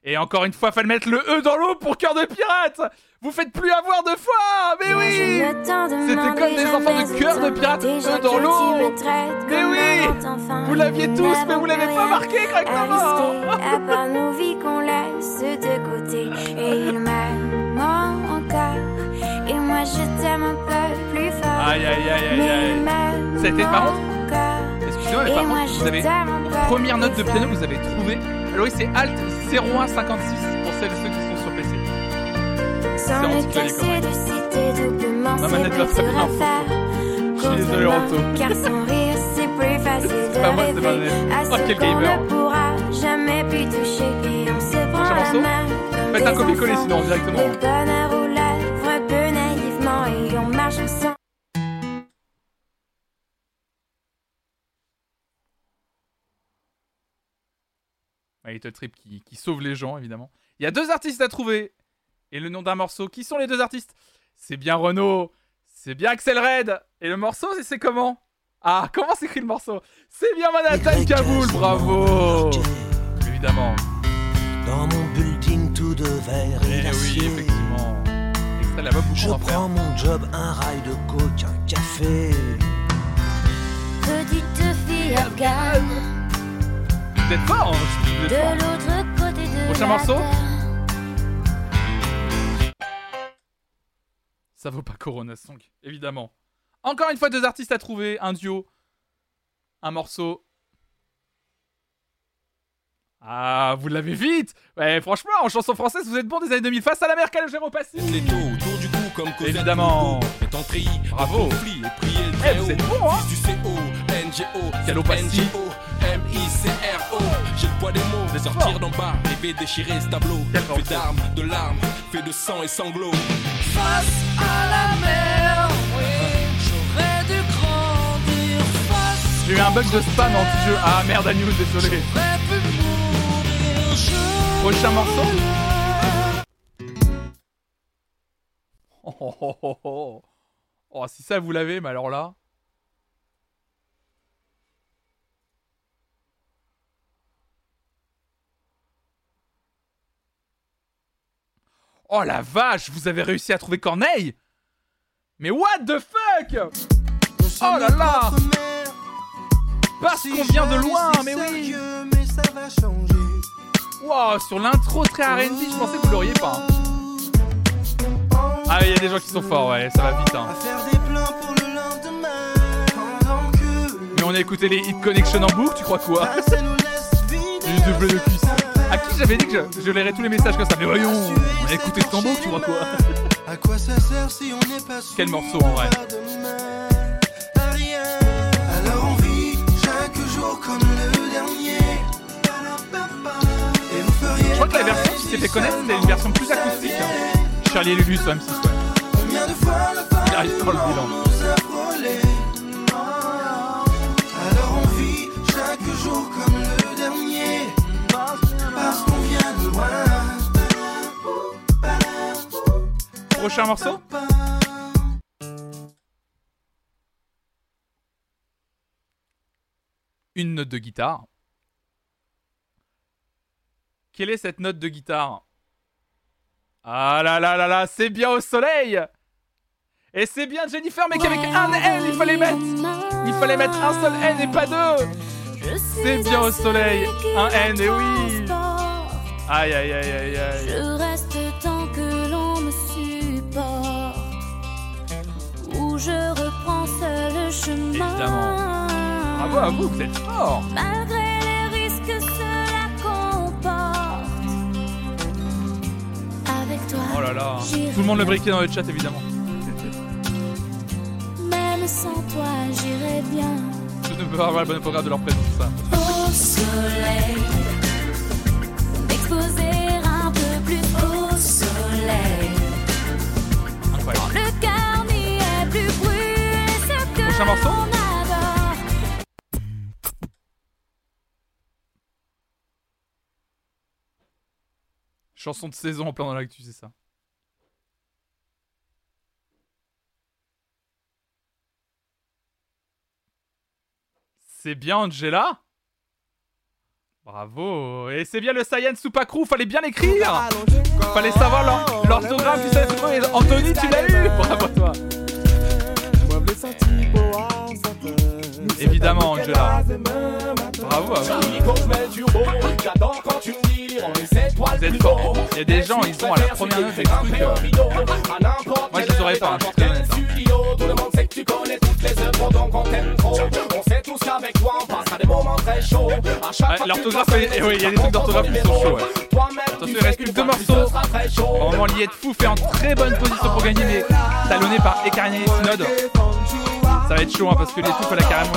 Et encore une fois, fallait mettre le E dans l'eau pour cœur de pirate Vous faites plus avoir de foi Mais oui C'était comme des enfants de cœur de pirate, eux dans l'eau Mais oui Vous l'aviez tous, mais vous l'avez pas marqué correctement À part nos vies qu'on laisse de côté Et il m'aime encore Et moi je t'aime un peu plus fort Aïe aïe aïe aïe aïe m'aime Ça a été- par contre, Excusez-moi, mais par contre, vous avez première note de piano, fort. vous avez trouvé. Alors oui, c'est Alt 0156 pour celles et ceux qui sont sur PC. C'est citer doublement Ma manette va très bien, faire Je suis désolé, Ranto. Car sans rire c'est plus facile C'est pas moi, c'est pas Oh, quel gamer. jamais plus toucher Et on se prend la main Faites un copier-coller sinon directement. Little Trip qui, qui sauve les gens, évidemment. Il y a deux artistes à trouver. Et le nom d'un morceau. Qui sont les deux artistes? C'est bien Renault. C'est bien Axel Red. Et le morceau, c'est- comment? Ah, comment s'écrit le morceau? C'est bien Manhattan Kaboul, bravo Évidemment. Dans mon building tout de verre Eh et oui, d'acier. effectivement. Extrait là-bas, beaucoup Je à faire. prends mon job, un rail de coke, un café. Petite fille afghane Vous êtes fort, hein Vous êtes fort. De l'autre côté de Prochain la morceau terre Ça vaut pas Corona Song, évidemment. Encore une fois, deux artistes à trouver, un duo, un morceau. Ah, vous l'avez vite Ouais, franchement, en chanson française, vous êtes bon des années 2000 face à la mer Calogero Passy Les taux autour du cou comme Évidemment. Bravo. Eh, très vous haut. êtes bon, hein NGO, M-I-C-R-O J'ai le poids des mots, de fort. sortir d'en bas Rêver déchirer ce tableau Fait d'armes, de larmes, fait de sang et sanglots Face à la mer, oui, j'aurais dû grandir face. J'ai eu un bug de spam anti-jeu. Ah merde, Agnew, désolé. Prochain morceau oh, oh, oh, oh, oh. Oh, si ça vous l'avez, mais alors là. Oh la vache, vous avez réussi à trouver Corneille Mais what the fuck Oh là là Parce qu'on vient de loin, mais oui. Wow, sur l'intro très R&B, je pensais que vous l'auriez pas. Ah, il y a des gens qui sont forts, ouais, ça va vite. Hein. Mais on a écouté les Hit Connection en boucle, tu crois quoi? ça nous laisse vider J'ai doublé le cuisse. À qui j'avais dit que je, je lirais tous les messages comme ça Mais voyons, on a écouté ce tambour, tu crois quoi À quoi ça sert si on n'est pas Quel morceau, en vrai. Alors on vit chaque jour comme le dernier. Je crois que la version qui s'est fait connaître, c'était une version plus acoustique. hein. Charlie et Lulu sur M6, ouais. Combien de fois la Il arrive quand le bilan Prochain morceau Une note de guitare. Quelle est cette note de guitare? Ah là là là là, c'est bien au soleil! Et c'est bien Jennifer, mais qu'avec un N, il fallait mettre Il fallait mettre un seul N et pas deux. C'est bien au soleil Un N, et oui. Aïe aïe aïe aïe aïe Où je reprends seul le chemin. Évidemment. Bravo à vous, vous êtes fort Malgré les risques que cela comporte. Avec toi. Oh là là Tout le monde le briquait dans le chat, évidemment. Même sans toi, j'irai bien. Tous ne peuvent avoir le bon infographe de leur tout ça. Au soleil. Morceau. Chanson de saison en plein dans l'actu, c'est ça. C'est bien Angela. Bravo. Et c'est bien le pas crew, fallait bien l'écrire. Fallait savoir l'or- l'orthographe, Anthony, tu l'as eu. Bravo toi Évidemment Angela. Bravo à vous Vous êtes forts. Il y a des gens, ils sont à la première note euh, Moi je les aurais pas, hein, je suis très honnête hein. Ouais, l'orthographe, eh oui, il y a des trucs d'orthographe qui sont chauds. ouais. Attention, il reste plus que deux morceaux. Vraiment, Liet Fou fait en très bonne position pour gagner, mais talonné par Ekarine et Snod. Ça va être chaud hein, parce que les Toufs, elle a carrément.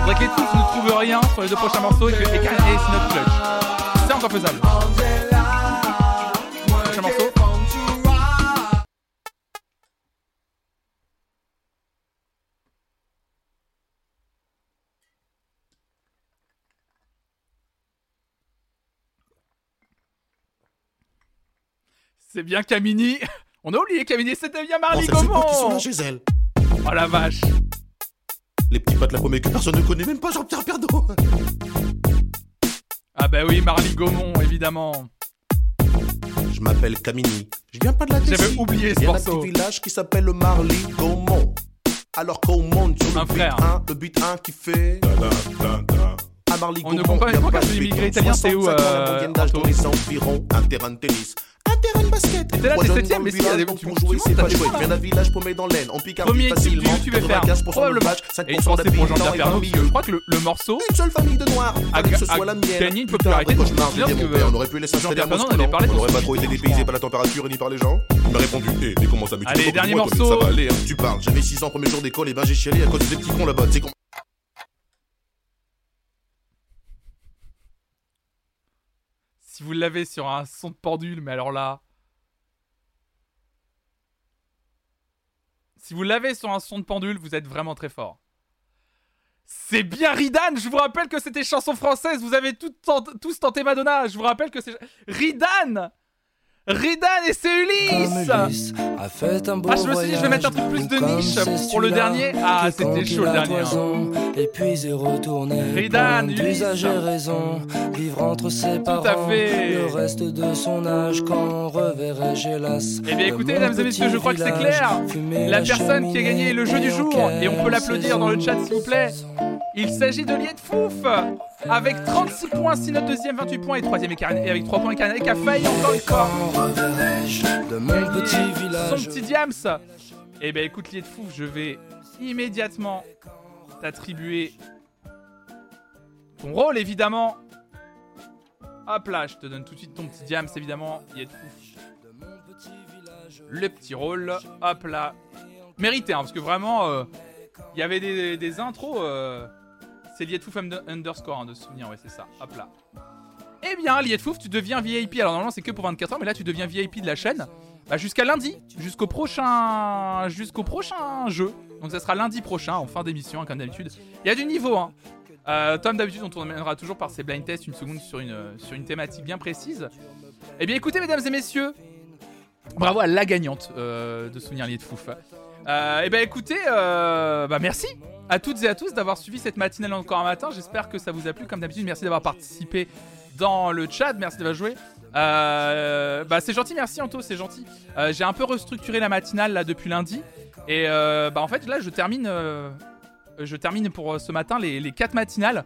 Faudrait que les Toufs ne trouvent rien sur les deux prochains morceaux et que Ekarine et Snod clutch. C'est encore faisable. C'est bien Camini. On a oublié Camini, c'était bien Marley c'est Gaumont. qui sont là chez elle. Oh la vache. Les petits potes la paumée que personne ne connaît, même pas Jean-Pierre Pernaut. Ah bah oui, Marley Gaumont, évidemment. Je m'appelle Camini. Je viens pas de la J'avais Tessie. oublié ce Il y a un morceau. village qui s'appelle le Marly Gaumont. Alors qu'on monte sur le Un beat frère. 1, le beat 1 qui fait. À Marly On ne comprend pas pas c'est de l'immigré italien, c'est où, 65 ans, la euh, d'âge dans les environs. Un terrain de tennis. Un terrain de basket. Et t'es là, t'es jeunes septième, dans mais le s'il y a des- tu- pour tu jouer, c'est pas chouette. Viens d'un village paumé dans l'aine. En Picardie Premier type facilement. du YouTube FR, 95% de probablement. Et 5% une pensée pour et Pernaut, un je crois que le, morceau Une seule famille de noirs. a, Fallait que ce soit la mienne. gagné une popularité. cauchemars, je père, on aurait pu laisser un Pernaut, on avait parlé On aurait pas trop été dépaysé par la température ni par les gens. Il m'a répondu, hé, mais comment ça, Allez, dernier morceau. Ça va aller, hein. Tu parles, j'avais 6 ans, premier jour d'école, et ben j'ai chialé à cause des petits cons là-bas. Tu sais qu'on- si vous l'avez sur un son de pendule, mais alors là. Si vous l'avez sur un son de pendule, vous êtes vraiment très fort. C'est bien Ridan Je vous rappelle que c'était chanson française, vous avez tous tenté Madonna. Je vous rappelle que c'est. Ridan Ridan et c'est Ulysse Ah, je me suis dit, je vais mettre un truc plus de niche pour le dernier. Ah, c'était chaud le dernier. hein. Et puis est retourné. Ridan, Ulysse. raison. Vivre entre ses parents. à fait. Le reste de son âge, quand reverrai-je hélas. Eh bien écoutez, mesdames et messieurs, je crois que c'est clair. La personne qui a gagné le jeu du jour, et on peut l'applaudir dans le chat s'il vous plaît. Il s'agit de Liet Fouf avec 36 points, Sinot deuxième, 28 points et troisième Ekarine, et avec 3 points Ekarine qui a failli encore une fois. de mon petit village. Son petit Diams. Eh ben écoute Liet Fouf, je vais immédiatement t'attribuer ton rôle évidemment. Hop là, je te donne tout de suite ton petit Diams évidemment, Liet Fouf. Le petit rôle, hop là. Mérité hein, parce que vraiment euh, il y avait des, des intros. euh, c'est Lietfouf under- underscore hein, de souvenir, ouais, c'est ça. Hop là. Eh bien, Lietfouf, tu deviens VIP. Alors, normalement, c'est que pour 24 heures, mais là, tu deviens VIP de la chaîne. Bah, jusqu'à lundi, jusqu'au prochain, jusqu'au prochain jeu. Donc, ça sera lundi prochain, en fin d'émission, hein, comme d'habitude. Il y a du niveau, hein. Euh, Tom, d'habitude, on emmènera toujours par ses blind tests une seconde sur une, sur une thématique bien précise. Eh bien, écoutez, mesdames et messieurs, bravo à la gagnante euh, de Souvenir Lié de Fouf. Euh, eh bien, écoutez, euh, bah, merci à toutes et à tous d'avoir suivi cette matinale encore un matin. J'espère que ça vous a plu. Comme d'habitude, merci d'avoir participé dans le chat. Merci d'avoir joué. Euh, bah, c'est gentil, merci Anto, c'est gentil. Euh, J'ai un peu restructuré la matinale là depuis lundi. Et euh, bah, en fait, là, je termine, je termine pour ce matin les, les 4 matinales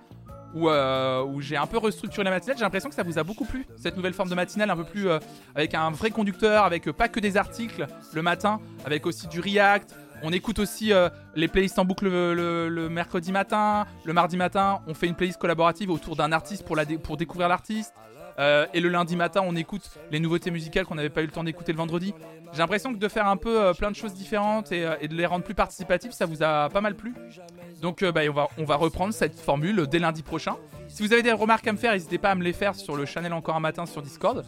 où, où j'ai un peu restructuré la matinale. J'ai l'impression que ça vous a beaucoup plu, cette nouvelle forme de matinale, un peu plus avec un vrai conducteur, avec pas que des articles le matin, avec aussi du React. On écoute aussi euh, les playlists en boucle le, mercredi matin, le mardi matin. On fait une playlist collaborative autour d'un artiste pour, découvrir l'artiste. Euh, et le lundi matin, on écoute les nouveautés musicales qu'on n'avait pas eu le temps d'écouter le vendredi. J'ai l'impression que de faire un peu euh, plein de choses différentes et, de les rendre plus participatives, ça vous a pas mal plu. Donc bah, on, va, on va reprendre cette formule dès lundi prochain. Si vous avez des remarques à me faire, n'hésitez pas à me les faire sur le channel encore un matin sur Discord.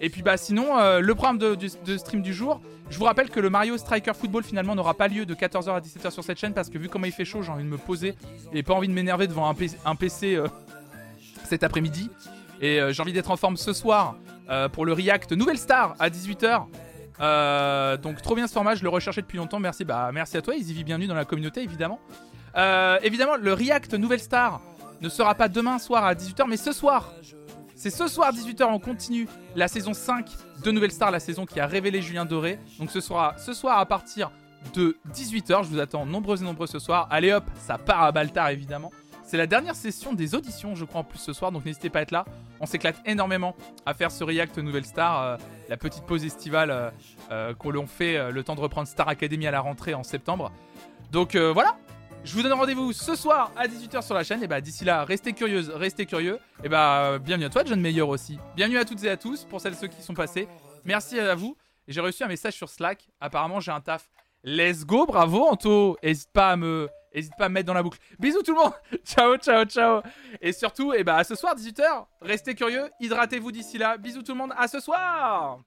Et puis bah sinon, euh, le programme de, stream du jour, je vous rappelle que le Mario Striker Football finalement n'aura pas lieu de 14h à 17h sur cette chaîne parce que vu comment il fait chaud, j'ai envie de me poser et pas envie de m'énerver devant un, PC euh, cet après-midi. Et euh, j'ai envie d'être en forme ce soir pour le React Nouvelle Star à 18h. Euh, donc trop bien ce format, je le recherchais depuis longtemps. Merci, bah merci à toi, Easy bienvenue dans la communauté évidemment. Évidemment, le React Nouvelle Star ne sera pas demain soir à 18h, mais ce soir. C'est ce soir 18h, on continue la saison 5 de Nouvelle Star, la saison qui a révélé Julien Doré. Donc ce sera ce soir à partir de 18h, je vous attends nombreux et nombreux ce soir. Allez hop, ça part à Baltar évidemment. C'est la dernière session des auditions, je crois, en plus ce soir, donc n'hésitez pas à être là. On s'éclate énormément à faire ce React Nouvelle Star, euh, la petite pause estivale euh, euh, fait euh, le temps de reprendre Star Academy à la rentrée en septembre. Donc euh, voilà, je vous donne rendez-vous ce soir à 18h sur la chaîne. Et bah d'ici là, restez curieuses, restez curieux. Et bah euh, bienvenue à toi, John Meyer aussi. Bienvenue à toutes et à tous pour celles et ceux qui sont passés. Merci à vous. J'ai reçu un message sur Slack. Apparemment, j'ai un taf. Let's go, bravo Anto. Hésite pas à me, pas à me mettre dans la boucle. Bisous tout le monde. ciao, ciao, ciao. Et surtout, et bah à ce soir 18h. Restez curieux, hydratez-vous d'ici là. Bisous tout le monde. À ce soir.